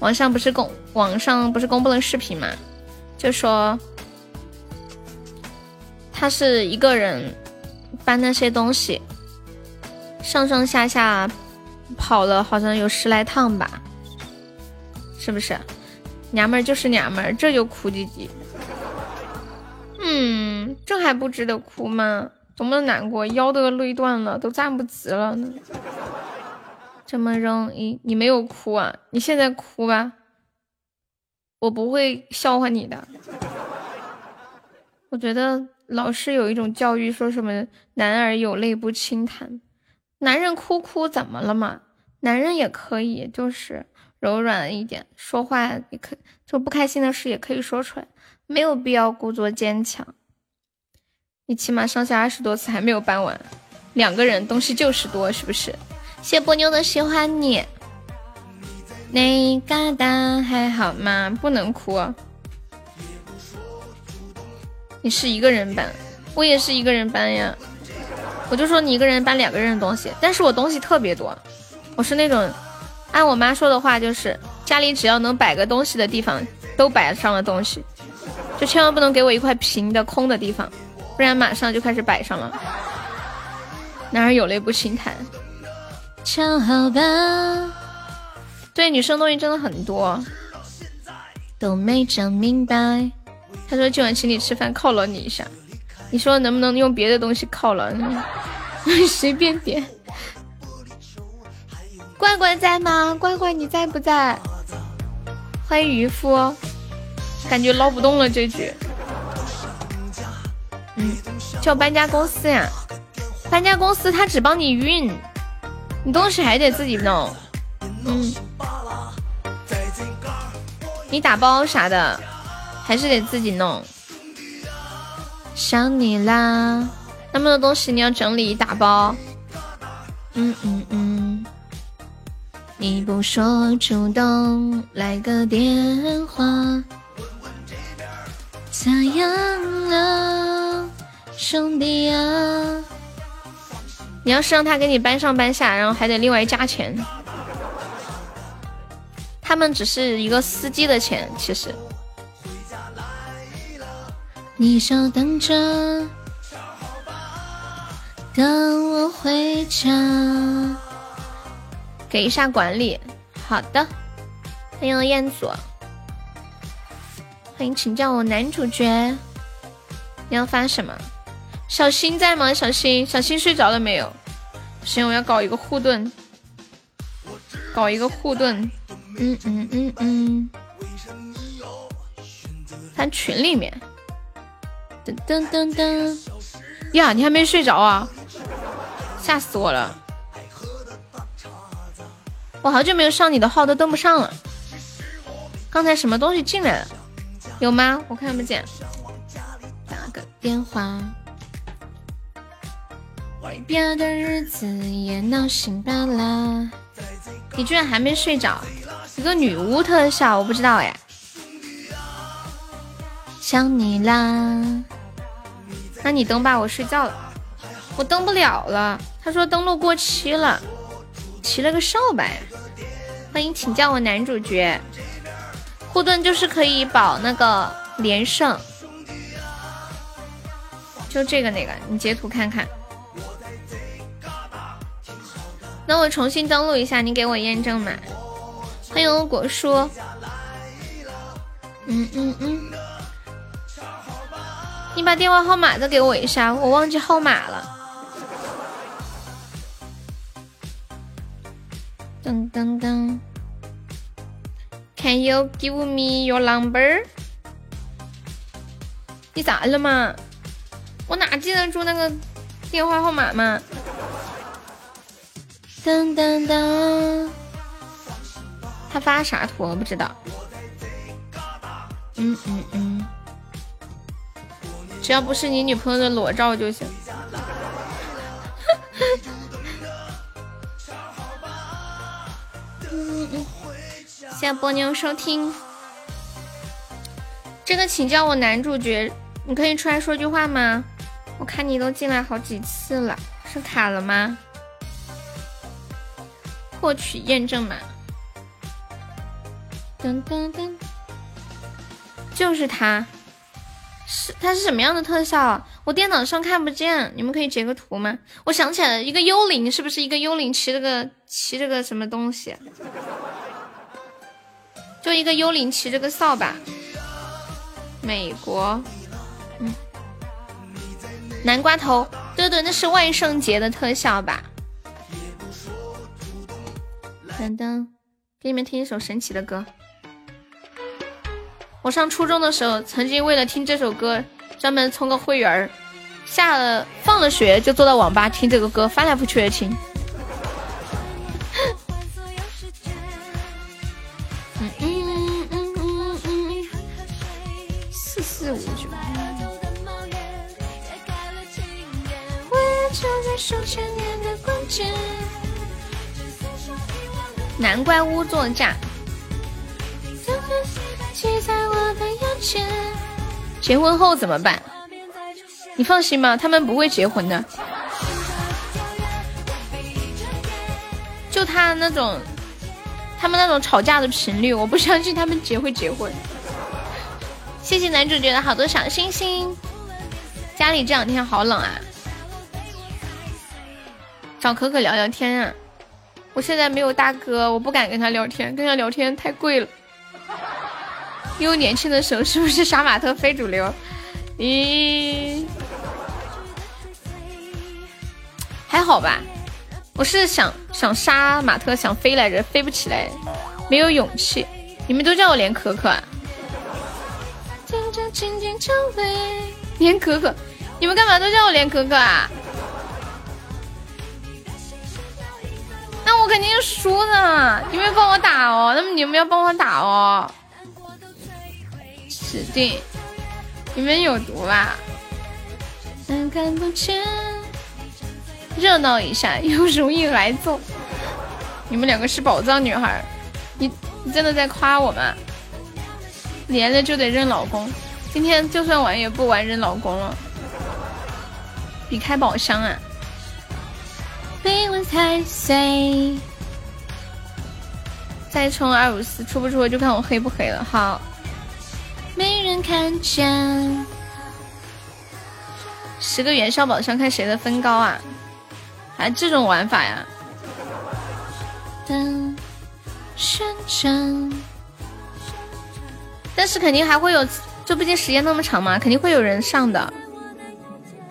网上不是公网上不是公布了视频吗？就说她是一个人搬那些东西，上上下下跑了好像有十来趟吧，是不是？娘们儿就是娘们儿，这就哭唧唧。嗯，这还不值得哭吗？多么难过，腰都要累断了，都站不直了呢。这么扔，你，你没有哭啊？你现在哭吧，我不会笑话你的。我觉得老是有一种教育，说什么“男儿有泪不轻弹”，男人哭哭怎么了嘛？男人也可以，就是柔软一点，说话也可，就不开心的事也可以说出来。没有必要故作坚强。你起码上下二十多次还没有搬完，两个人东西就是多，是不是？谢波妞的喜欢你。那嘎达还好吗？不能哭。你是一个人搬，我也是一个人搬呀。我就说你一个人搬两个人的东西，但是我东西特别多。我是那种按我妈说的话，就是家里只要能摆个东西的地方，都摆上了东西。就千万不能给我一块平的空的地方，不然马上就开始摆上了。男人有泪不轻弹，唱好吧。对，女生东西真的很多，都没整明白。他说今晚请你吃饭，犒劳你一下。你说能不能用别的东西犒劳你？随便点。乖乖在吗？乖乖你在不在？欢迎渔夫。感觉捞不动了这局，嗯，叫搬家公司呀，搬家公司他只帮你运，你东西还得自己弄，嗯，你打包啥的还是得自己弄。想你啦，那么多东西你要整理打包，嗯嗯嗯，你不说主动来个电话。咋样了？兄弟啊！你要是让他给你搬上搬下，然后还得另外加钱。他们只是一个司机的钱，其实。你稍等着，等我回家。给一下管理，好的。欢迎彦祖，欢迎请叫我男主角。你要发什么？小新在吗？小新，小新睡着了没有？行，我要搞一个护盾，搞一个护盾。嗯嗯嗯嗯。他群里面。噔噔噔噔。呀，你还没睡着啊？吓死我了！我好久没有上你的号，都登不上了。刚才什么东西进来了？有吗？我看不见。打个电话。外边的日子也闹心罢了。你居然还没睡着？一个女巫特效，我不知道哎。想你啦。那你登吧，我睡觉了。我登不了了，他说登录过期了。骑了个扫把。欢迎，请叫我男主角。护盾就是可以保那个连胜，就这个那个，你截图看看。那我重新登录一下，你给我验证码。欢迎果叔。嗯嗯嗯。你把电话号码再给我一下，我忘记号码了。噔噔噔。Can you give me your number？你咋了嘛？我哪记得住那个电话号码嘛？噔噔噔，他发啥图？我不知道。嗯嗯嗯，只要不是你女朋友的裸照就行。嗯嗯，谢谢波妞收听。这个请叫我男主角，你可以出来说句话吗？我看你都进来好几次了，是卡了吗？获取验证码，噔噔噔，就是他，是他是什么样的特效？我电脑上看不见，你们可以截个图吗？我想起来了，一个幽灵，是不是一个幽灵骑着个骑着个什么东西？就一个幽灵骑着个扫把。美国，嗯，南瓜头，对对，那是万圣节的特效吧？噔噔，给你们听一首神奇的歌。我上初中的时候，曾经为了听这首歌，专门充个会员儿，下了放了学就坐到网吧听这个歌，翻来覆去的听。四四五九。难怪屋座驾。结婚后怎么办？你放心吧，他们不会结婚的。就他那种，他们那种吵架的频率，我不相信他们结会结婚。谢谢男主角的好多小星星。家里这两天好冷啊，找可可聊聊天啊。我现在没有大哥，我不敢跟他聊天，跟他聊天太贵了。因为年轻的时候是不是杀马特非主流？咦，还好吧。我是想想杀马特，想飞来着，飞不起来，没有勇气。你们都叫我连可可。连可可，你们干嘛都叫我连可可啊？那我肯定输的，你们要帮我打哦。那么你们要帮我打哦。指定，你们有毒吧？热闹一下 又容易挨揍。你们两个是宝藏女孩，你你真的在夸我吗？连着就得认老公，今天就算玩也不玩认老公了。比开宝箱啊！被我踩碎。再充二五四，出不出就看我黑不黑了。好，没人看见。十个元宵宝箱，看谁的分高啊？还这种玩法呀？宣传。但是肯定还会有，这毕竟时间那么长嘛，肯定会有人上的，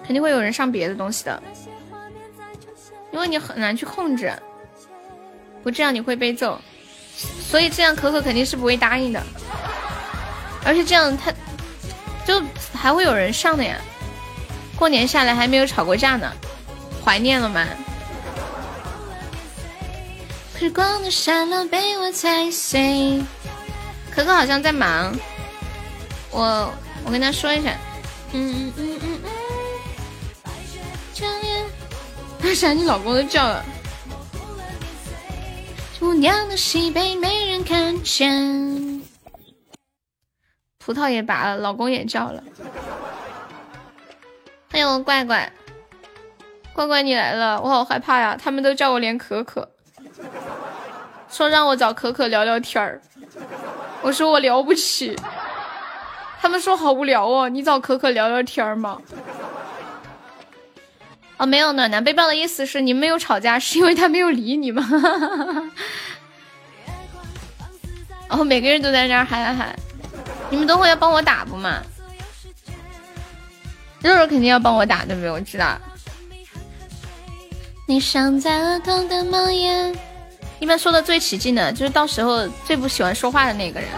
肯定会有人上别的东西的，因为你很难去控制，不这样你会被揍。所以这样可可肯定是不会答应的，而且这样他就还会有人上的呀。过年下来还没有吵过架呢，怀念了吗？时光的沙漏被我踩碎。可可好像在忙，我我跟他说一下。嗯嗯嗯嗯嗯。为啥你老公都叫了？姑娘的喜悲没人看见，葡萄也拔了，老公也叫了。欢迎我怪怪，怪怪你来了，我好害怕呀！他们都叫我连可可，说让我找可可聊聊天儿，我说我聊不起。他们说好无聊哦，你找可可聊聊天儿吗？哦，没有暖男背包的意思是你没有吵架，是因为他没有理你吗？哦，每个人都在那儿喊喊喊，你们等会要帮我打不嘛？肉肉肯定要帮我打，对不对？我知道。你伤在了痛的梦魇。一般说的最起劲的就是到时候最不喜欢说话的那个人。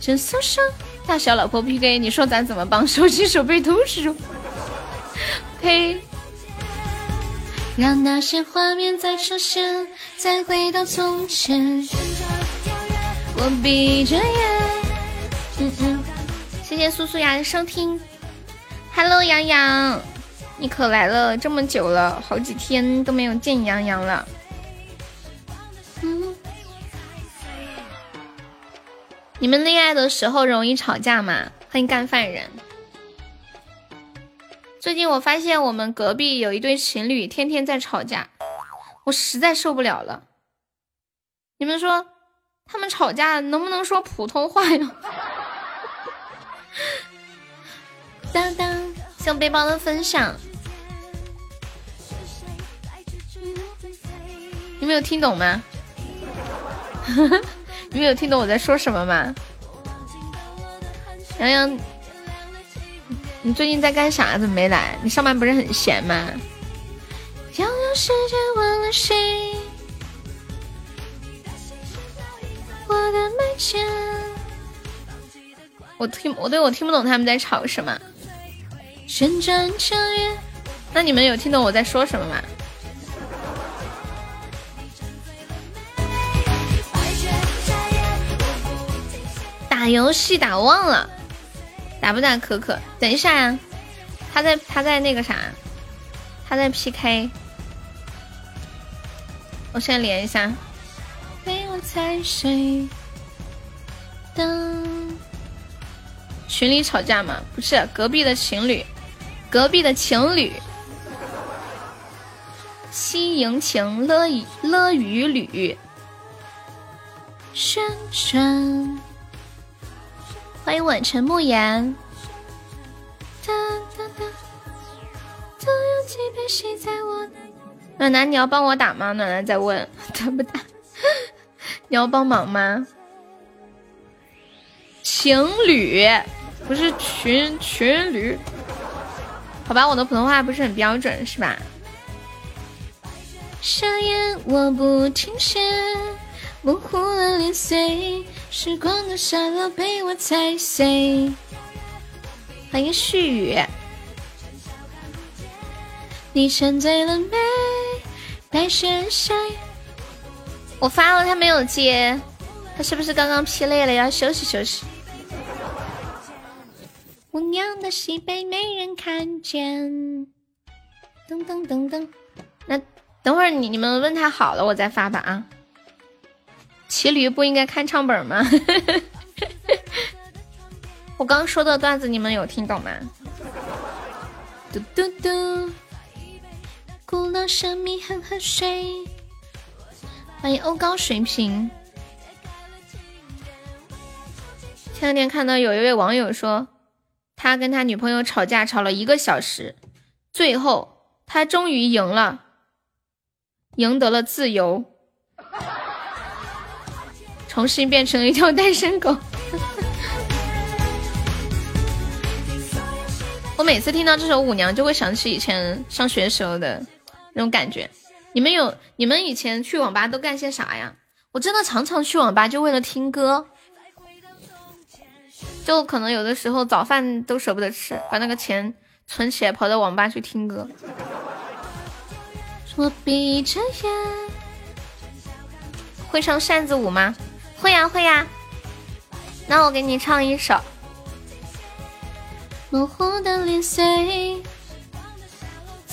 真受伤，大小老婆 PK，你说咱怎么帮？手机手背都是肉。呸，让那些画面再出现，再回到从前。我闭着眼。嗯嗯，谢谢苏苏牙的收听。Hello，洋洋，你可来了这么久了，好几天都没有见杨洋了。嗯，你们恋爱的时候容易吵架吗？欢迎干饭人。最近我发现我们隔壁有一对情侣天天在吵架，我实在受不了了。你们说他们吵架能不能说普通话呀？当当，送背包的分享，你们有听懂吗？你们有听懂我在说什么吗？洋洋。你最近在干啥？怎么没来？你上班不是很闲吗？我听我对我听不懂他们在吵什么旋转车。那你们有听懂我在说什么吗？打游戏打忘了。打不打可可？等一下呀，他在他在那个啥，他在 PK，我先连一下。被我踩碎的群里吵架吗？不是，隔壁的情侣，隔壁的情侣，西营情乐乐与旅，宣传。欢迎晚晨慕言。暖男，你要帮我打吗？暖男在问打不打？你要帮忙吗？情侣不是群群侣，好吧，我的普通话不是很标准，是吧？夏夜我不停歇，模糊了年岁。时光的沙漏被我踩碎。欢迎絮语。你沉醉了没？白雪下。我发了，他没有接。他是不是刚刚劈累了，要休息休息？我娘的喜被没人看见。噔噔噔噔。那等会儿你你们问他好了，我再发吧啊。骑驴不应该看唱本吗？我刚说的段子你们有听懂吗？嘟嘟嘟，古老神秘狠狠水。欢迎欧高水平。前两天看到有一位网友说，他跟他女朋友吵架吵了一个小时，最后他终于赢了，赢得了自由，重新变成了一条单身狗。我每次听到这首《舞娘》，就会想起以前上学时候的那种感觉。你们有？你们以前去网吧都干些啥呀？我真的常常去网吧，就为了听歌。就可能有的时候早饭都舍不得吃，把那个钱存起来，跑到网吧去听歌。我闭着眼。会唱扇子舞吗？会呀会呀。那我给你唱一首。模糊的零碎。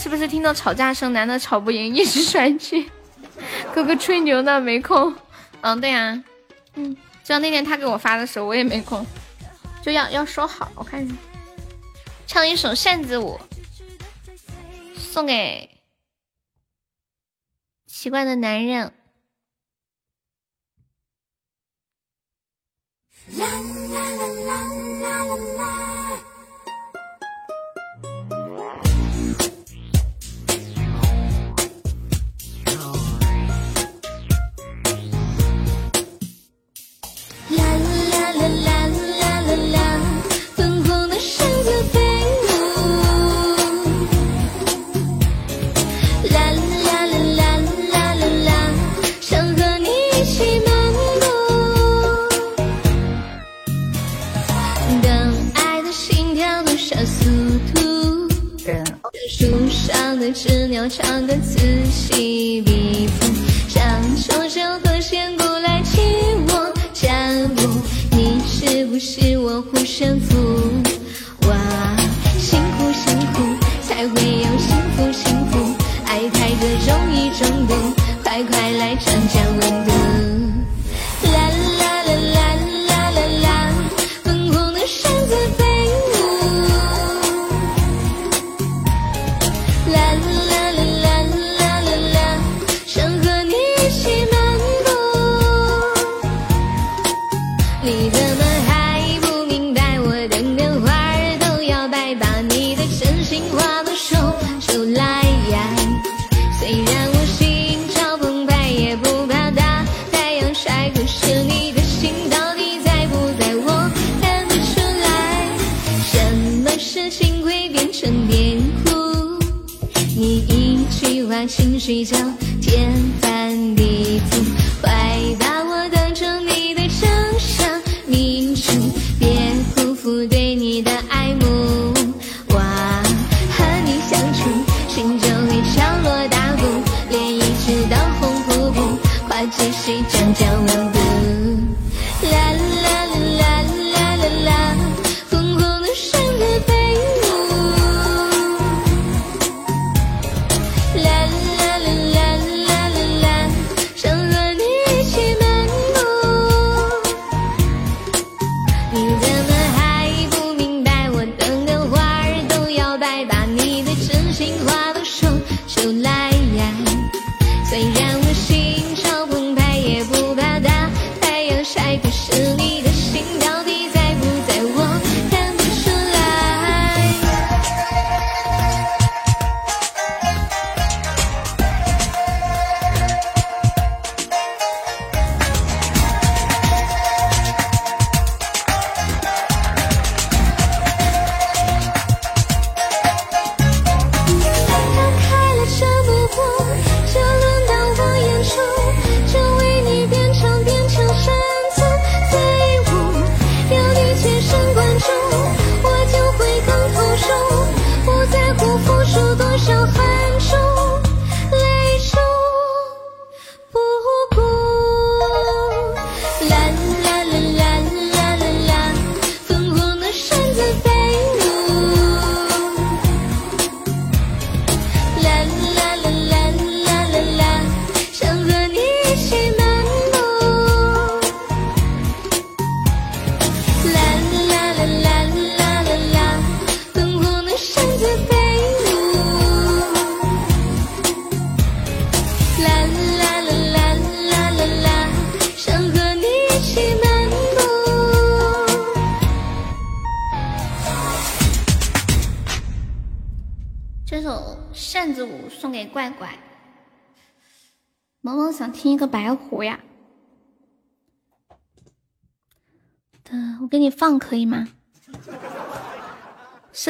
是不是听到吵架声？男的吵不赢，一直甩去。哥哥吹牛呢，没空。嗯，对呀。嗯，就像那天他给我发的时候，我也没空。就要要说好，我看一下，唱一首扇子舞，送给奇怪的男人。啦啦啦啦树上的知了唱歌此起彼伏，像秋秋和弦鼓来起我脚步。你是不是我护身符？哇，辛苦辛苦才会有幸福幸福，爱太多容易中毒，快快来尝尝温度。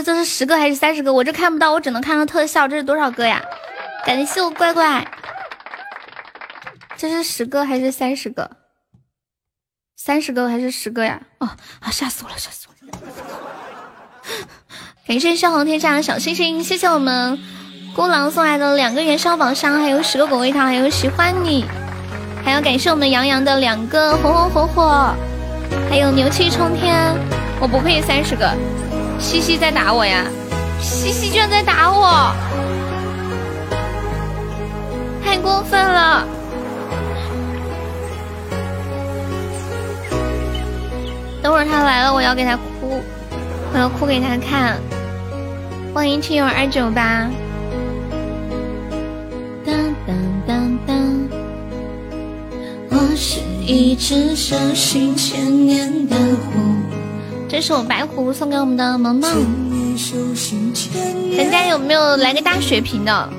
这是十个还是三十个？我这看不到，我只能看到特效。这是多少个呀？感谢我乖乖。这是十个还是三十个？三十个还是十个呀？哦啊！吓死我了，吓死我了！感谢笑红天下的小星星，谢谢我们孤狼送来的两个元宵宝箱，还有十个果味糖，还有喜欢你，还要感谢我们杨洋的两个红红火火，还有牛气冲天。我不配三十个。西西在打我呀！西西居然在打我，太过分了！等会儿他来了，我要给他哭，我要哭给他看。欢迎亲友二九八。当当当当，我是一只手心千年的狐。这是我白狐送给我们的萌萌，咱家有没有来个大血瓶的？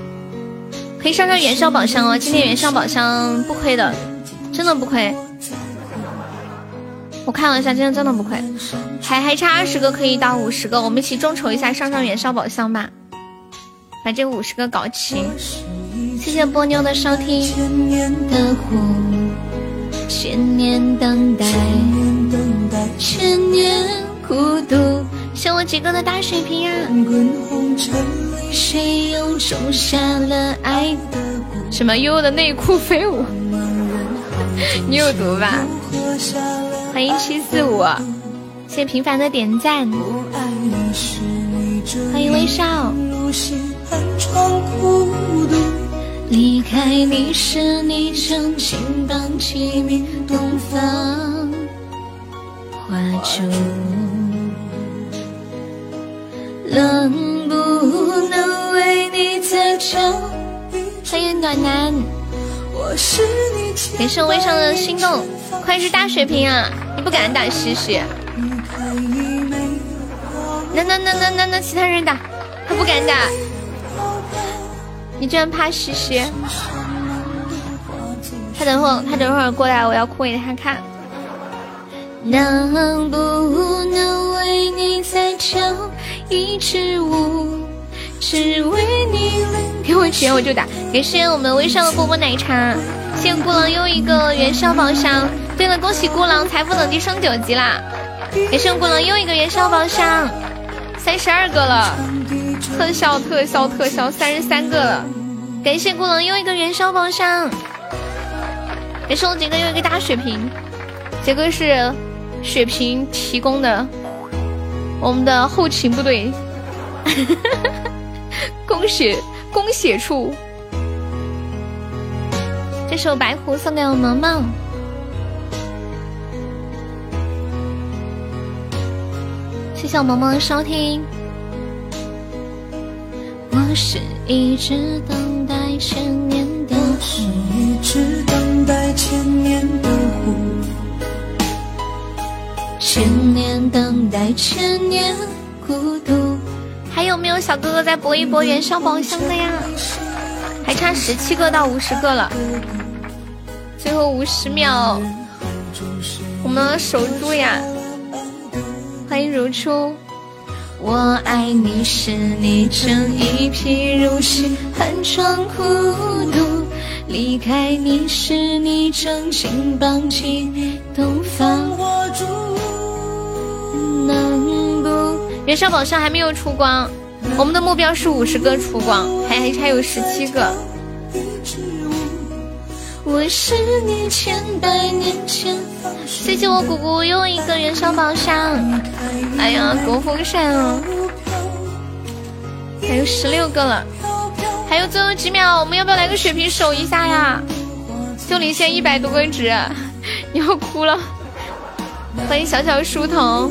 可以上上元宵宝箱哦，今天元宵宝箱不亏的，真的不亏。我看了一下，今天真的不亏，还还差二十个可以到五十个，我们一起众筹一下上上元宵宝箱吧，把这五十个搞齐。谢谢波妞的收听。千年等待，千年孤独。谢我几个的大水瓶呀！谁又种下了爱的什么悠悠的内裤飞舞？你有毒吧？欢迎七四五，谢谢平凡的点赞。欢迎微笑。离开你时，你曾经放弃你东方花烛，能不能为你再找欢迎暖男，感谢我微笑的心动，快是大血瓶啊！你不敢打西西，那那那那那那其他人打，他不敢打。你居然怕西西？他等会儿，他等会儿过来，我要哭给他看。能不能为你再跳一支舞？只为你给我钱我就打。感谢我们微笑的波波奶茶，谢谢孤狼又一个元宵宝箱。对了，恭喜孤狼财富等级升九级啦！感谢孤狼又一个元宵宝箱，三十二个了。特效特效特效，三十三个了！感谢孤狼又一个元宵宝箱，感谢我杰哥又一个大血瓶，杰哥是血瓶提供的，我们的后勤部队，供血供血处。这首白狐送给我萌萌，谢谢我萌萌的收听。我是一直等待千年的我是一直等待千年的湖，千年等待千年孤独。还有没有小哥哥再搏一搏元宵宝箱的呀？还差十七个到五十个了，最后五十秒，我们守住呀！欢迎如初。我爱你时，你正一贫如洗，寒窗苦读；离开你时，你正金榜题东方火烛。元宵宝箱还没有出光，我们的目标是五十个出光，还还差有十七个。我是你千百年前。谢谢我姑姑又一个元宵宝箱，哎呀，多风扇哦！还有十六个了，还有最后几秒，我们要不要来个血瓶守一下呀？就领先一百多个值，你要哭了。欢迎小小书童。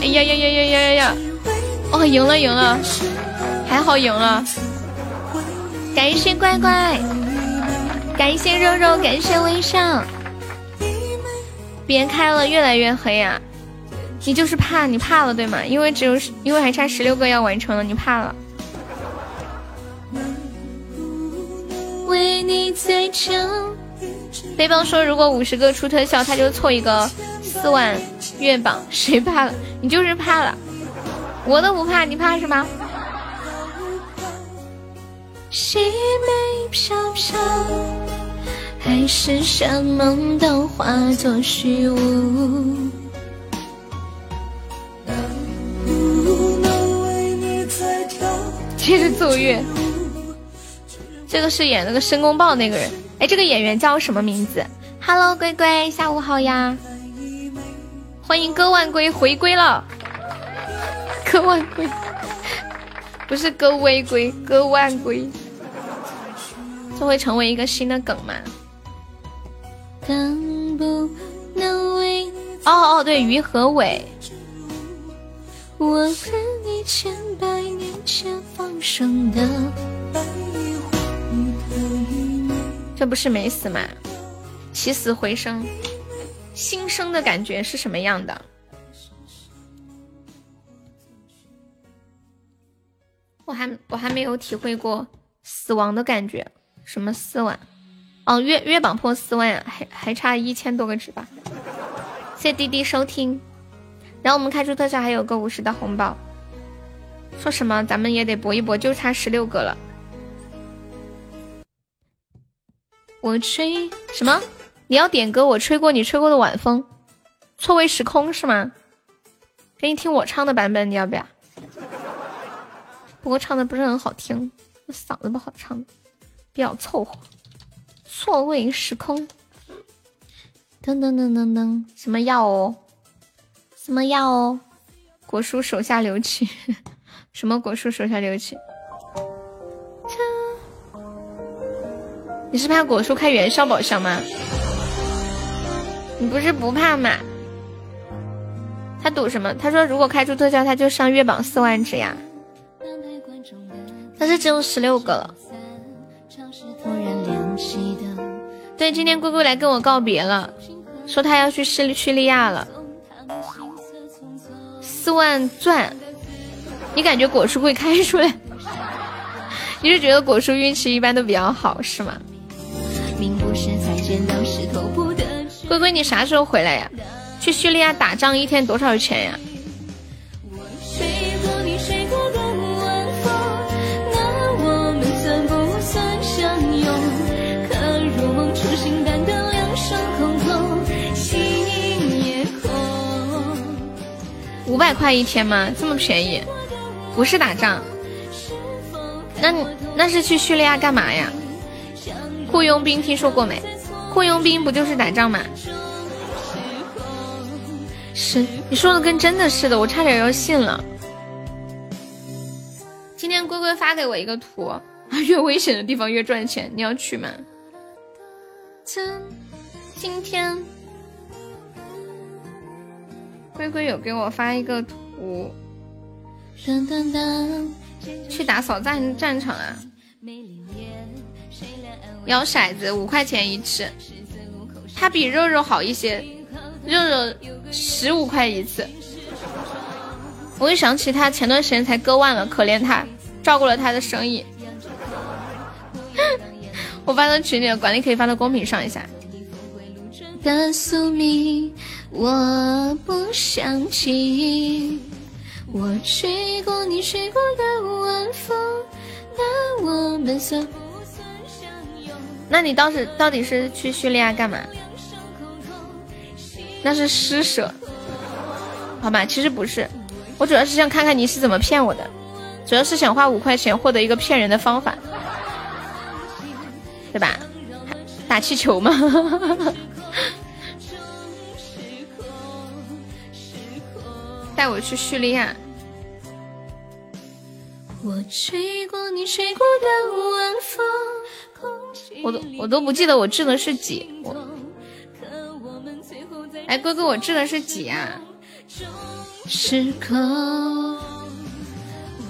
哎呀呀呀呀呀呀呀！哦，赢了赢了，还好赢了。感谢乖乖，感谢肉肉，感谢微笑。别开了，越来越黑呀！你就是怕，你怕了对吗？因为只有因为还差十六个要完成了，你怕了。为你在唱。背包说，如果五十个出特效，他就凑一个四万月榜。谁怕了？你就是怕了。我都不怕，你怕什么？细眉飘飘，海市蜃梦都化作虚无。接着奏乐。这个是演那个申公豹那个人，哎，这个演员叫什么名字？Hello，龟龟，下午好呀！欢迎歌万归回归了，歌万归，不是歌微归，歌万归，这会成为一个新的梗吗？哦哦，对，于和伟。我是你千百年前放生的。这不是没死吗？起死回生，新生的感觉是什么样的？我还我还没有体会过死亡的感觉。什么四万？哦，月月榜破四万，还还差一千多个值吧？谢谢滴滴收听。然后我们开出特效，还有个五十的红包。说什么？咱们也得搏一搏，就差十六个了。我吹什么？你要点歌？我吹过你吹过的晚风，错位时空是吗？给你听我唱的版本，你要不要？不过唱的不是很好听，我嗓子不好唱，比较凑合。错位时空，噔噔噔噔噔，什么药哦？什么药哦？果蔬手下留情，什么果蔬手下留情？你是怕果蔬开元宵宝箱吗？你不是不怕吗？他赌什么？他说如果开出特效，他就上月榜四万只呀。但是只有十六个了。对，今天龟龟来跟我告别了，说他要去叙叙利亚了。四万钻，你感觉果树会开出来？你是觉得果树运气一般都比较好是吗？龟龟，你啥时候回来呀？去叙利亚打仗一天多少钱呀？五百块一天吗？这么便宜？不是打仗，那那是去叙利亚干嘛呀？雇佣兵听说过没？雇佣兵不就是打仗吗？是你说的跟真的似的，我差点要信了。今天龟龟发给我一个图，越危险的地方越赚钱，你要去吗？今天龟龟有给我发一个图，噔噔噔，去打扫战战场啊。摇骰子五块钱一次，它比肉肉好一些，肉肉十五块一次。我又想起他前段时间才割腕了，可怜他，照顾了他的生意。我发到群里了，管理可以发到公屏上一下。告诉你，我不想起我吹过你吹过的晚风，那我们算。那你当时到底是去叙利亚干嘛？那是施舍，好吧？其实不是，我主要是想看看你是怎么骗我的，主要是想花五块钱获得一个骗人的方法，对吧？打气球吗？带我去叙利亚。我吹过你吹过的晚风。我都我都不记得我掷的是几，我，哎，哥哥，我掷的是几啊？时刻，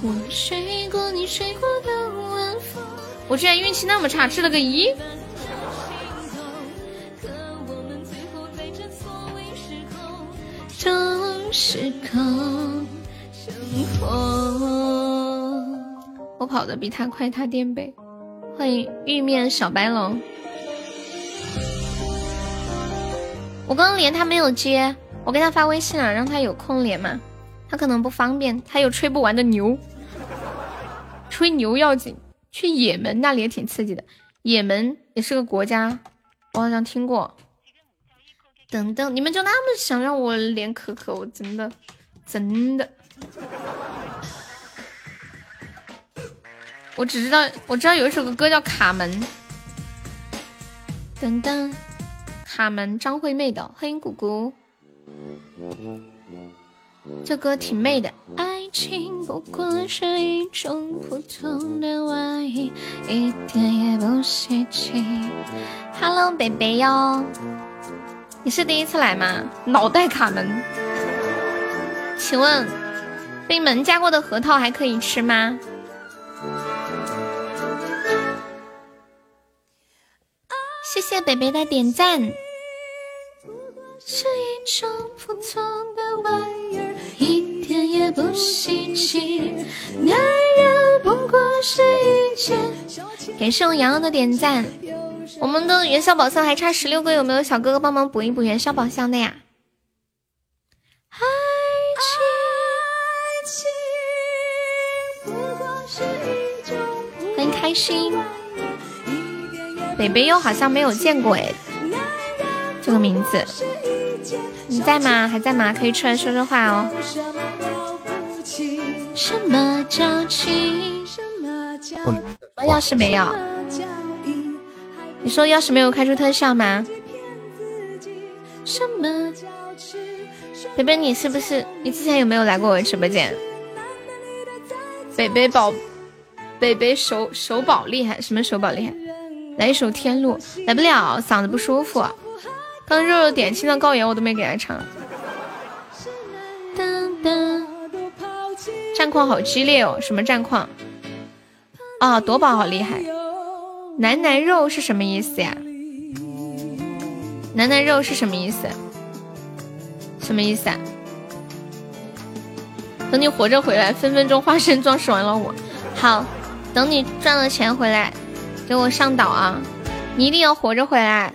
我睡过你睡过的晚风。我居然运气那么差，掷了个一。终时刻生活。我跑的比他快，他垫背。欢迎玉面小白龙。我刚刚连他没有接，我给他发微信了，让他有空连嘛。他可能不方便，他有吹不完的牛，吹牛要紧。去也门那里也挺刺激的，也门也是个国家，我好像听过。等等，你们就那么想让我连可可？我真的真的，我只知道我知道有一首歌叫《卡门》。等等。卡门张惠妹的，欢迎姑姑。这歌挺媚的。爱情不过是一种普通的玩意，一点也不稀奇。Hello，北北哟，你是第一次来吗？脑袋卡门，请问被门夹过的核桃还可以吃吗？谢谢北北的点赞。是一种普通的玩意儿，一点也不稀奇。男人不过是一件感谢我洋洋的点赞。我们的元宵宝箱还差十六个，有没有小哥哥帮忙补一补元宵宝箱的呀？爱情不过是一种很开心。北北又好像没有见过哎，这个名字，你在吗？还在吗？可以出来说说话哦。什么叫情？钥匙没有？你说钥匙没有开出特效吗？什么？北北，你是不是？你之前有没有来过我直播间？北北宝，北北手手宝厉害，什么手宝厉害？来一首《天路》，来不了，嗓子不舒服。刚肉肉点青藏高原我都没给他唱。战况好激烈哦，什么战况？啊，夺宝好厉害。男男肉是什么意思呀？男男肉是什么意思？什么意思啊？等你活着回来，分分钟化身装饰完了我。好，等你赚了钱回来。给我上岛啊！你一定要活着回来。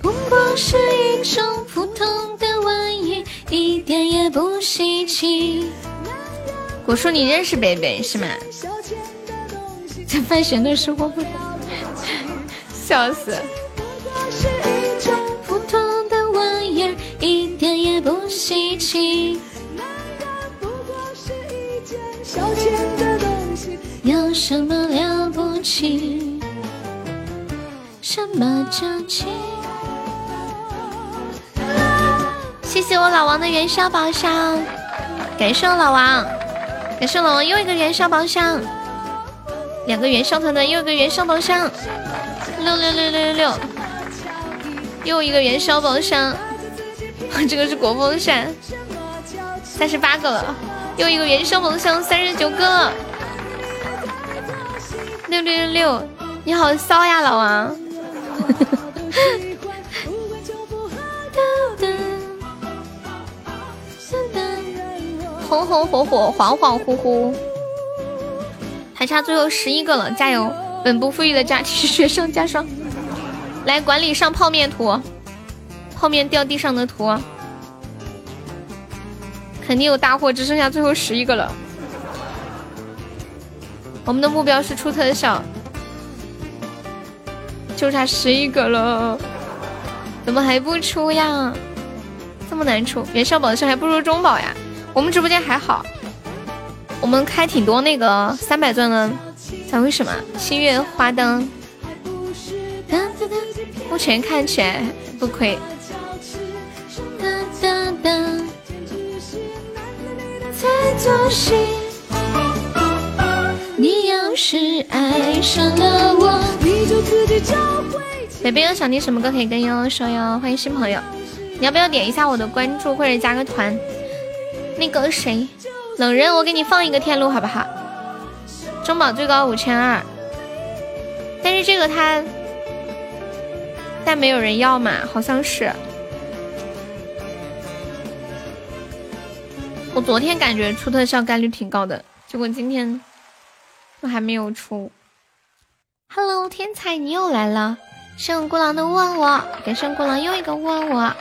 不过是一种普通的玩意，一点也不稀奇。果叔，你认识北北是吗？在范闲的生活不？笑死！普通的玩意，一点也不稀奇。有什么了不起？什么叫情？谢谢我老王的元宵宝箱，感谢老王，感谢老王又一个元宵宝箱，两个元宵团团又一个元宵宝箱，六六六六六六，又一个元宵宝箱，这个是国风扇，三十八个了，又一个元宵宝箱，三十九个。六六六六，你好骚呀，老王！红红火火，恍恍惚惚，还差最后十一个了，加油！本不富裕的家庭雪上加霜，来管理上泡面图，泡面掉地上的图，肯定有大货，只剩下最后十一个了。我们的目标是出特效，就差十一个了，怎么还不出呀？这么难出，元宵宝箱还不如中宝呀！我们直播间还好，我们开挺多那个三百钻的，想为什么？星月花灯，目前看起来不亏。你要是爱上了我，你就自己找回。北北有想听什么歌可以跟悠悠说哟。欢迎新朋友，你要不要点一下我的关注或者加个团？那个谁，冷人，我给你放一个天路好不好？中宝最高五千二，但是这个他，但没有人要嘛，好像是。我昨天感觉出特效概率挺高的，结果今天我还没有出。Hello，天才你又来了！圣孤狼的问我，给圣孤狼又一个问我，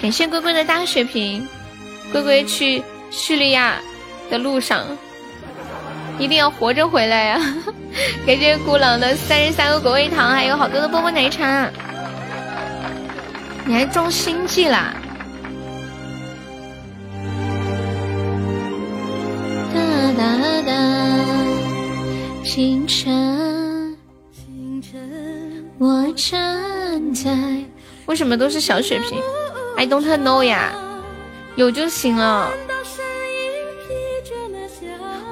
感谢龟龟的大血瓶。龟龟去叙利亚的路上，一定要活着回来呀！感谢孤狼的三十三个果味糖，还有好多的波波奶茶。你还中星际啦？哒哒哒，清晨，我站在。为什么都是小血瓶？I don't know 呀，有就行了。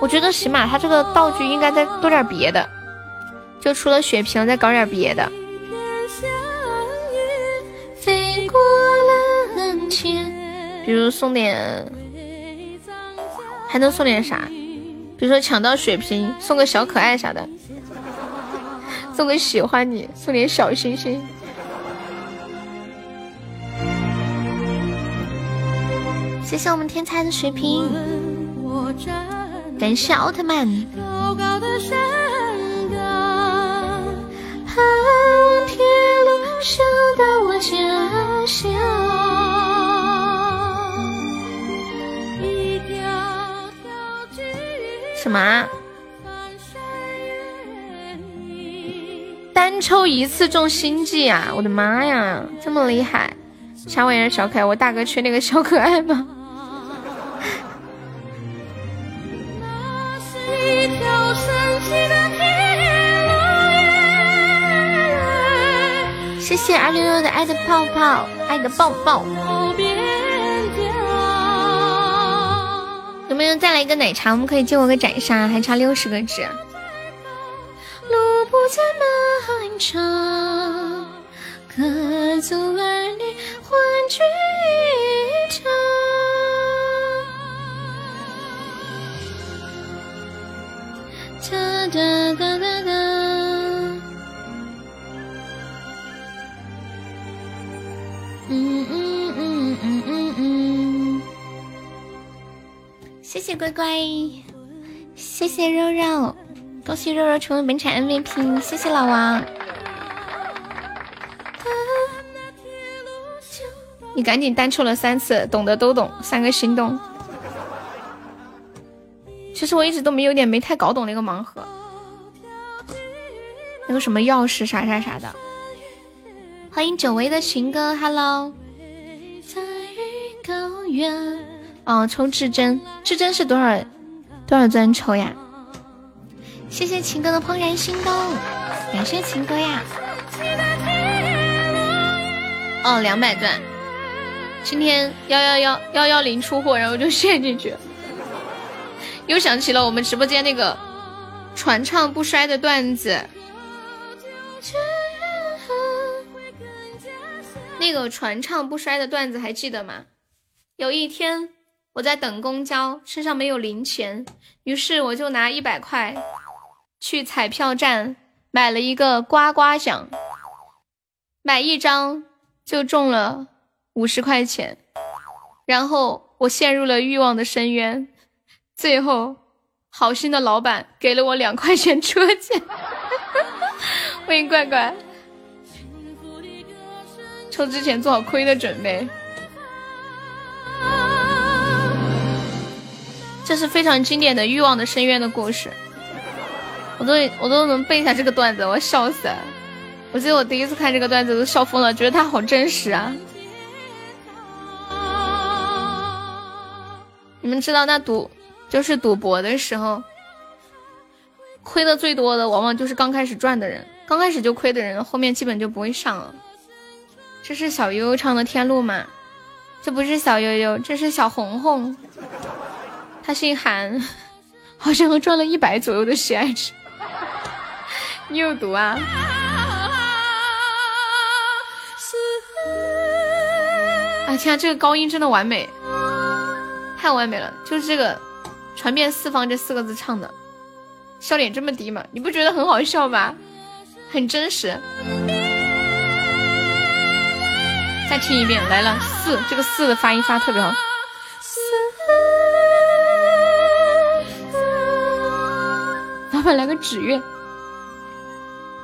我觉得起码他这个道具应该再多点别的，就除了血瓶，再搞点别的。比如送点，还能送点啥？比如说抢到血瓶，送个小可爱啥的，送个喜欢你，送点小心心。谢谢我们天才的水瓶，感谢奥特曼。什么？单抽一次中星际啊！我的妈呀，这么厉害！啥玩意儿小可爱？我大哥缺那个小可爱吗？谢谢二六六的爱的泡泡，爱的抱抱。有没有再来一个奶茶？我们可以借我个斩杀，还差六十个值。路不再漫长，各族儿女欢聚一场。哒哒哒哒哒。嗯嗯嗯嗯嗯。谢谢乖乖，谢谢肉肉，恭喜肉肉成为本场 MVP，谢谢老王。你赶紧单抽了三次，懂的都懂，三个心动。其实我一直都没有点没太搞懂那个盲盒，那个什么钥匙啥啥啥的。欢迎久违的情歌，Hello。哦，抽至臻，至臻是多少多少钻抽呀？谢谢情歌的怦然心动，感谢情歌呀。哦，两百钻，今天幺幺幺幺幺零出货，然后就陷进去。又想起了我们直播间那个传唱不衰的段子，那个传唱不衰的段子还记得吗？有一天。我在等公交，身上没有零钱，于是我就拿一百块去彩票站买了一个刮刮奖，买一张就中了五十块钱，然后我陷入了欲望的深渊，最后好心的老板给了我两块钱车钱。欢迎怪怪，抽之前做好亏的准备。这是非常经典的《欲望的深渊》的故事，我都我都能背下这个段子，我笑死了！我记得我第一次看这个段子都笑疯了，觉得它好真实啊！你们知道那赌就是赌博的时候，亏的最多的往往就是刚开始赚的人，刚开始就亏的人，后面基本就不会上了。这是小悠悠唱的《天路》吗？这不是小悠悠，这是小红红。他姓韩，好像赚了一百左右的喜爱值。你有毒啊！啊天啊，这个高音真的完美，太完美了！就是这个“传遍四方”这四个字唱的，笑点这么低吗？你不觉得很好笑吗？很真实。再听一遍，来了四，这个四的发音发特别好。快来个纸月，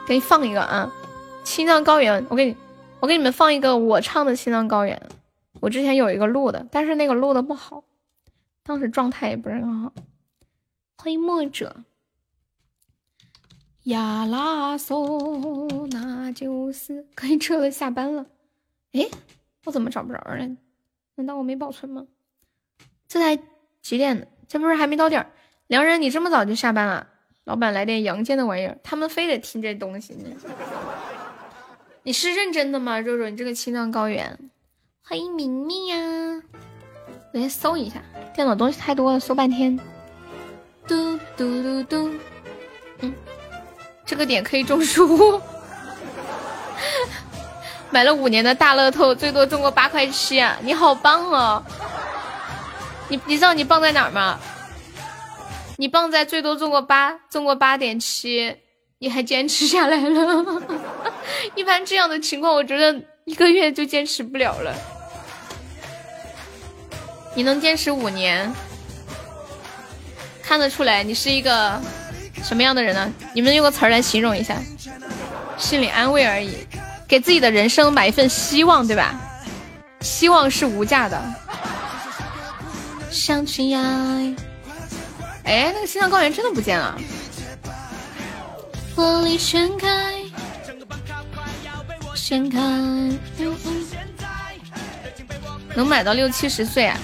给你放一个啊，《青藏高原》。我给你，我给你们放一个我唱的《青藏高原》。我之前有一个录的，但是那个录的不好，当时状态也不是很好。欢迎墨者。呀啦嗦，那就是可以撤了，下班了。哎，我怎么找不着了？难道我没保存吗？这才几点呢？这不是还没到点儿？良人，你这么早就下班了？老板来点阳间的玩意儿，他们非得听这东西呢。你是认真的吗，肉肉？你这个青藏高原，欢迎明明呀！我先搜一下，电脑东西太多了，搜半天。嘟嘟嘟嘟，嗯。这个点可以种树，买了五年的大乐透，最多中过八块七啊，你好棒哦！你你知道你棒在哪儿吗？你棒在最多中过八，中过八点七，你还坚持下来了。一般这样的情况，我觉得一个月就坚持不了了。你能坚持五年，看得出来你是一个。什么样的人呢？你们用个词儿来形容一下，心理安慰而已，给自己的人生买一份希望，对吧？希望是无价的。想去呀，哎，那个西藏高原真的不见了。玻璃全开，掀开，能买到六七十岁啊？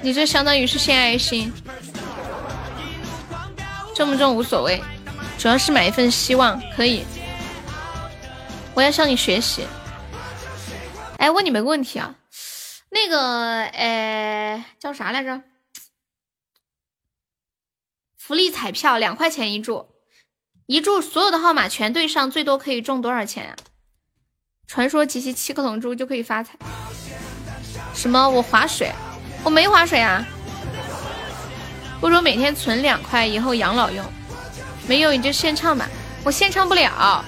你这相当于是献爱心。中不中无所谓，主要是买一份希望可以。我要向你学习。哎，问你们个问题啊，那个，哎，叫啥来着？福利彩票两块钱一注，一注所有的号码全对上，最多可以中多少钱啊？传说集齐七颗龙珠就可以发财。什么？我划水？我没划水啊。不如每天存两块，以后养老用。没有你就现唱吧，我现唱不了。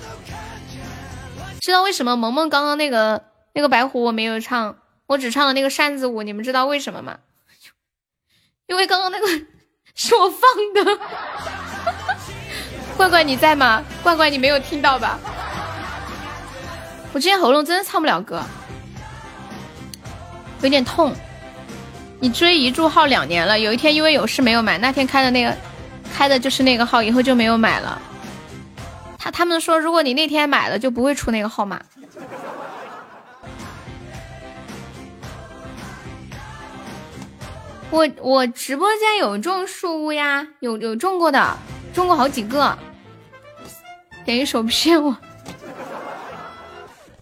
知道为什么萌萌刚刚那个那个白狐我没有唱，我只唱了那个扇子舞，你们知道为什么吗？因为刚刚那个是我放的。怪怪你在吗？怪怪你没有听到吧？我今天喉咙真的唱不了歌，有点痛。你追一注号两年了，有一天因为有事没有买，那天开的那个，开的就是那个号，以后就没有买了。他他们说，如果你那天买了，就不会出那个号码。我我直播间有种树屋呀，有有种过的，种过好几个。点一首骗我。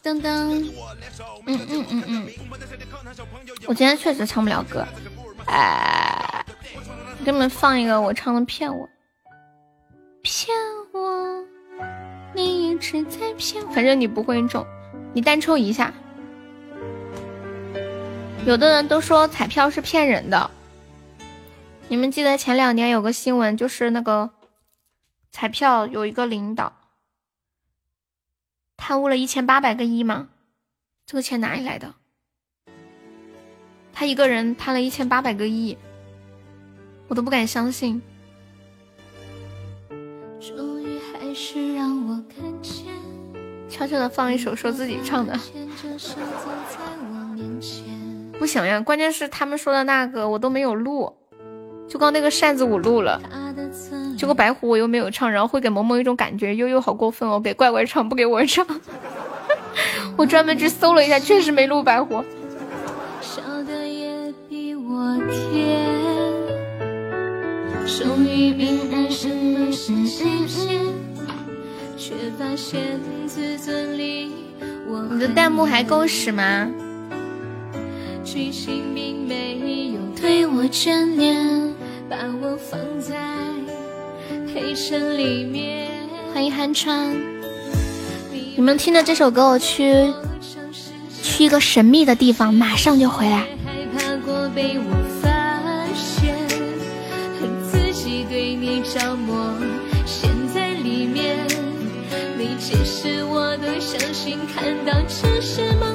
噔噔。嗯嗯嗯嗯。我今天确实唱不了歌，哎，给你们放一个我唱的《骗我》，骗我，你一直在骗，反正你不会中，你单抽一下。有的人都说彩票是骗人的，你们记得前两年有个新闻，就是那个彩票有一个领导贪污了一千八百个亿吗？这个钱哪里来的？他一个人贪了一千八百个亿，我都不敢相信。悄悄的放一首说自己唱的，不行呀！关键是他们说的那个我都没有录，就刚那个扇子我录了，结果白狐我又没有唱，然后会给萌萌一种感觉，悠悠好过分哦，给怪怪唱不给我唱。我专门去搜了一下，确实没录白狐。你的弹幕还够使吗？剧情并没有对我眷恋，把我放在黑尘里面。欢迎寒川，你们听着这首歌，我去去一个神秘的地方，马上就回来。被我发现，恨自己对你着魔，陷在里面。你其实我都相信。看到只是梦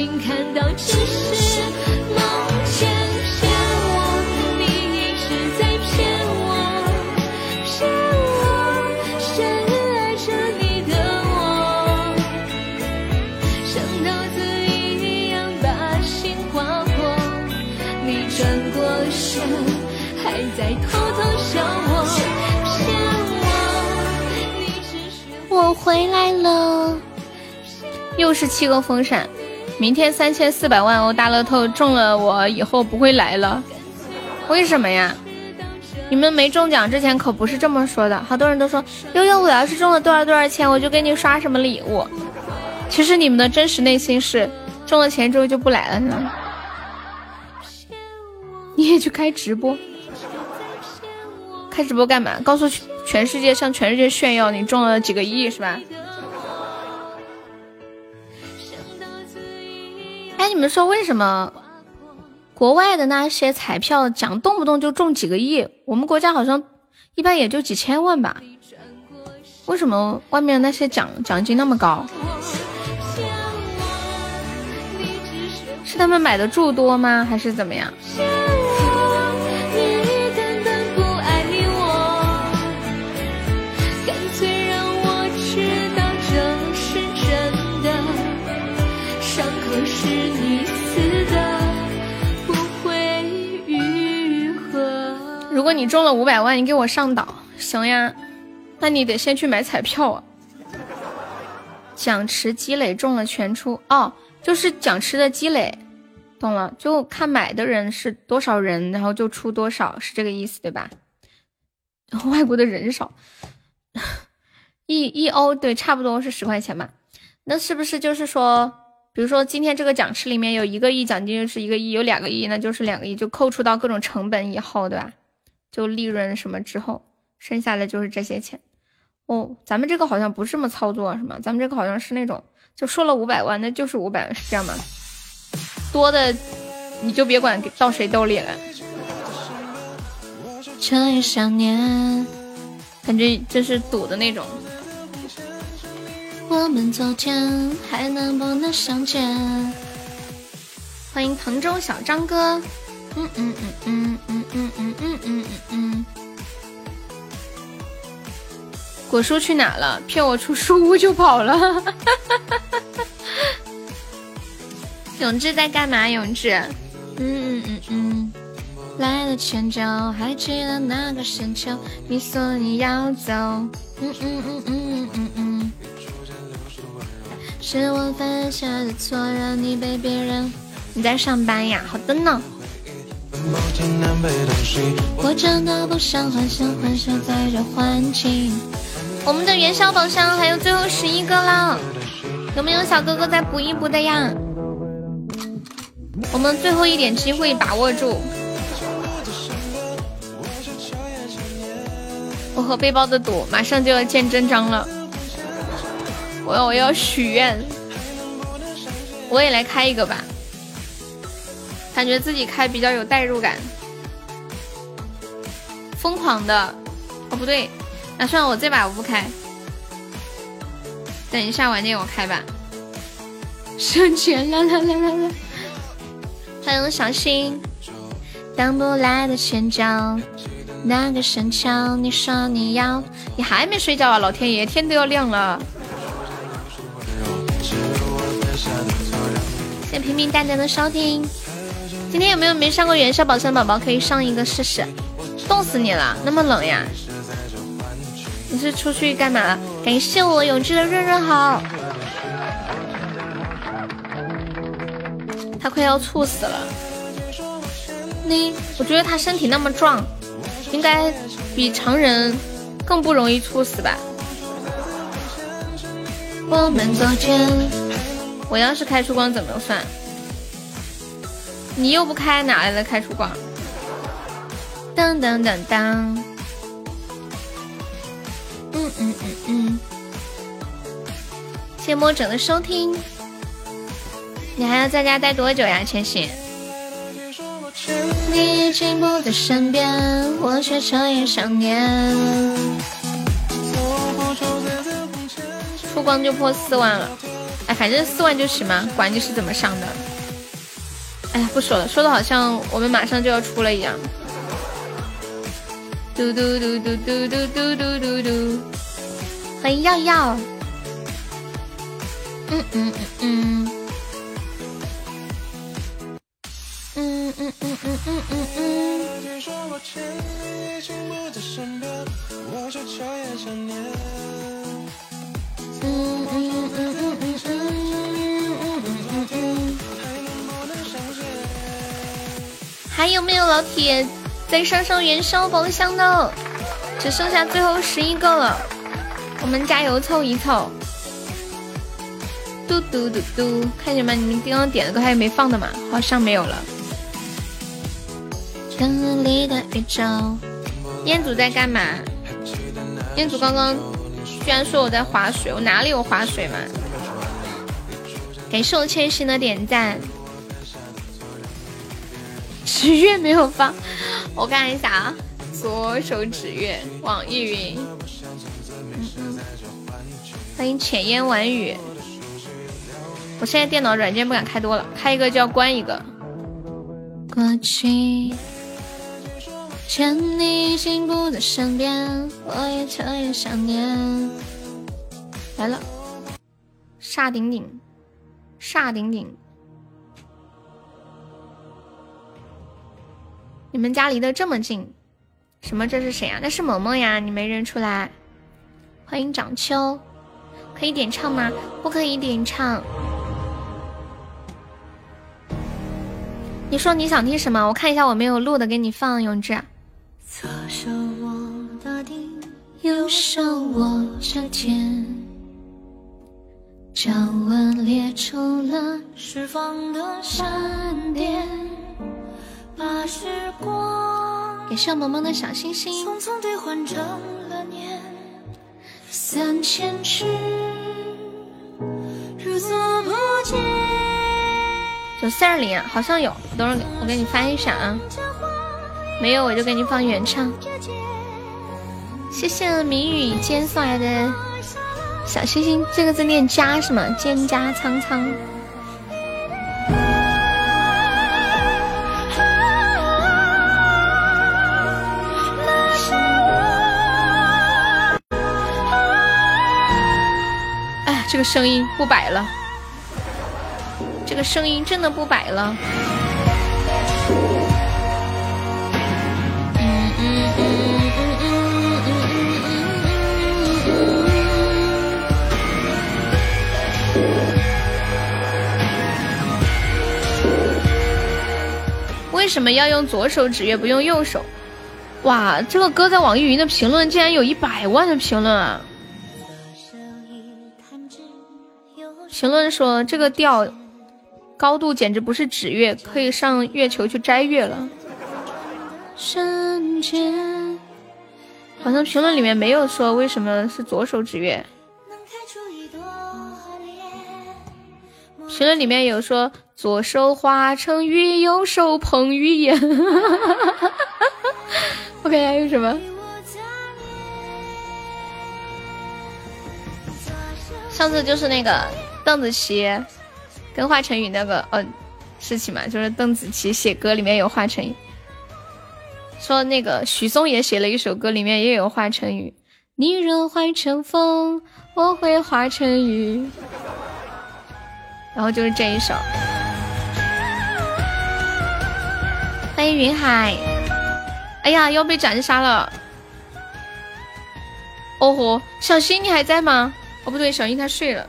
相信，看到只是梦见，骗我，你一直在骗我，骗我，深爱着你的我，像刀子一样把心划破，你转过身，还在偷偷笑我，骗我，我回来了，又是七个风扇，明天三千四百万欧大乐透中了，我以后不会来了，为什么呀？你们没中奖之前可不是这么说的，好多人都说悠悠，我要是中了多少多少钱，我就给你刷什么礼物。其实你们的真实内心是中了钱之后就不来了呢。你也去开直播，开直播干嘛？告诉全世界，向全世界炫耀你中了几个亿是吧？你们说为什么国外的那些彩票奖动不动就中几个亿，我们国家好像一般也就几千万吧？为什么外面那些奖奖金那么高？是他们买的注多吗？还是怎么样？你中了五百万，你给我上岛，行呀？那你得先去买彩票啊。奖池积累中了全出哦，就是奖池的积累，懂了？就看买的人是多少人，然后就出多少，是这个意思对吧？外国的人少，一一欧对，差不多是十块钱吧。那是不是就是说，比如说今天这个奖池里面有一个亿奖金就是一个亿，有两个亿那就是两个亿，就扣除到各种成本以后，对吧？就利润什么之后，剩下的就是这些钱。哦，咱们这个好像不是这么操作是吗？咱们这个好像是那种，就说了五百万，那就是五百万，是这样吗？多的你就别管到谁兜里了。这一想念，感觉这是赌的那种。我们昨天还能不能相见？欢迎滕州小张哥。嗯嗯嗯嗯嗯嗯嗯嗯嗯嗯。果叔去哪了？骗我出书屋就跑了。永志在干嘛？永志，嗯嗯嗯嗯，来了前脚，还记得那个深秋，你说你要走，嗯嗯嗯嗯嗯嗯，是我犯下的错，让你被别人。你在上班呀？好的呢。我真的不想幻想，幻想在这环境。我们的元宵宝箱还有最后十一个了，有没有小哥哥再补一补的呀？我们最后一点机会把握住。我和背包的赌马上就要见真章了，我要我要许愿，我也来开一个吧，感觉自己开比较有代入感。疯狂的，哦不对，那算了，我这把我不开，等一下晚点我开吧。省钱啦啦啦啦啦！欢迎小新，等不来的前兆。那个神桥，你说你要，你还没睡觉啊？老天爷，天都要亮了。谢谢平平淡淡的收听。今天有没有没上过元宵宝箱的宝宝可以上一个试试？冻死你了，那么冷呀？你是出去干嘛了？感谢我永志的润润好。他快要猝死了。你，我觉得他身体那么壮。应该比常人更不容易猝死吧？我们昨天，我要是开出光怎么算？你又不开，哪来的开出光？当当当当！嗯嗯嗯嗯，谢摸整的收听。你还要在家待多久呀，千玺？你已经不在身边，我却彻夜想念。出光就破四万了，哎，反正四万就行嘛，管你是怎么上的。哎呀，不说了，说的好像我们马上就要出了一样。嘟嘟嘟嘟嘟嘟嘟嘟嘟嘟，欢迎耀耀。嗯嗯嗯嗯。嗯嗯嗯嗯嗯嗯嗯。还有没有老铁再上上元宵宝箱的？只剩下最后十一个了，我们加油凑一凑。嘟嘟嘟嘟，看见吗？你们刚刚点的歌还有没放的吗？好像没有了。里的宇宙，彦祖在干嘛？彦祖刚刚居然说我在划水，我哪里有划水嘛？感谢我千玺的点赞。纸月没有发，我看一下啊，左手指月，网易云。欢迎浅烟晚雨。我现在电脑软件不敢开多了，开一个就要关一个。过去。见你已经不在身边，我也彻夜想念。来了，煞顶顶，煞顶顶。你们家离得这么近，什么？这是谁呀？那是萌萌呀，你没认出来？欢迎长秋，可以点唱吗？不可以点唱。你说你想听什么？我看一下，我没有录的，给你放，永志。左手握大地，右手握着剑，掌纹裂出了释放的闪电，把时光给小萌萌的小星星，匆匆兑换成了年，三千尺，如昨不见。九四二零，好像有，等会儿我给你翻一下啊。没有，我就给你放原唱。谢谢谜语间送来的小星星，这个字念家是吗？蒹葭苍苍。这个声音不摆了，这个声音真的不摆了。为什么要用左手指月不用右手？哇，这个歌在网易云的评论竟然有一百万的评论啊！评论说这个调高度简直不是指月，可以上月球去摘月了。瞬间，好像评论里面没有说为什么是左手指月。评论里面有说左手化成雨，右手捧雨烟。我看还有什么？上次就是那个邓紫棋跟华晨宇那个呃事情嘛，就是邓紫棋写歌里面有华晨宇，说那个许嵩也写了一首歌，里面也有华晨宇。你若化成风，我会化成雨。然后就是这一首。欢迎云海。哎呀，要被斩杀了！哦吼，小新你还在吗？哦不对，小新他睡了。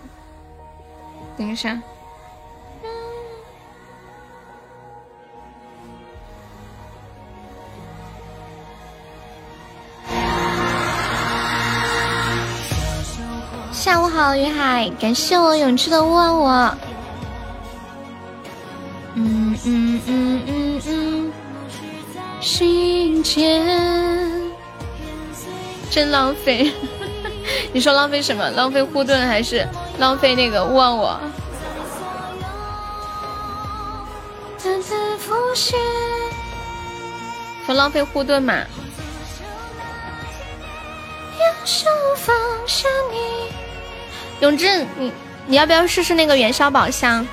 等一下。下午好，云海，感谢我永志的勿忘我。嗯嗯嗯嗯嗯，心间真浪费。你说浪费什么？浪费护盾还是浪费那个勿忘我？说浪费护盾嘛。永志，你你要不要试试那个元宵宝箱？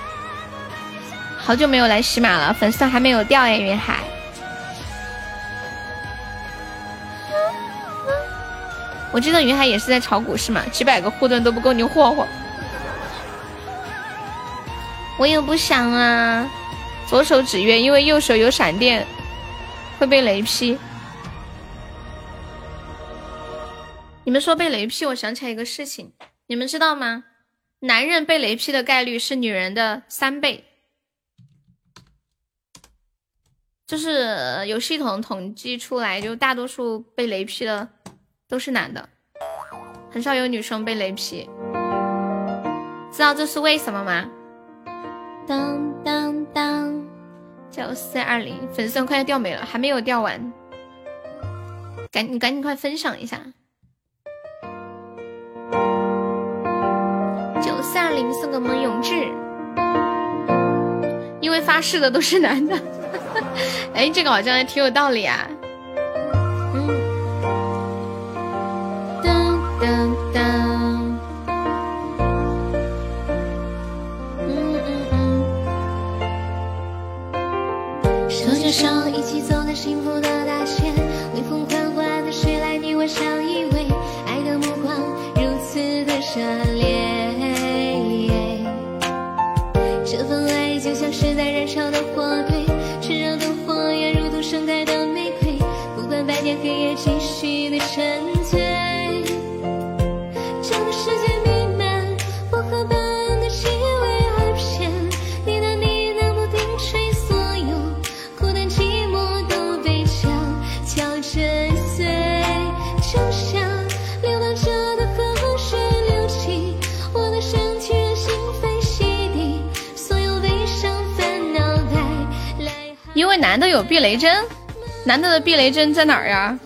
好久没有来喜马了，粉丝还没有掉耶，云海。我记得云海也是在炒股是吗？几百个护盾都不够你霍霍。我也不想啊，左手指月，因为右手有闪电，会被雷劈。你们说被雷劈，我想起来一个事情，你们知道吗？男人被雷劈的概率是女人的三倍。就是有系统统计出来，就大多数被雷劈的都是男的，很少有女生被雷劈。知道这是为什么吗？当当当，九四二零，粉丝快要掉没了，还没有掉完，赶你赶紧快分享一下。九四二零送给我们永志，因为发誓的都是男的。哎，这个好像还挺有道理啊。嗯，当当，嗯嗯嗯。手牵手一起走在幸福的大街，微风缓缓的吹来，你我相依偎，爱的目光如此的热烈。这份爱就像是在燃烧的火堆。炽热的火焰如同盛开的玫瑰，不管白天黑夜，男的有避雷针。男的的避雷针在哪儿呀？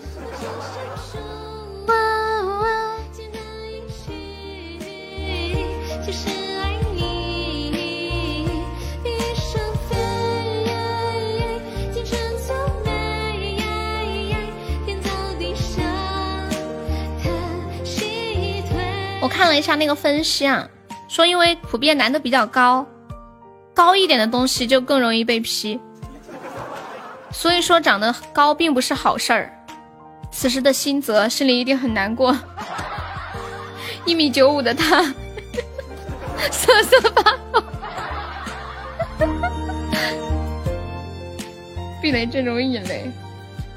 我看了一下那个分析啊，说因为普遍男的比较高，高一点的东西就更容易被劈。所以说长得高并不是好事儿。此时的新泽心里一定很难过。一米九五的他瑟瑟发抖。避雷针容易引雷，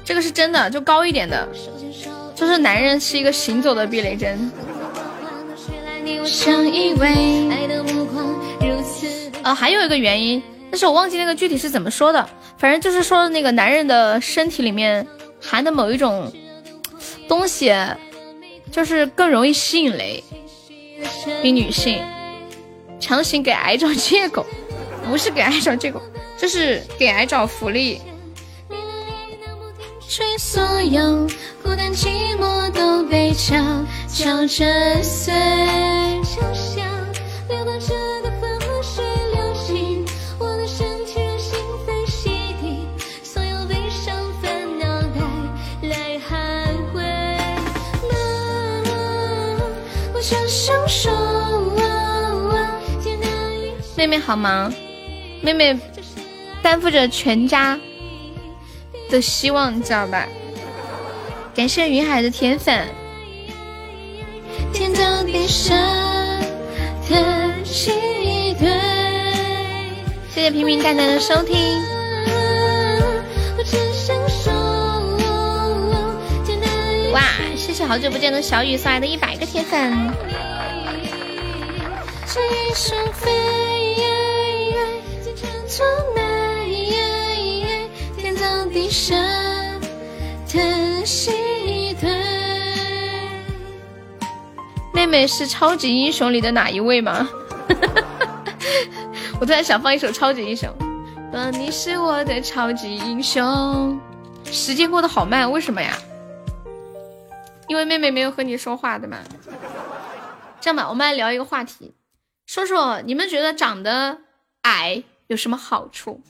这个是真的，就高一点的，就是男人是一个行走的避雷针。呃，还有一个原因，但是我忘记那个具体是怎么说的。反正就是说，那个男人的身体里面含的某一种东西，就是更容易吸引雷，比女性强行给癌找借口，不是给癌找借口，就是给癌找福利。孤单寂寞都被悄悄震碎。像流动着的妹妹好忙？妹妹担负着全家的希望，你知道吧？感谢云海的铁粉。天造地设的奇对。谢谢平平淡淡的收听。哇！谢谢好久不见的小雨送来的一百个铁粉。天造地设的一对。妹妹是超级英雄里的哪一位吗？我突然想放一首超级英雄。说你是我的超级英雄。时间过得好慢，为什么呀？因为妹妹没有和你说话的嘛。这样吧，我们来聊一个话题，说说你们觉得长得矮。有什么好处？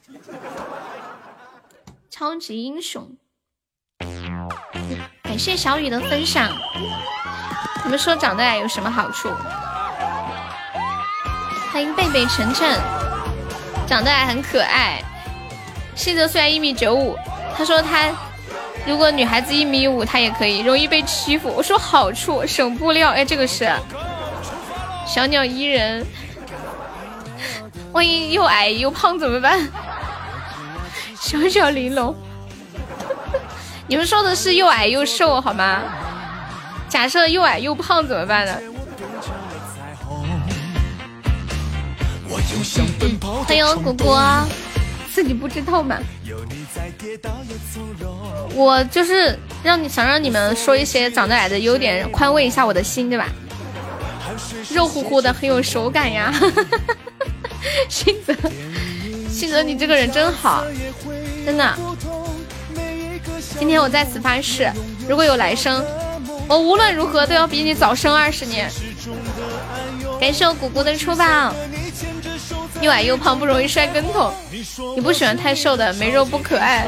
超级英雄，感谢小雨的分享。你们说长得矮有什么好处？欢迎贝贝晨晨，长得矮很可爱。西泽虽然一米九五，他说他如果女孩子一米五，他也可以，容易被欺负。我说好处，省布料。哎，这个是小鸟依人。万一又矮又胖怎么办？小小玲珑，你们说的是又矮又瘦好吗？假设又矮又胖怎么办呢？欢迎果果，自己不知道吗？我就是让你想让你们说一些长得矮的优点，宽慰一下我的心，对吧？肉乎乎的，很有手感呀。信泽，信泽，你这个人真好，真的。今天我在此发誓，如果有来生，我无论如何都要比你早生二十年。感谢我姑姑的出宝，又矮又胖不容易摔跟头。你不喜欢太瘦的，没肉不可爱。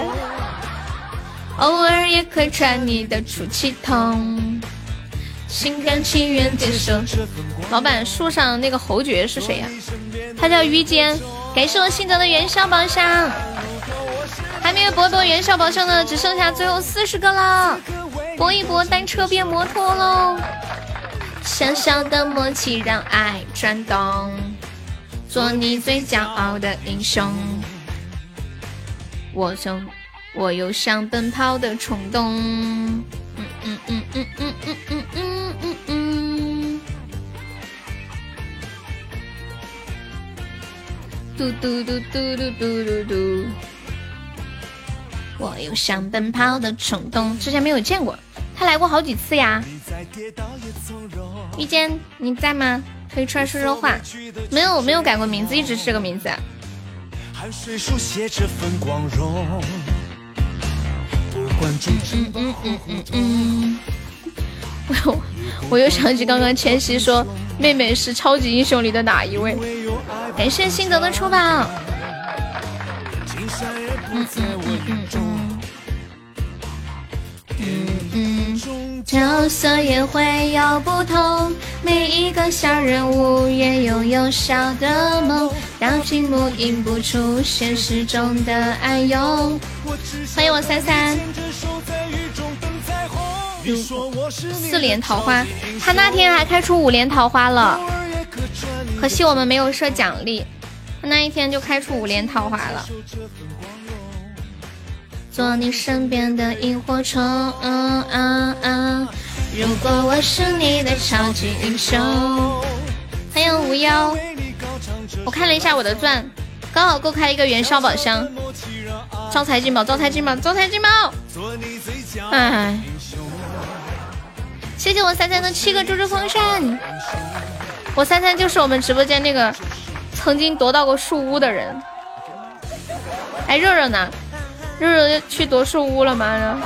偶尔也可以穿你的出气筒，心甘情愿接受。老板，树上那个侯爵是谁呀？他叫于坚，感谢我新泽的元宵宝箱，还没有博得元宵宝箱的只剩下最后四十个了，搏一搏，单车变摩托喽！小小的默契让爱转动，做你最骄傲的英雄。我想，我有想奔跑的冲动。嗯嗯嗯嗯嗯嗯嗯嗯。嘟嘟嘟嘟嘟嘟嘟嘟，我有想奔跑的冲动。之前没有见过，他来过好几次呀。遇见你在吗？可以出来说说话。没有，没有改过名字，一直是这个名字。我 我又想起刚刚千玺说。妹妹是超级英雄里的哪一位？感谢心得的出宝。嗯嗯嗯嗯嗯。角色也会有不同，每一个小人物也拥有小的梦，让屏幕映不出现实中的暗涌。欢迎我三三。四连桃花，他那天还开出五连桃花了，可惜我们没有设奖励，他那一天就开出五连桃花了。做你身边的萤火虫，嗯嗯嗯。如果我是你的超级英雄，欢迎无忧。我看了一下我的钻，刚好够开一个元宵宝箱。招财进宝，招财进宝，招财进宝。哎。谢谢我三三的七个猪猪风扇，我三三就是我们直播间那个曾经夺到过树屋的人。哎，热热呢？热热去夺树屋了吗？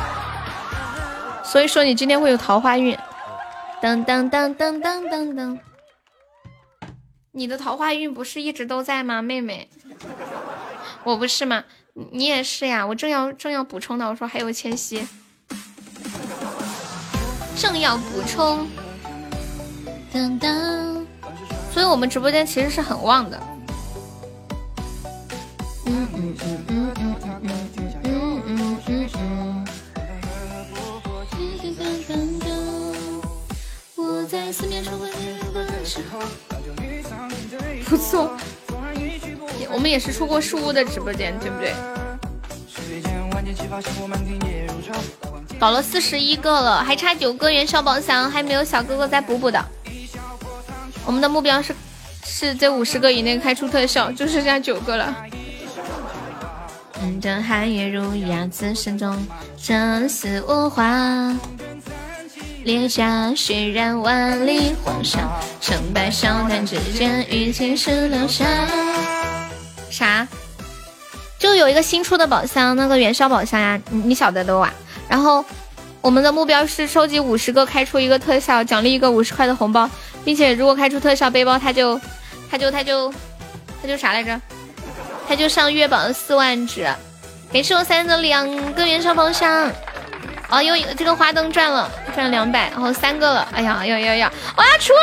所以说你今天会有桃花运。噔噔噔噔噔噔噔，你的桃花运不是一直都在吗，妹妹？我不是吗？你也是呀。我正要正要补充的，我说还有千玺，正要补充。噔噔，所以我们直播间其实是很旺的。嗯嗯嗯嗯嗯嗯嗯不错，我们也是出过树屋的直播间，对不对？搞了四十一个了，还差九个元宵宝箱，还没有小哥哥再补补的。我们的目标是是在五十个以内开出特效，就剩下九个了。等寒月如牙，此生中生死无话。烈甲血染万里黄沙，成败笑谈之间，与青史留下。啥？就有一个新出的宝箱，那个元宵宝箱呀，你你晓得的哇。然后我们的目标是收集五十个，开出一个特效，奖励一个五十块的红包，并且如果开出特效背包，他就他就他就他就啥来着？他就上月榜四万纸。给是我三的两个元宵宝箱。哦，又一个这个花灯赚了，赚了两百，然后三个了。哎呀，要要要，我要出了！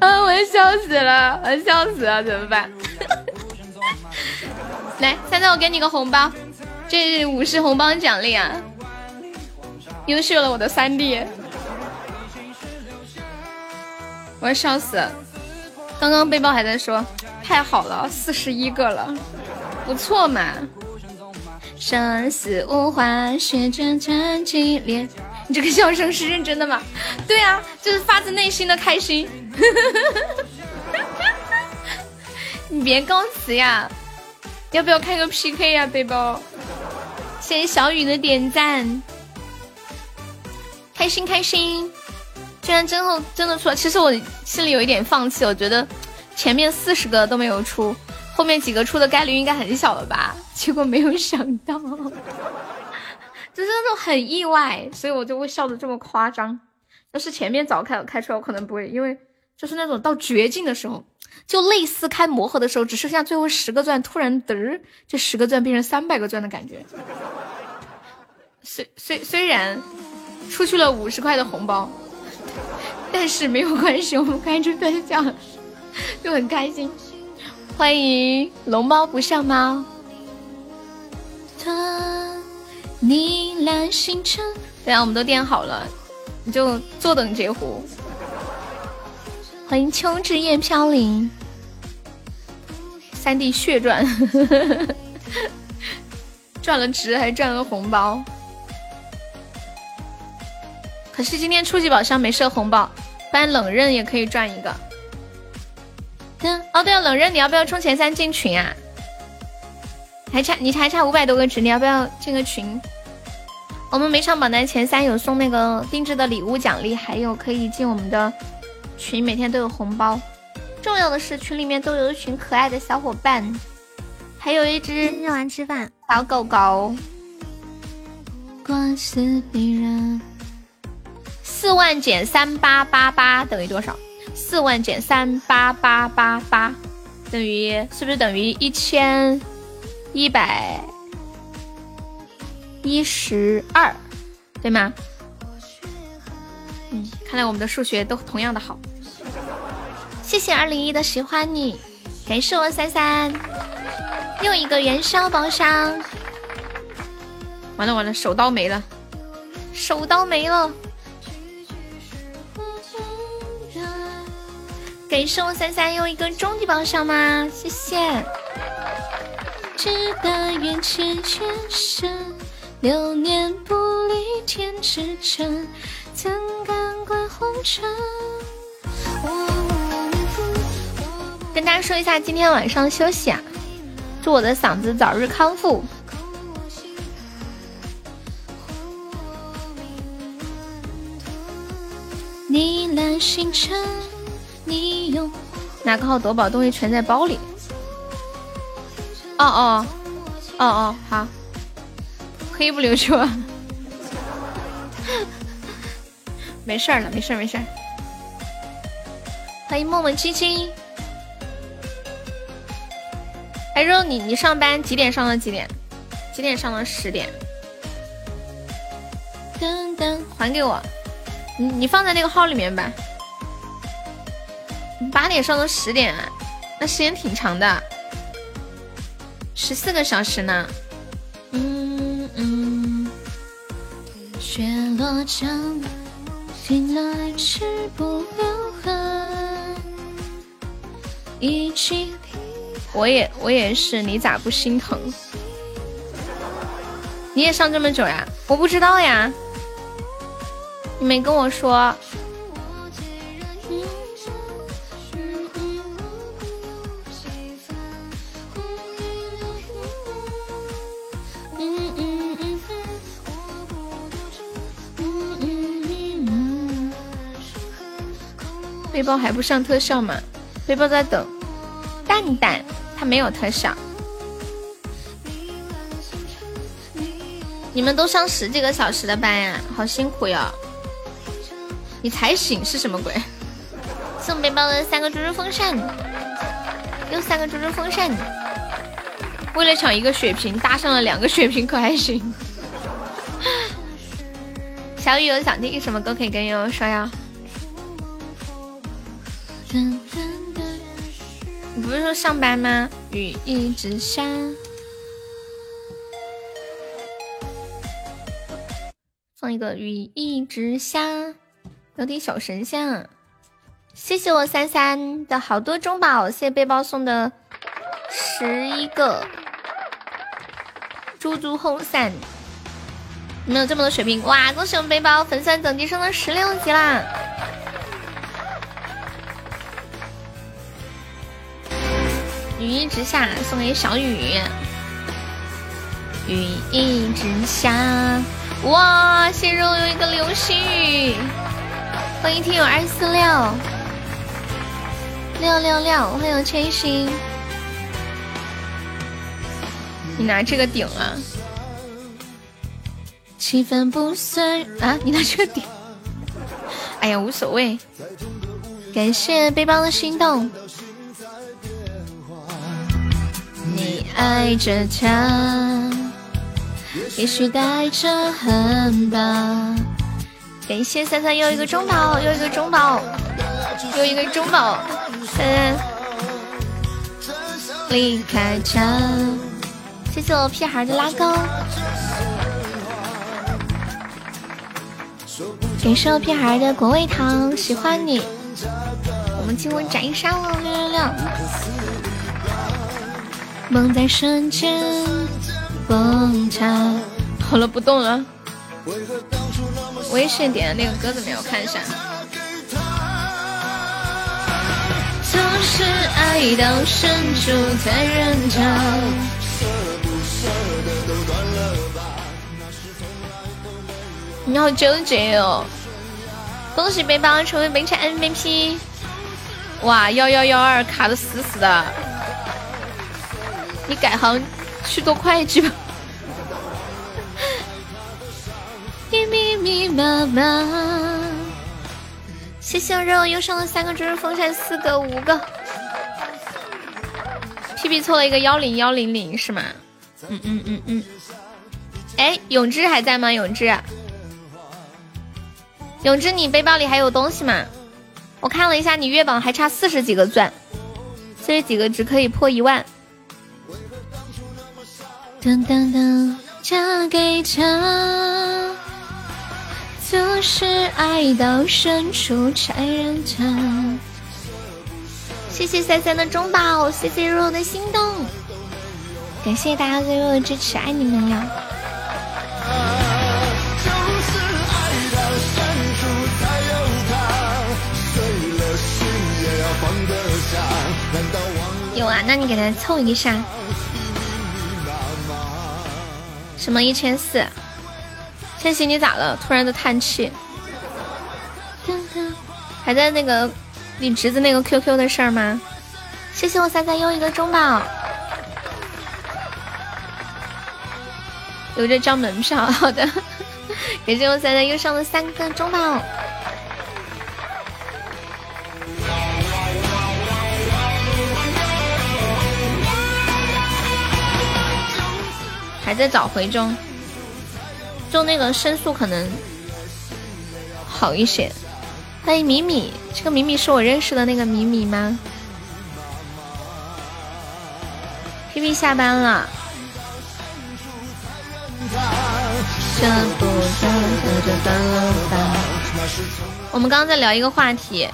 啊，我要笑死了，我要笑死了，怎么办？来，三三，我给你个红包，这是五十红包奖励啊！优秀了，我的三弟。我要笑死！刚刚背包还在说太好了，四十一个了，不错嘛。生死无话，血战战激烈。你这个笑声是认真的吗？对啊，就是发自内心的开心。你别告辞呀，要不要开个 PK 呀？背包，谢谢小雨的点赞，开心开心。居然真后真的出了，其实我心里有一点放弃，我觉得前面四十个都没有出，后面几个出的概率应该很小了吧？结果没有想到，就是那种很意外，所以我就会笑的这么夸张。要是前面早开开出来，我可能不会，因为就是那种到绝境的时候，就类似开魔盒的时候，只剩下最后十个钻，突然嘚儿，这十个钻变成三百个钻的感觉。虽虽虽然出去了五十块的红包。但是没有关系，我们开出分享就很开心。欢迎龙猫不上猫。对啊，我们都垫好了，你就坐等截胡。欢迎秋之叶飘零，三弟血赚，赚了值还赚了红包。可是今天初级宝箱没设红包。搬冷刃也可以赚一个。嗯，哦对了，冷刃你要不要冲前三进群啊？还差你还差五百多个值，你要不要进个群？我们每场榜单前三有送那个定制的礼物奖励，还有可以进我们的群，每天都有红包。重要的是群里面都有一群可爱的小伙伴，还有一只吃完吃饭小狗狗。四万减三八八八等于多少？四万减三八八八八等于是不是等于一千一百一十二？对吗？嗯，看来我们的数学都同样的好。谢谢二零一的喜欢你，感谢我三三，又一个元宵宝箱。完了完了，手刀没了，手刀没了。给生我三三又一个终极宝箱吗？谢谢。只得缘浅缘深，流年不离天之城，怎敢管红尘？跟大家说一下，今天晚上休息啊，祝我的嗓子早日康复。你。的星辰，你用哪个号夺宝东西全在包里？哦哦哦哦，好，黑不溜秋啊，没事儿了，没事儿没事儿。欢迎默默七七。哎，肉，你你上班几点上到几点？几点上到十点？噔噔，还给我。你你放在那个号里面吧。八点上到十点，那时间挺长的，十四个小时呢。嗯嗯。雪落成，醒来止不留痕。一起。我也我也是，你咋不心疼？你也上这么久呀？我不知道呀。你没跟我说。背包还不上特效吗？背包在等蛋蛋，它没有特效。你们都上十几个小时的班呀，好辛苦哟。你才醒是什么鬼？送背包的三个猪猪风扇，又三个猪猪风扇。为了抢一个血瓶，搭上了两个血瓶，可还行？小雨有想听什么歌可以跟悠悠说呀？你不是说上班吗？雨一直下，放一个雨一直下。有点小神仙啊，谢谢我三三的好多中宝，谢谢背包送的十一个猪猪后伞，你们有这么多血瓶哇！恭喜我们背包粉丝等级升到十六级啦！雨一直下，送给小雨，雨一直下，哇！谢肉有一个流星雨。欢迎听友二四六六六六，欢迎千心。你拿这个顶啊？气氛不算啊，你拿这个顶。哎呀，无所谓。感谢背包的心动。你爱着他，也许带着恨吧。感谢三三又一个中宝，又一个中宝，又一个中宝，三离开家。谢谢我屁孩的拉钩，感谢我屁孩的果味糖，喜欢你。我们进入斩杀了，六六六。梦在瞬间崩塌。好了，不动了。微信点的那个歌怎么样？我看一下。你好纠结哦！恭喜背包成为本场 MVP！哇，幺幺幺二卡的死死的，你改行去做会计吧。密密麻麻，谢谢肉又上了三个猪猪风扇，四个五个。屁屁错了一个幺零幺零零是吗？嗯嗯嗯嗯。哎，永志还在吗？永志，永志，你背包里还有东西吗？我看了一下，你月榜还差四十几个钻，四十几个只可以破一万。噔噔噔，嫁给他。就是爱到深处才认真。谢谢三三的中宝，谢谢肉肉的心动，感谢大家对肉肉的支持，爱你们呀！有啊，那你给他凑一下。什么一千四？千玺，你咋了？突然的叹气。还在那个你侄子那个 QQ 的事儿吗？谢谢我三三又一个中宝，留着张门票，好的。感谢我三三又上了三个中宝，还在找回中，就那个申诉可能好一些。欢迎米米，这个米米是我认识的那个米米吗？P P 下班了。我们刚刚在聊一个话题，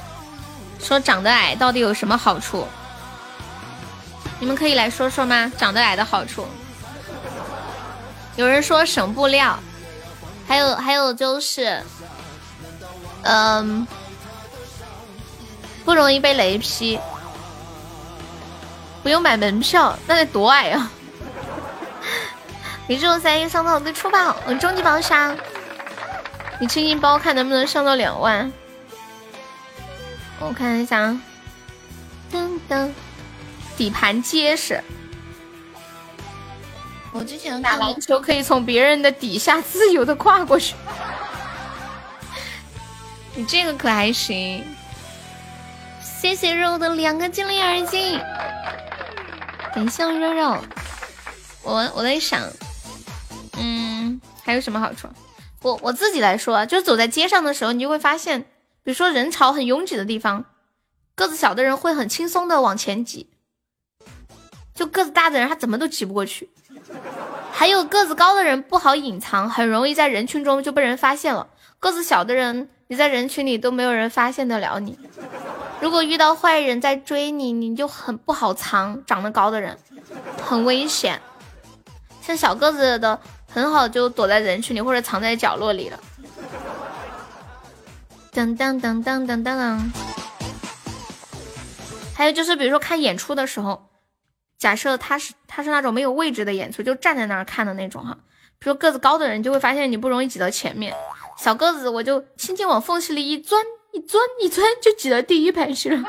说长得矮到底有什么好处？你们可以来说说吗？长得矮的好处？有人说省布料，还有还有就是，嗯。不容易被雷劈，不用买门票，那得多矮啊！你这种三一上到的初宝，我终极宝箱，你清清包看能不能上到两万？我看一下，噔噔，底盘结实。我之前打篮球可以从别人的底下自由的跨过去，你这个可还行。谢谢肉的两个精灵耳机，感谢肉肉。我我在想，嗯，还有什么好处？我我自己来说，就是走在街上的时候，你就会发现，比如说人潮很拥挤的地方，个子小的人会很轻松的往前挤，就个子大的人他怎么都挤不过去。还有个子高的人不好隐藏，很容易在人群中就被人发现了。个子小的人，你在人群里都没有人发现得了你。如果遇到坏人在追你，你就很不好藏。长得高的人很危险，像小个子的很好就躲在人群里或者藏在角落里了。噔噔噔噔噔噔。还有就是，比如说看演出的时候，假设他是他是那种没有位置的演出，就站在那儿看的那种哈。比如个子高的人就会发现你不容易挤到前面，小个子我就轻轻往缝隙里一钻。一钻一钻就挤到第一排去了，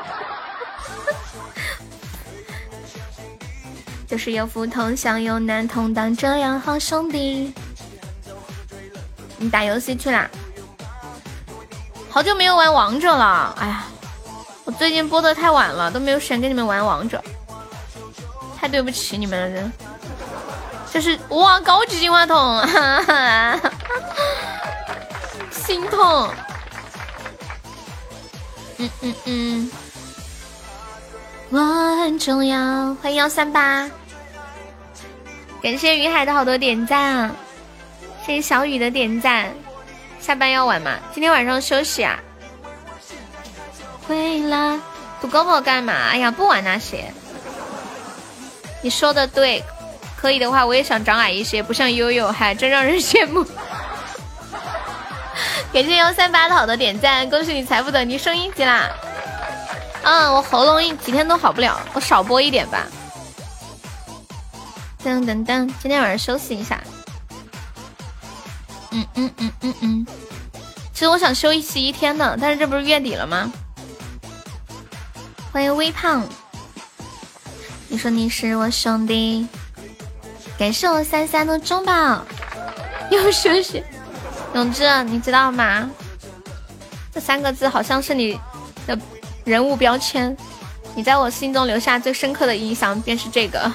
就是有福同享有难同当，这样好兄弟。你打游戏去啦？好久没有玩王者了，哎呀，我最近播的太晚了，都没有时间跟你们玩王者，太对不起你们了。就是哇，高级金话筒，心痛。嗯嗯嗯，我很重要。欢迎幺三八，感谢云海的好多点赞，谢谢小雨的点赞。下班要晚吗？今天晚上休息啊。回来赌高宝干嘛？哎呀，不玩那些。你说的对，可以的话我也想长矮一些，不像悠悠，还真让人羡慕。感谢幺三八的好多点赞，恭喜你财富等级升一级啦！嗯，我喉咙一几天都好不了，我少播一点吧。噔噔噔，今天晚上休息一下。嗯嗯嗯嗯嗯，其实我想休息一天呢，但是这不是月底了吗？欢迎微胖，你说你是我兄弟，感谢我三三的中宝，又休息。永志，你知道吗？这三个字好像是你的人物标签，你在我心中留下最深刻的印象便是这个，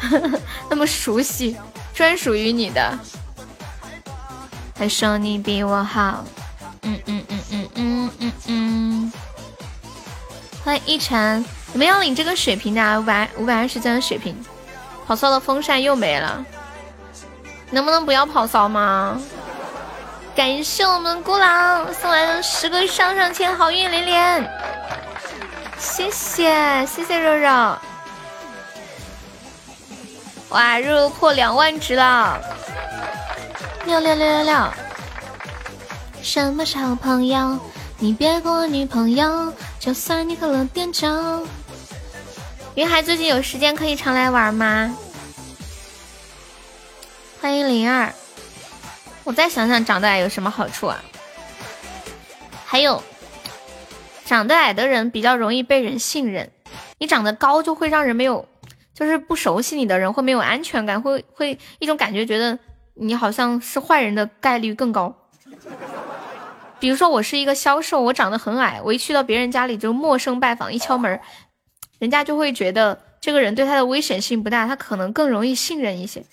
那么熟悉，专属于你的。还说你比我好，嗯嗯嗯嗯嗯嗯嗯。欢迎一晨，你们要领这个血瓶的，五百五百二十钻的血瓶，跑骚的，风扇又没了。能不能不要跑骚吗？感谢我们孤狼送来的十个上上签，好运连连。谢谢谢谢肉肉。哇，肉肉破两万值了！六六六六六。什么是好朋友？你别跟我女朋友，就算你喝了点酒。云海最近有时间可以常来玩吗？欢迎灵儿，我再想想长得矮有什么好处啊？还有长得矮的人比较容易被人信任，你长得高就会让人没有，就是不熟悉你的人会没有安全感，会会一种感觉觉得你好像是坏人的概率更高。比如说我是一个销售，我长得很矮，我一去到别人家里就陌生拜访，一敲门，人家就会觉得这个人对他的危险性不大，他可能更容易信任一些，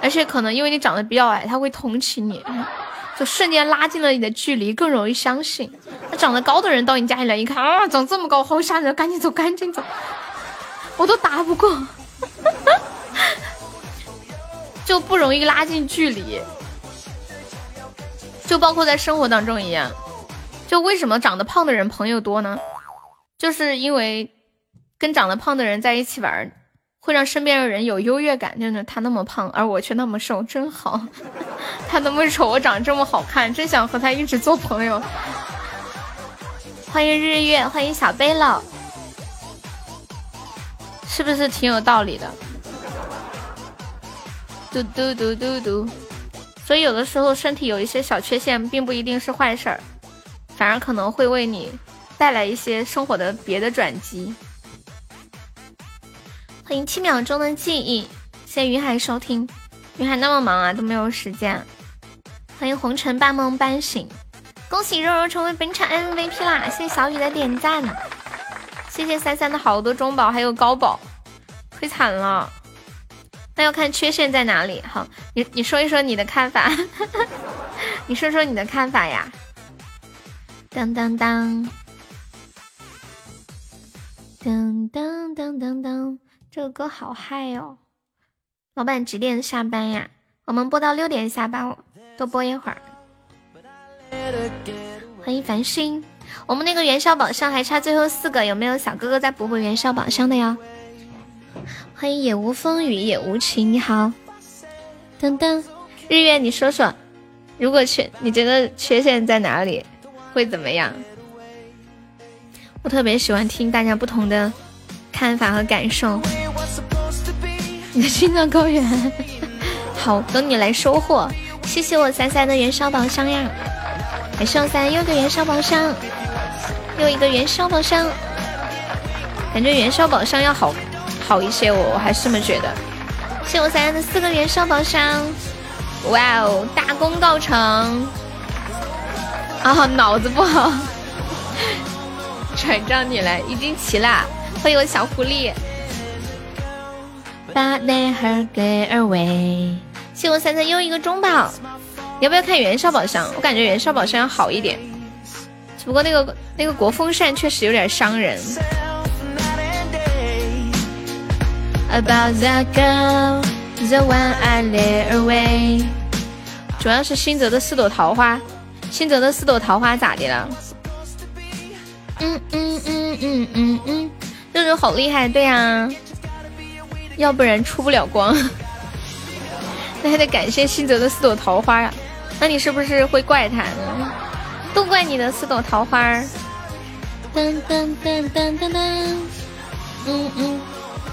而且可能因为你长得比较矮，他会同情你，就瞬间拉近了你的距离，更容易相信。那长得高的人到你家里来一看啊，长这么高，好吓人，赶紧走，赶紧走，我都打不过，就不容易拉近距离。就包括在生活当中一样，就为什么长得胖的人朋友多呢？就是因为跟长得胖的人在一起玩，会让身边的人有优越感。就是，他那么胖，而我却那么瘦，真好。他那么丑，我长这么好看，真想和他一直做朋友。欢迎日月，欢迎小背篓，是不是挺有道理的？嘟嘟嘟嘟嘟。所以有的时候身体有一些小缺陷，并不一定是坏事儿，反而可能会为你带来一些生活的别的转机。欢迎七秒钟的记忆，谢谢云海收听。云海那么忙啊，都没有时间。欢迎红尘半梦半醒，恭喜肉肉成为本场 MVP 啦！谢谢小雨的点赞，谢谢三三的好多中宝还有高宝，亏惨了。那要看缺陷在哪里。好，你你说一说你的看法，你说说你的看法呀。当当当，当当当当当，这个歌好嗨哦！老板几点下班呀？我们播到六点下班，多播一会儿。欢迎繁星，我们那个元宵宝箱还差最后四个，有没有小哥哥再补回元宵宝箱的呀？欢迎也无风雨也无晴，你好，噔噔，日月，你说说，如果缺，你觉得缺陷在哪里，会怎么样？我特别喜欢听大家不同的看法和感受。你的心脏高原，好，等你来收获。谢谢我三三的元宵宝箱呀，感谢我三又一个元宵宝箱，又一个元宵宝箱，感觉元宵宝箱要好。好一些，我我还是这么觉得。谢我三三的四个元宵宝箱，哇哦，大功告成！啊，脑子不好，转账你来，已经齐了！欢迎我小狐狸，把男孩给二位。谢我三三又一个中宝，要不要看袁绍宝箱？我感觉袁绍宝箱要好一点，只不过那个那个国风扇确实有点伤人。About that girl, the one I let away。主要是新泽的四朵桃花，新泽的四朵桃花咋的了？嗯嗯嗯嗯嗯嗯，肉肉好厉害，对呀，要不然出不了光。那还得感谢新泽的四朵桃花呀。那你是不是会怪他呢？都怪你的四朵桃花。噔噔噔噔噔噔，嗯嗯。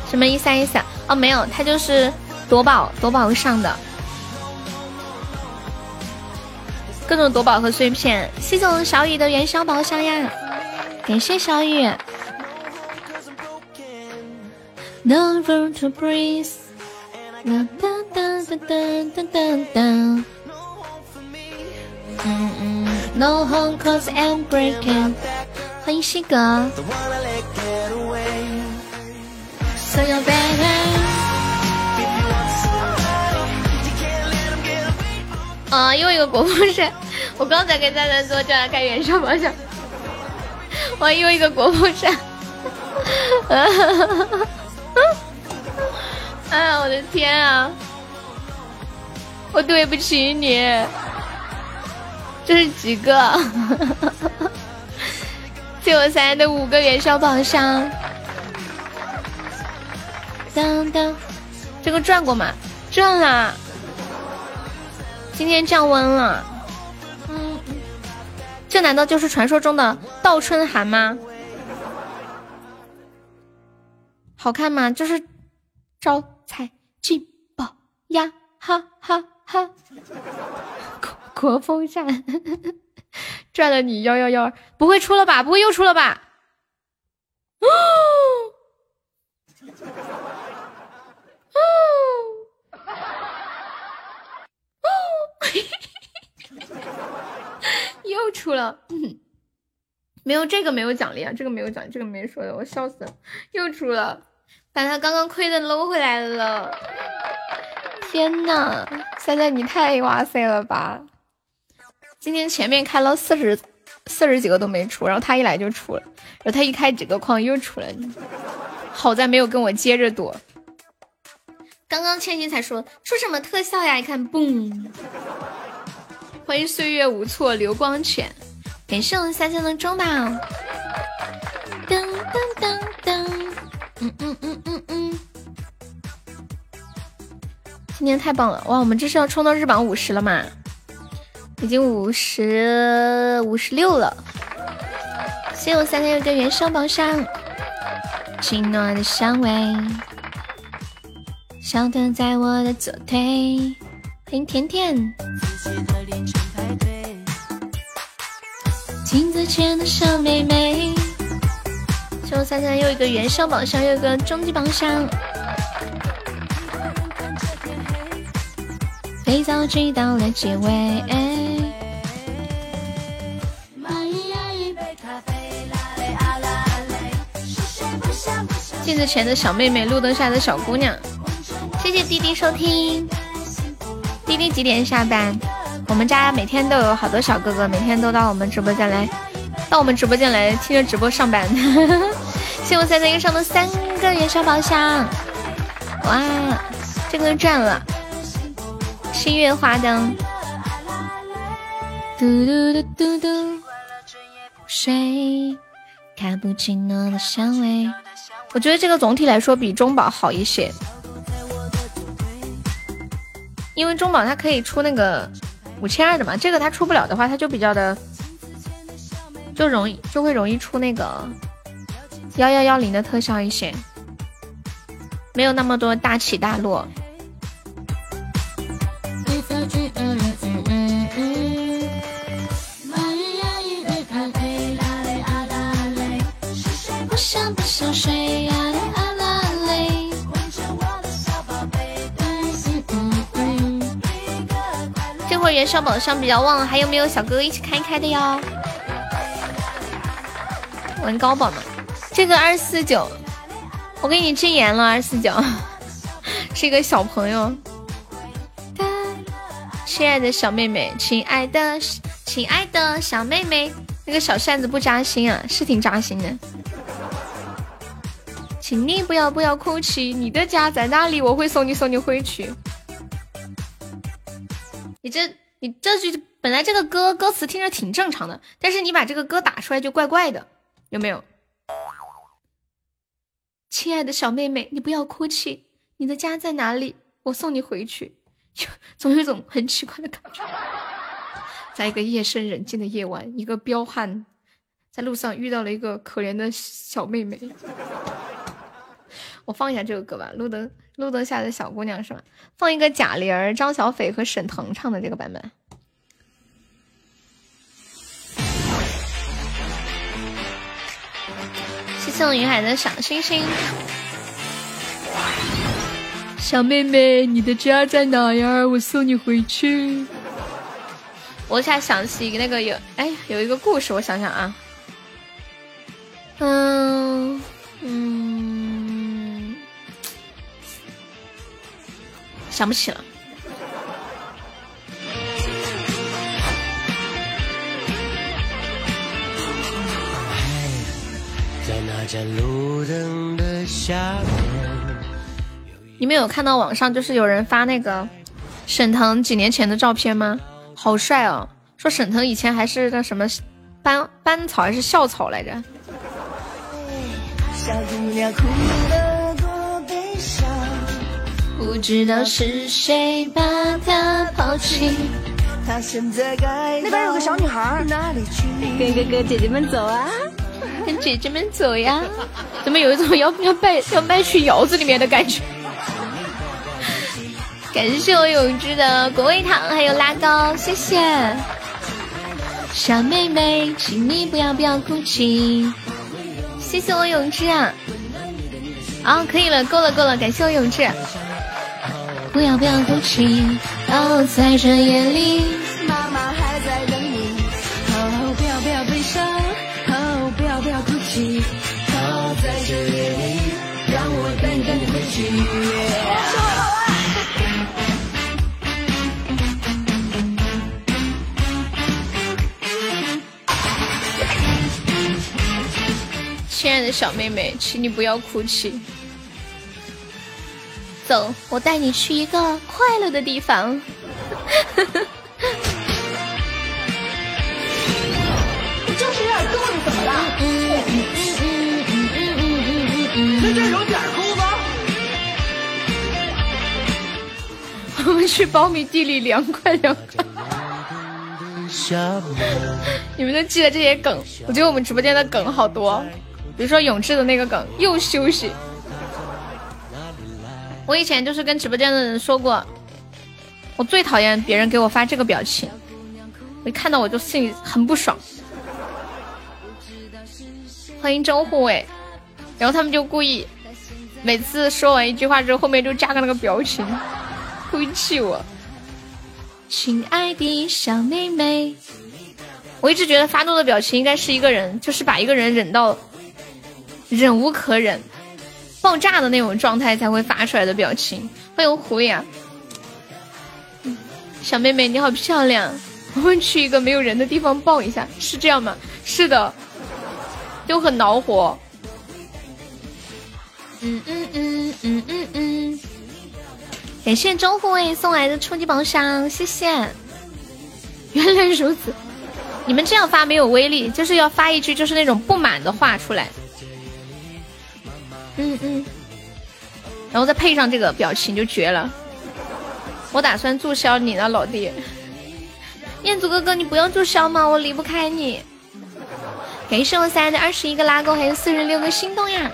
什么一三一四？哦，没有，他就是夺宝，夺宝上的各种夺宝和碎片。谢谢我们小雨的元宵宝箱呀，感谢小雨。No room to breathe。哒哒哒哒哒哒哒。No home cause I'm breaking。欢迎西哥。啊，又一个国风扇！我刚才给赞赞说叫他开元宵宝箱，哇，又一个国风扇！哎呀，我的天啊！我对不起你，这是几个？谢我三的五个元宵宝箱。当当，这个转过吗？转啦！今天降温了，嗯，这难道就是传说中的倒春寒吗？好看吗？就是招财进宝呀！哈哈哈！国国风扇，赚了你幺幺幺，不会出了吧？不会又出了吧？哦哦哦！又出了，没有这个没有奖励啊，这个没有奖，这个没说的，我笑死了，又出了，把他刚刚亏的搂回来了。天呐，三三你太哇塞了吧！今天前面开了四十四十几个都没出，然后他一来就出了，然后他一开几个矿又出了，好在没有跟我接着躲。刚刚千玺才说出什么特效呀？一看，嘣！欢迎岁月无措流光犬，感谢我们三三的中宝。噔噔噔噔，嗯嗯嗯。今天太棒了。哇！我们这是要冲到日榜五十了吗？已经五十五十六了，谢谢我三三六个元首宝箱，轻暖的香味，小的在我的左腿，欢迎甜甜，镜子前的小妹妹，谢我三三又一个元首宝箱，又一个终极宝箱，肥皂剧到了结尾。镜子前的小妹妹，路灯下的小姑娘，谢谢弟弟收听。弟弟几点下班？我们家每天都有好多小哥哥，每天都到我们直播间来，到我们直播间来听着直播上班。谢我三三又上了三个元宵宝箱，哇，这个赚了。星月花灯，嘟嘟嘟嘟嘟，水，卡布奇诺的香味。我觉得这个总体来说比中宝好一些，因为中宝它可以出那个五千二的嘛，这个它出不了的话，它就比较的就容易就会容易出那个幺幺幺零的特效一些，没有那么多大起大落。这会儿元宵宝箱比较旺，还有没有小哥哥一起开一开的哟？玩高宝呢？这个二四九，我给你禁言了，二四九 是一个小朋友。亲爱的小妹妹，亲爱的亲爱的小妹妹，那个小扇子不扎心啊？是挺扎心的。请你不要不要哭泣，你的家在哪里？我会送你送你回去。你这你这句本来这个歌歌词听着挺正常的，但是你把这个歌打出来就怪怪的，有没有？亲爱的小妹妹，你不要哭泣，你的家在哪里？我送你回去。总有一种很奇怪的感觉，在一个夜深人静的夜晚，一个彪悍在路上遇到了一个可怜的小妹妹。我放一下这个歌吧，《路灯路灯下的小姑娘》是吧？放一个贾玲、张小斐和沈腾唱的这个版本。谢谢我云海的小星星。小妹妹，你的家在哪呀？我送你回去。我现在想起一个那个有，哎，有一个故事，我想想啊，嗯嗯，想不起了。在那盏路灯的下。你们有看到网上就是有人发那个沈腾几年前的照片吗？好帅哦！说沈腾以前还是那什么班班草还是校草来着？不知道是谁把他抛弃。那边有个小女孩，跟哥哥姐姐们走啊，跟 姐姐们走呀！怎么有一种要要卖要卖去窑子里面的感觉？感谢我永志的果味糖，还有拉糕，谢谢。小妹妹，请你不要不要哭泣。谢谢我永志啊！啊，可以了，够了够了，感谢我永志。不要不要哭泣，哦，在这夜里，妈妈还在等你。哦，不要不要悲伤，哦，不要不要哭泣，哦，在这夜里，让我带你带你回去。亲爱的小妹妹，请你不要哭泣。走，我带你去一个快乐的地方。你 就是有点肚子，怎么了？在这有点哭吗？我们去苞米地里凉快凉快。你们都记得这些梗？我觉得我们直播间的梗好多。比如说永志的那个梗又休息，我以前就是跟直播间的人说过，我最讨厌别人给我发这个表情，我一看到我就心里很不爽。欢迎周护卫，然后他们就故意每次说完一句话之后，后面就加个那个表情，故意气我。亲爱的小妹妹，我一直觉得发怒的表情应该是一个人，就是把一个人忍到。忍无可忍，爆炸的那种状态才会发出来的表情。欢迎胡呀，小妹妹你好漂亮，我们去一个没有人的地方抱一下，是这样吗？是的，就很恼火。嗯嗯嗯嗯嗯嗯，感谢周护卫送来的初级宝箱，谢谢。原来如此，你们这样发没有威力，就是要发一句就是那种不满的话出来。嗯嗯，然后再配上这个表情就绝了。我打算注销你呢，老弟。彦祖哥哥，你不用注销吗？我离不开你。感谢我三的二十一个拉钩，还有四十六个心动呀。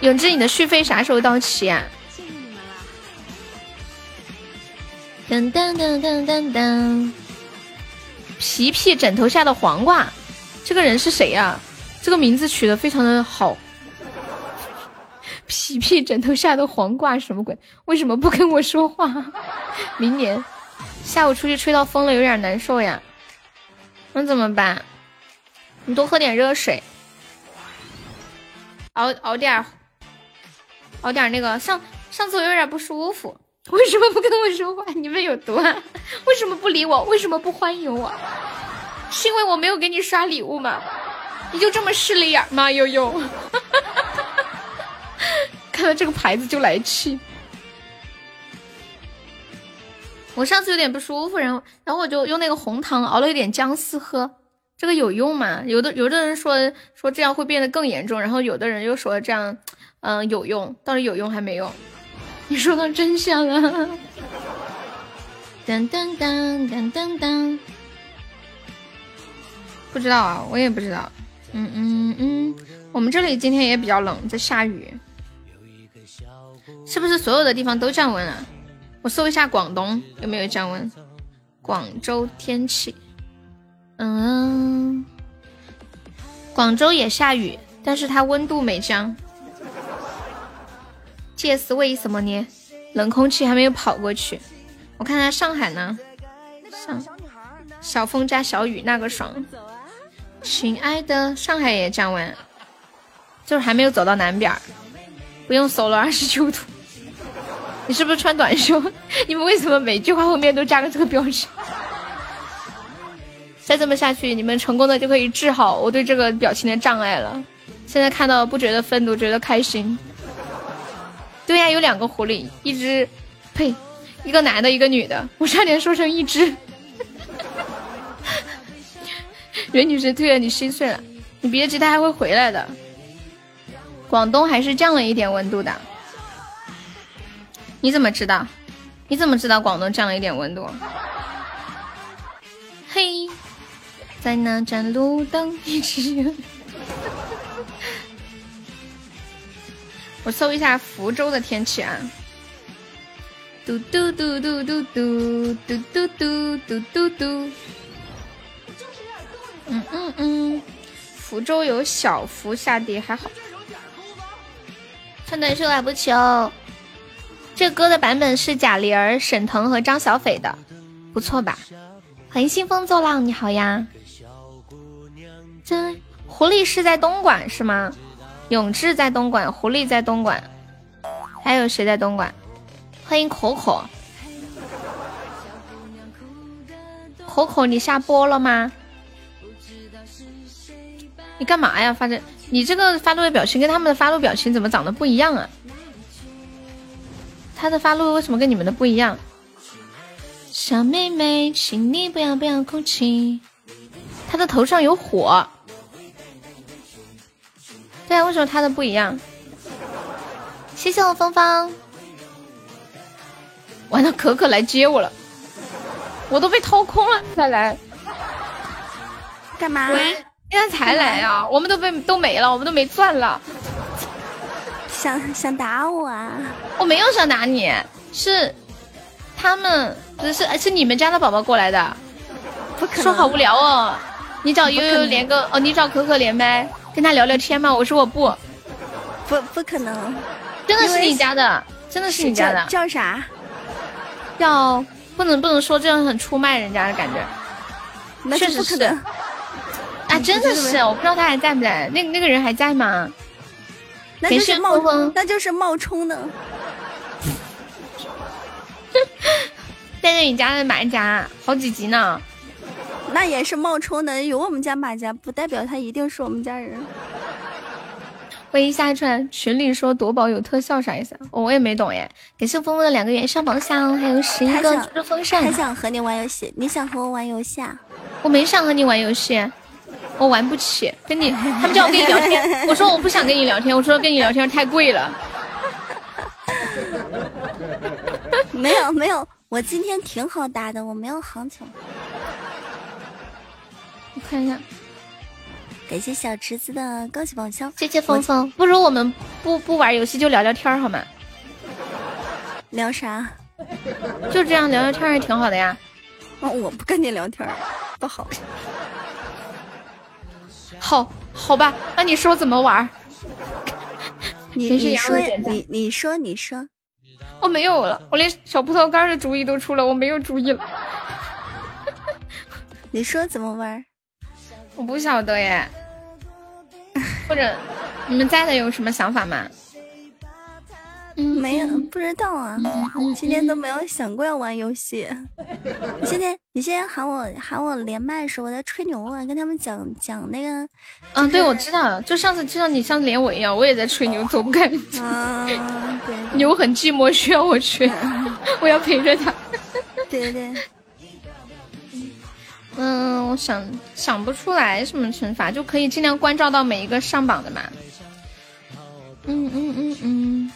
永志，你的续费啥时候到期呀？噔噔噔噔噔噔。皮皮枕头下的黄瓜，这个人是谁呀？这个名字取的非常的好。皮皮枕头下的黄瓜什么鬼？为什么不跟我说话？明年下午出去吹到风了，有点难受呀。那怎么办？你多喝点热水，熬熬点，熬点那个。上上次我有点不舒服，为什么不跟我说话？你们有毒啊？为什么不理我？为什么不欢迎我？是因为我没有给你刷礼物吗？你就这么势利眼吗？悠悠。看 到这个牌子就来气。我上次有点不舒服，然后然后我就用那个红糖熬了一点姜丝喝，这个有用吗？有的有的人说说这样会变得更严重，然后有的人又说这样嗯有用，到底有用还没用？你说到真相了。噔噔噔噔噔噔，不知道啊，我也不知道。嗯嗯嗯，我们这里今天也比较冷，在下雨。是不是所有的地方都降温了？我搜一下广东有没有降温。广州天气，嗯，广州也下雨，但是它温度没降。这是为什么呢？冷空气还没有跑过去。我看看上海呢，上小风加小雨那个爽。亲爱的，上海也降温，就是还没有走到南边。不用搜了，二十九度。你是不是穿短袖？你们为什么每句话后面都加个这个表情？再这么下去，你们成功的就可以治好我对这个表情的障碍了。现在看到不觉得愤怒，觉得开心。对呀，有两个狐狸，一只，呸，一个男的，一个女的。我差点说成一只。袁女士，退了，你心碎了。你别急，他还会回来的。广东还是降了一点温度的，你怎么知道？你怎么知道广东降了一点温度？嘿，在那盏路灯一直。我搜一下福州的天气啊。嘟嘟嘟嘟嘟嘟嘟嘟嘟嘟嘟嘟。嗯嗯，福州有小幅下跌，还好。唱短袖来不起哦。这歌的版本是贾玲儿、沈腾和张小斐的，不错吧？欢迎兴风作浪，你好呀。这狐狸是在东莞是吗？永志在东莞，狐狸在东莞，还有谁在东莞？欢迎口口。口口，你下播了吗？你干嘛呀？发这，你这个发怒的表情跟他们的发怒表情怎么长得不一样啊？他的发怒为什么跟你们的不一样？小妹妹，请你不要不要哭泣。他的头上有火。对啊，为什么他的不一样？谢谢我芳芳。完了，可可来接我了，我都被掏空了，再来。干嘛？喂，现在才来啊？我们都被都没了，我们都没钻了。想想打我啊？我没有想打你，是他们，是是你们家的宝宝过来的。不可能。说好无聊哦，你找悠悠连个哦，你找可可连麦。跟他聊聊天吗？我说我不，不不可能，真的是你家的，真的是你家的，叫啥？叫不能不能说这样很出卖人家的感觉，那确实是，啊真的是，我不知道他还在不在，那那个人还在吗？那就是冒充，那就是冒充的，带着你家的马甲好几级呢。那也是冒充的，有我们家马甲，不代表他一定是我们家人。欢迎下船群里说夺宝有特效啥意思？我也没懂耶。感谢峰峰的两个元上榜箱，还有十一个风扇。他想和你玩游戏，你想和我玩游戏啊？我没想和你玩游戏，我玩不起。跟你他们叫我跟你聊天，我说我不想跟你聊天，我说跟你聊天太贵了。没有没有，我今天挺好打的，我没有行情。我看一下，感谢小池子的高级宝箱，谢谢峰峰。不如我们不不玩游戏，就聊聊天好吗？聊啥？就这样聊聊天也挺好的呀。哦，我不跟你聊天，不好。好，好吧，那你说怎么玩？你你说你你说你说，我没有了，我连小葡萄干的主意都出了，我没有主意了。你说怎么玩？我不晓得耶，或者你们在的有什么想法吗？嗯，没有，不知道啊。今天都没有想过要玩游戏。你今天，你今天喊我喊我连麦时，我在吹牛啊，跟他们讲讲那个。嗯，对，我知道，就上次就像你像连我一样，我也在吹牛，走不开。啊，对。牛很寂寞，需要我吹，我要陪着他。对对对。嗯，我想想不出来什么惩罚，就可以尽量关照到每一个上榜的嘛。嗯嗯嗯嗯，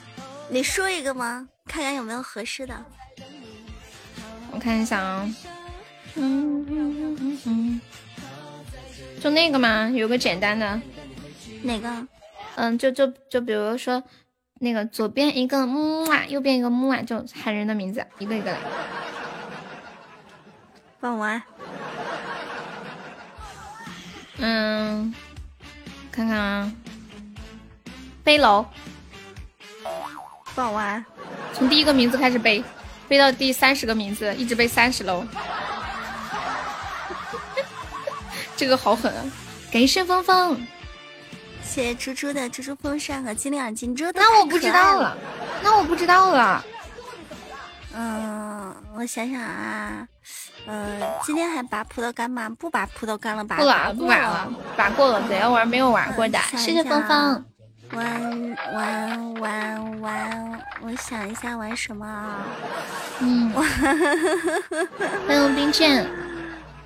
你说一个吗？看看有没有合适的。我看一下啊。嗯嗯嗯嗯嗯，就那个嘛，有个简单的。哪个？嗯，就就就比如说那个左边一个木啊，右边一个木啊，就喊人的名字，一个一个来。帮我玩。嗯，看看啊，背楼，不好玩。从第一个名字开始背，背到第三十个名字，一直背三十楼。这个好狠啊！感谢峰峰，谢谢猪猪的猪猪风扇和金链金珠。那我不知道了，那我不知道了。嗯，我想想啊。嗯，今天还拔葡萄干吗？不拔葡萄干了，拔不了，不拔了，拔过了。谁要玩没有玩过的？谢谢芳芳。玩玩玩玩，我想一下玩什么啊。嗯。欢迎冰剑。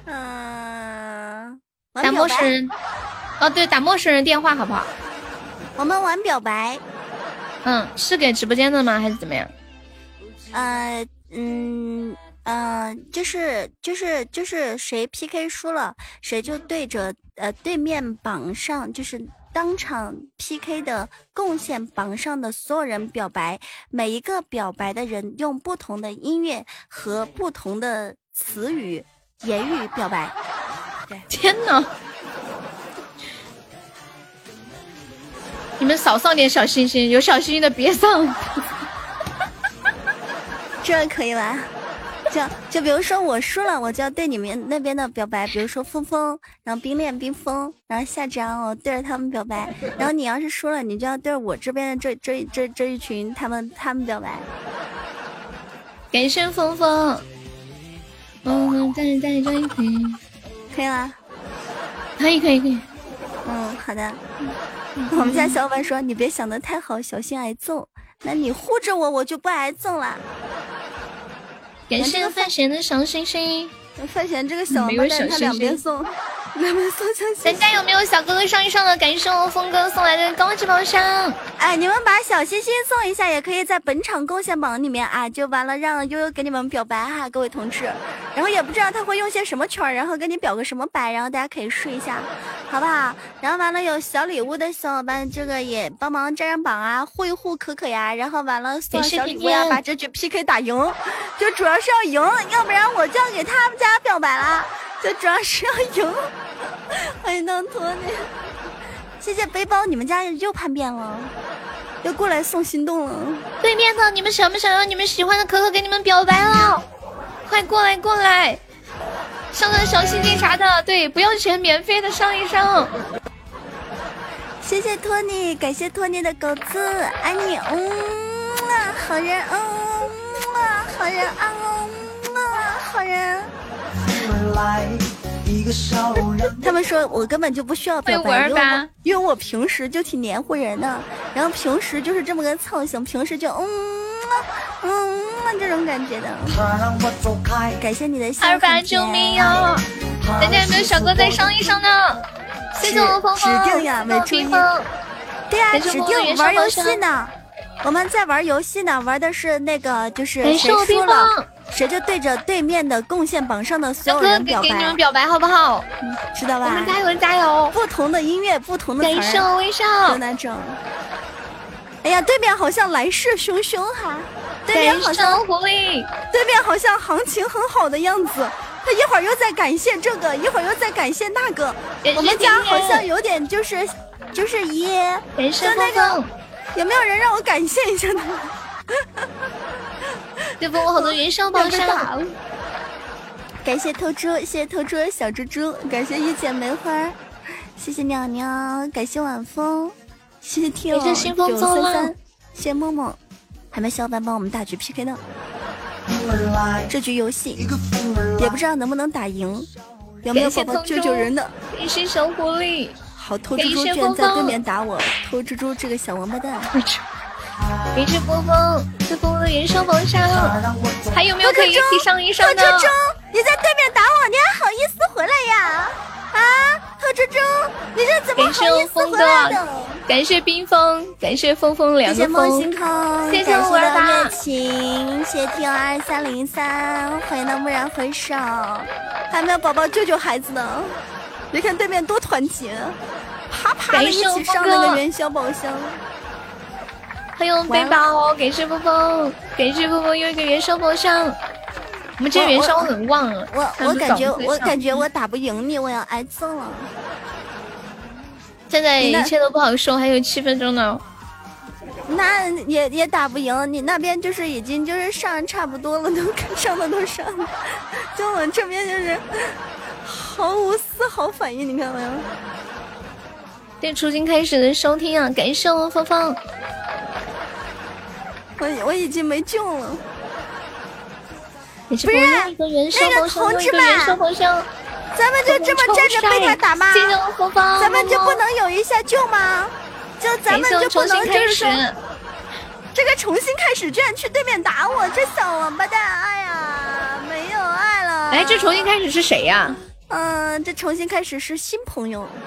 嗯。打陌生人。哦，对，打陌生人电话好不好？我们玩表白。嗯，是给直播间的吗？还是怎么样？呃，嗯。嗯，就是就是就是谁 PK 输了，谁就对着呃对面榜上，就是当场 PK 的贡献榜上的所有人表白，每一个表白的人用不同的音乐和不同的词语、言语表白。天哪！你们少上点小心心，有小心心的别上。这可以玩。就就比如说我输了，我就要对你们那边的表白，比如说峰峰，然后冰恋冰峰，然后夏张我对着他们表白，然后你要是输了，你就要对我这边的这这这这一群他们他们表白。感谢峰峰，嗯，再再这一可以，可以啦，可以可以可以，嗯，好的。我们家小伙伴说你别想的太好，小心挨揍。那你护着我，我就不挨揍了。感谢范闲的小星星，范闲这个小王八蛋，他两边送，两边送小星星。咱家有没有小哥哥上一上的？感谢我峰哥送来的高级宝箱。哎，你们把小心心送一下，也可以在本场贡献榜里面啊，就完了，让悠悠给你们表白哈，各位同志。然后也不知道他会用些什么圈，然后跟你表个什么白，然后大家可以试一下。好不好？然后完了有小礼物的小伙伴，这个也帮忙占占榜啊，护一护可可呀。然后完了送小礼物呀，把这局 PK 打赢，就主要是要赢，要不然我就要给他们家表白了。就主要是要赢。欢迎当托尼，谢谢背包，你们家又叛变了，又过来送心动了。对面的，你们想不想要你们喜欢的可可给你们表白了？快过来过来！上个小心心啥的，对，不要钱，免费的上一上。谢谢托尼，感谢托尼的狗子，爱你，嗯啊，好人，嗯啊，好人，嗯啊，好人。他们说我根本就不需要表白，因为我平时就挺黏糊人的，然后平时就是这么个操性，平时就嗯嗯。这种感觉的，感谢你的二八救命呀！大家有没有小哥再上一上呢？谢谢我峰峰，指定呀，没注意。对呀，指定玩游戏呢。我们在玩游戏呢，玩的是那个，就是谁输了，谁就对着对面的贡献榜上的所有人表白。给你们表白好不好？知道吧？我们加油加油！不同的音乐，不同的感那种。哎呀，对面好像来势汹汹哈。对面好像活力，对面好像行情很好的样子。他一会儿又在感谢这个，一会儿又在感谢那个。我们家好像有点就是就是耶，就那个有没有人让我感谢一下呢？对不？我好多云上宝箱。感谢偷猪，谢谢偷猪小猪猪，感谢一剪梅花，谢谢鸟鸟，感谢晚风，谢谢听九三三，谢谢默默。还没小伙伴帮我们大局 PK 呢，这局游戏也不知道能不能打赢，有没有宝宝救救人的？一身小狐狸，好偷猪猪居然在对面打我，偷猪猪这个小王八蛋！感谢波峰，这波的元宵宝箱，还有没有可以一起上一上的？偷猪猪，你在对面打我，你还好意思回来呀？啊！偷猪猪，你这怎么好意思回来的？感谢冰封，感谢风风两个风，谢谢我的热情，谢谢 T 二三零三，欢迎到蓦然回首，还没有宝宝救救孩子呢？你看对面多团结，啪啪的一起上那个元宵宝箱。还有背包，感谢风风，感谢风风又一个元宵宝箱。我们这元宵很旺啊！我我感觉我感觉我打不赢你，我要挨揍了。现在一切都不好说，还有七分钟呢。那也也打不赢你那边，就是已经就是上差不多了，都 上的都上了，就我这边就是毫无丝毫反应，你看到没有？对，重新开始的收听啊！感谢我芳芳，我我已经没救了。不是那个同志们，咱们就这么站着被他打吗？咱们就不能有一下救吗？就咱们就不能就是说，这个重新开始居然去对面打我，这小王八蛋！哎呀，没有爱了。哎，这重新开始是谁呀？嗯，这重新开始是新朋友。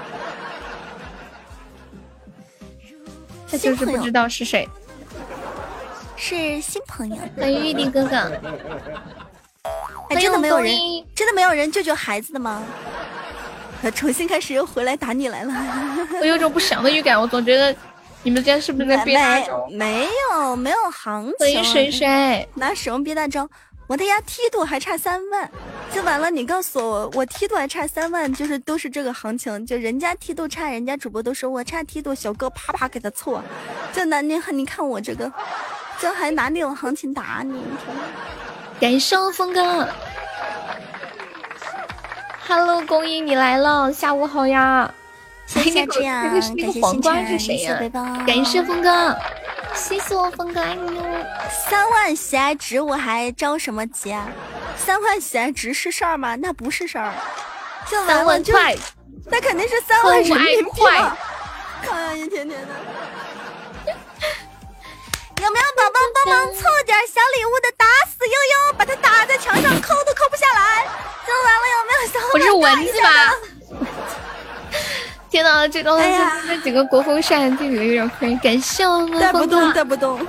他就是不知道是谁，是新朋友。欢迎玉帝哥哥。哎，真的没有人，真的没有人救救孩子的吗？重新开始又回来打你来了，我有种不祥的预感，我总觉得你们家是不是在憋大招？没有，没有行情。欢迎水水，拿什么憋大招？我的呀，梯度还差三万，就完了，你告诉我，我梯度还差三万，就是都是这个行情，就人家梯度差，人家主播都说我差梯度，小哥啪啪给他凑，这男你你看我这个，这还拿那种行情打你，感谢峰哥，Hello，公益你来了，下午好呀，谢谢这样，感谢皇冠是谁呀？感谢峰哥，谢谢我峰哥爱你哟，三万喜爱值我还着什么急啊？三万喜爱值是事儿吗？那不是事儿。三万块，那肯定是三万人民币。看呀，一天天的。有没有宝宝帮忙凑点小礼物的？打死悠悠，把它打在墙上，扣都扣不下来。就完了，有没有小伙伴？我是蚊子吧？天哪，这个这几个国风扇这几个有点亏。感谢我们带不动，带不动。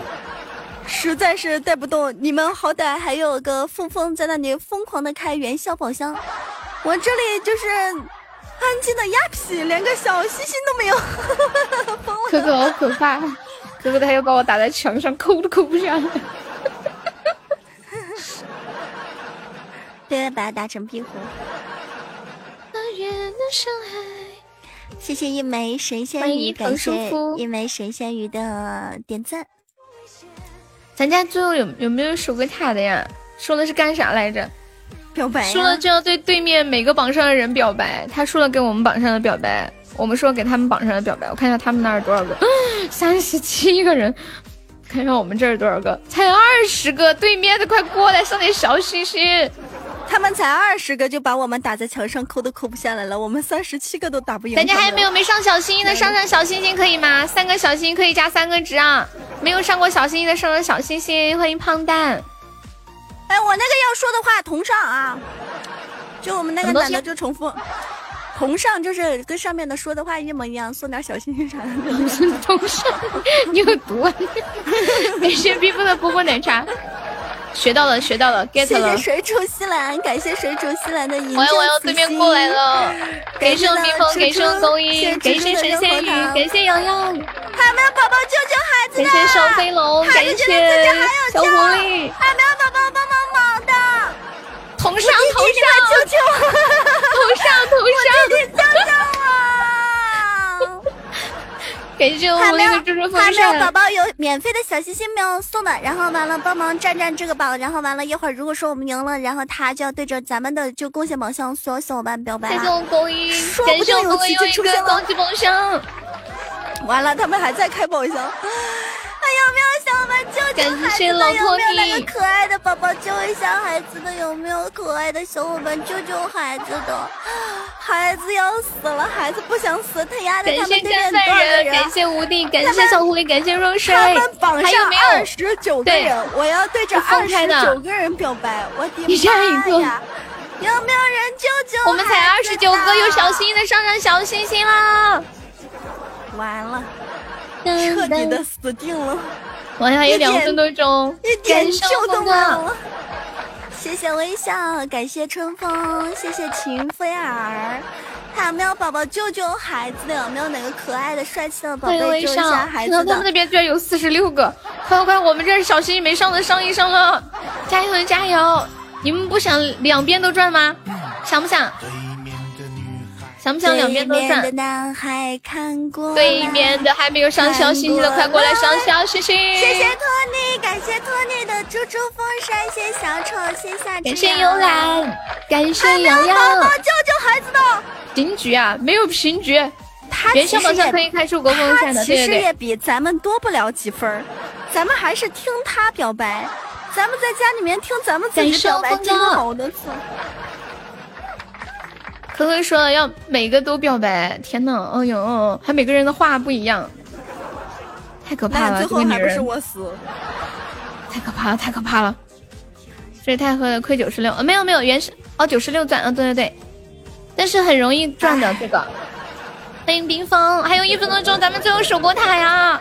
实在是带不动，你们好歹还有个峰峰在那里疯狂的开元宵宝箱，我这里就是安静的鸭皮，连个小心心都没有。可可好可怕，可可他又把我打在墙上，抠都抠不下来。对，把他打成壁虎。谢谢一枚神仙鱼，感谢一枚神仙鱼的点赞。咱家最后有有没有守个塔的呀？说的是干啥来着？表白。输了就要对对面每个榜上的人表白。他说了给我们榜上的表白，我们说给他们榜上的表白。我看一下他们那儿多少个，三十七个人。看一下我们这儿多少个？才二十个。对面的快过来，上点小心心。他们才二十个就把我们打在墙上，扣都扣不下来了。我们三十七个都打不赢。咱家还有没有没上小心心的，上上小心心可以吗？三个小心可以加三个值啊。没有上过小心心的，上上小心心，欢迎胖蛋。哎，我那个要说的话同上啊，就我们那个男的就重复，同上就是跟上面的说的话一模一样，送点小心心啥的。同上，你有毒啊！感谢冰峰的波波奶茶。学到了，学到了，get 了。谢谢水煮西兰，感谢水煮西兰的银我要我要对面过来了。感谢蜜蜂，感谢公益，感谢神仙鱼，感谢洋洋。还没有宝宝救救孩子感谢小飞龙，感谢小狐狸。还没有宝宝帮帮忙的。同上同上，救救我！同上同上，救救我！感谢我们那个猪猪风还没有宝宝有免费的小心心没有送的，然后完了帮忙占占这个榜，然后完了一会儿如果说我们赢了，然后他就要对着咱们的就贡献宝箱所有小伙伴表白。谢谢我公益，说不定有奇迹出现完了他们还在开宝箱。还有没有小伙伴救救孩子的？有没有那个可爱的宝宝救一下孩子的？有没有可爱的小伙伴救救孩子的？孩子要死了，孩子不想死，他压在他们对面多少人？感谢无敌，感谢小狐狸，感谢若水。他们榜上二十九个人，我要对着二十九个人表白，我的妈呀！有没有人救救？我们才二十九个，有小心的上上小心心啦！完了。彻底的死定了！我还有两分多钟，一点救都没有。谢谢微笑，感谢春风，谢谢秦菲儿。还有没有宝宝救救孩子的？有没有哪个可爱的、帅气的宝贝救一下孩子的？他们那边居然有四十六个！快快快，我们这小心没上的上一上了！加油加油！你们不想两边都赚吗？想不想？想不想两边都赚？对面的还没有上小星星的，快过来上小星星！谢谢托尼，感谢托尼的猪猪风扇，谢谢小丑，谢谢感谢幽兰，感谢洋洋。宝宝救救孩子的！平局啊，没有平局。他其实也可以开出国风扇的，其实也比咱们多不了几分咱们还是听他表白，咱们在家里面听咱们自己表白，听好的词。可可说要每个都表白，天呐，哎呦，还每个人的话不一样，太可怕了！最后还不是我死，太可怕了，太可怕了！这太喝了，亏九十六，呃，没有没有，原始哦九十六钻，嗯，对对对，但是很容易赚的这个。欢迎冰封，还有一分多钟，咱们最后守过塔呀！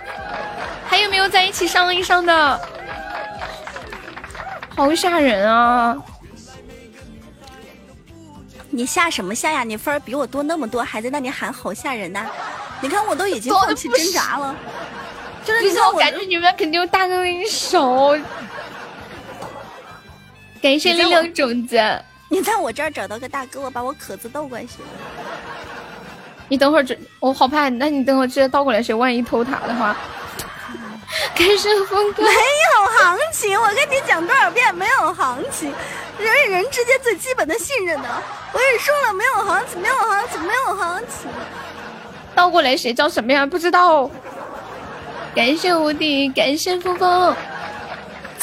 还有没有在一起上一上的？好吓人啊！你下什么下呀？你分儿比我多那么多，还在那里喊好吓人呐！你看我都已经放弃挣扎了，就是我感觉你们肯定有大哥给你守。感谢力量种子，你在我这儿找到个大哥，我把我壳子倒过去。你等会儿这，我好怕。那你等会儿直接倒过来，谁万一偷塔的话？感谢峰哥。没有行情，我跟你讲多少遍，没有行情。人与人之间最基本的信任呢？我也说了，没有行情，没有行情，没有行情。倒过来谁叫什么呀？不知道。感谢无敌，感谢峰峰。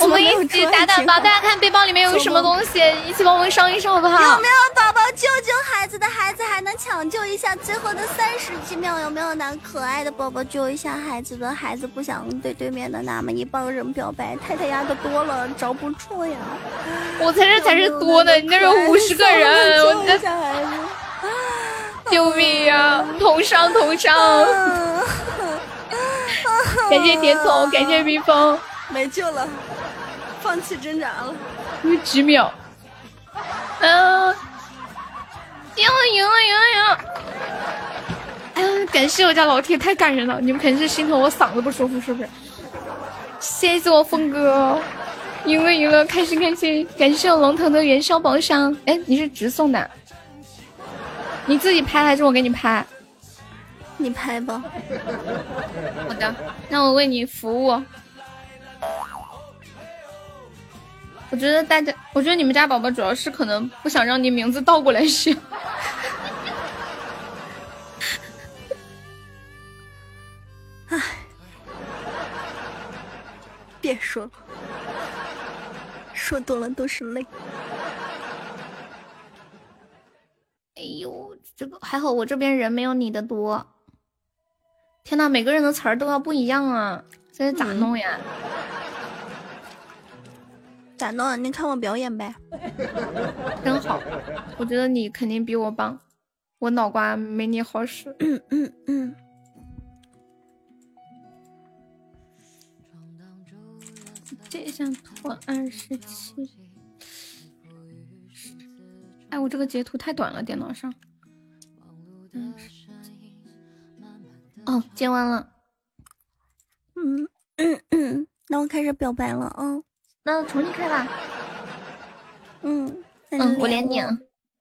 我们一起打打包，大家看背包里面有什么东西，一起帮我们上一上好不好？有没有宝宝救救孩子的孩子还能抢救一下最后的三十几秒？有没有男可爱的宝宝救一下孩子的孩子不想对对面的那么一帮人表白？太太压的多了，找不出呀。我才是才是多的，你那是五十个人，我这救命呀！同上同上，感谢点头，感谢蜜蜂，没救了。放弃挣扎了，有几秒。嗯，赢了，赢了，赢了，赢了！嗯，感谢我家老铁，太感人了！你们肯定是心疼我嗓子不舒服，是不是？谢谢我峰哥，赢了，赢了，开心，开心！感谢我龙腾的元宵宝箱。哎，你是直送的？你自己拍还是我给你拍？你拍吧。好的，那我为你服务。我觉得大家，我觉得你们家宝宝主要是可能不想让你名字倒过来写。唉，别说了，说多了都是泪。哎呦，这个还好，我这边人没有你的多。天呐，每个人的词儿都要不一样啊，这咋弄呀？咋弄？你看我表演呗。真好，我觉得你肯定比我棒，我脑瓜没你好使。嗯嗯嗯。这张图二十七。哎，我这个截图太短了，电脑上。哦，接完了。嗯嗯嗯，那我开始表白了啊。那重新开吧。嗯嗯，我连你。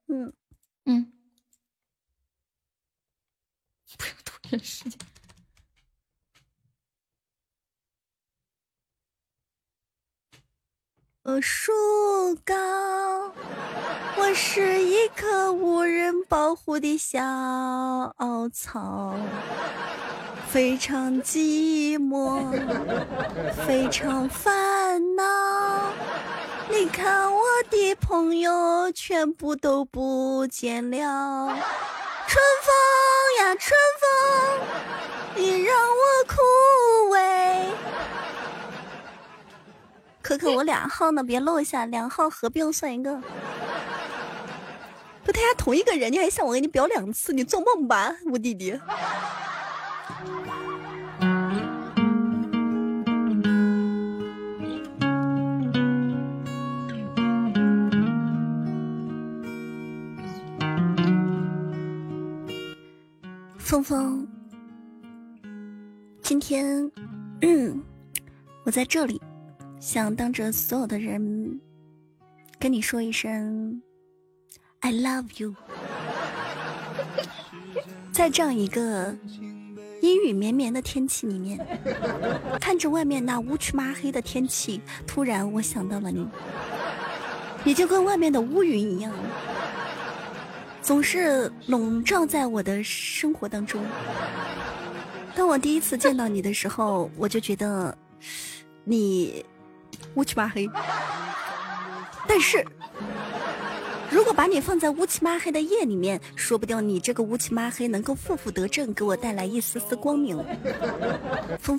嗯嗯。不要拖延时间。呃，树高，我是一棵无人保护的小草。非常寂寞，非常烦恼。你看我的朋友全部都不见了。春风呀，春风，你让我枯萎。可可，我俩号呢，别漏下，两号合并算一个。不，他家同一个人，你还想我给你表两次？你做梦吧，我弟弟。峰峰，今天我在这里，想当着所有的人跟你说一声 “I love you”。在这样一个阴雨绵绵的天气里面，看着外面那乌黢麻黑的天气，突然我想到了你，你就跟外面的乌云一样。总是笼罩在我的生活当中。当我第一次见到你的时候，我就觉得你乌漆麻黑。但是，如果把你放在乌漆麻黑的夜里面，说不定你这个乌漆麻黑能够负负得正，给我带来一丝丝光明。风。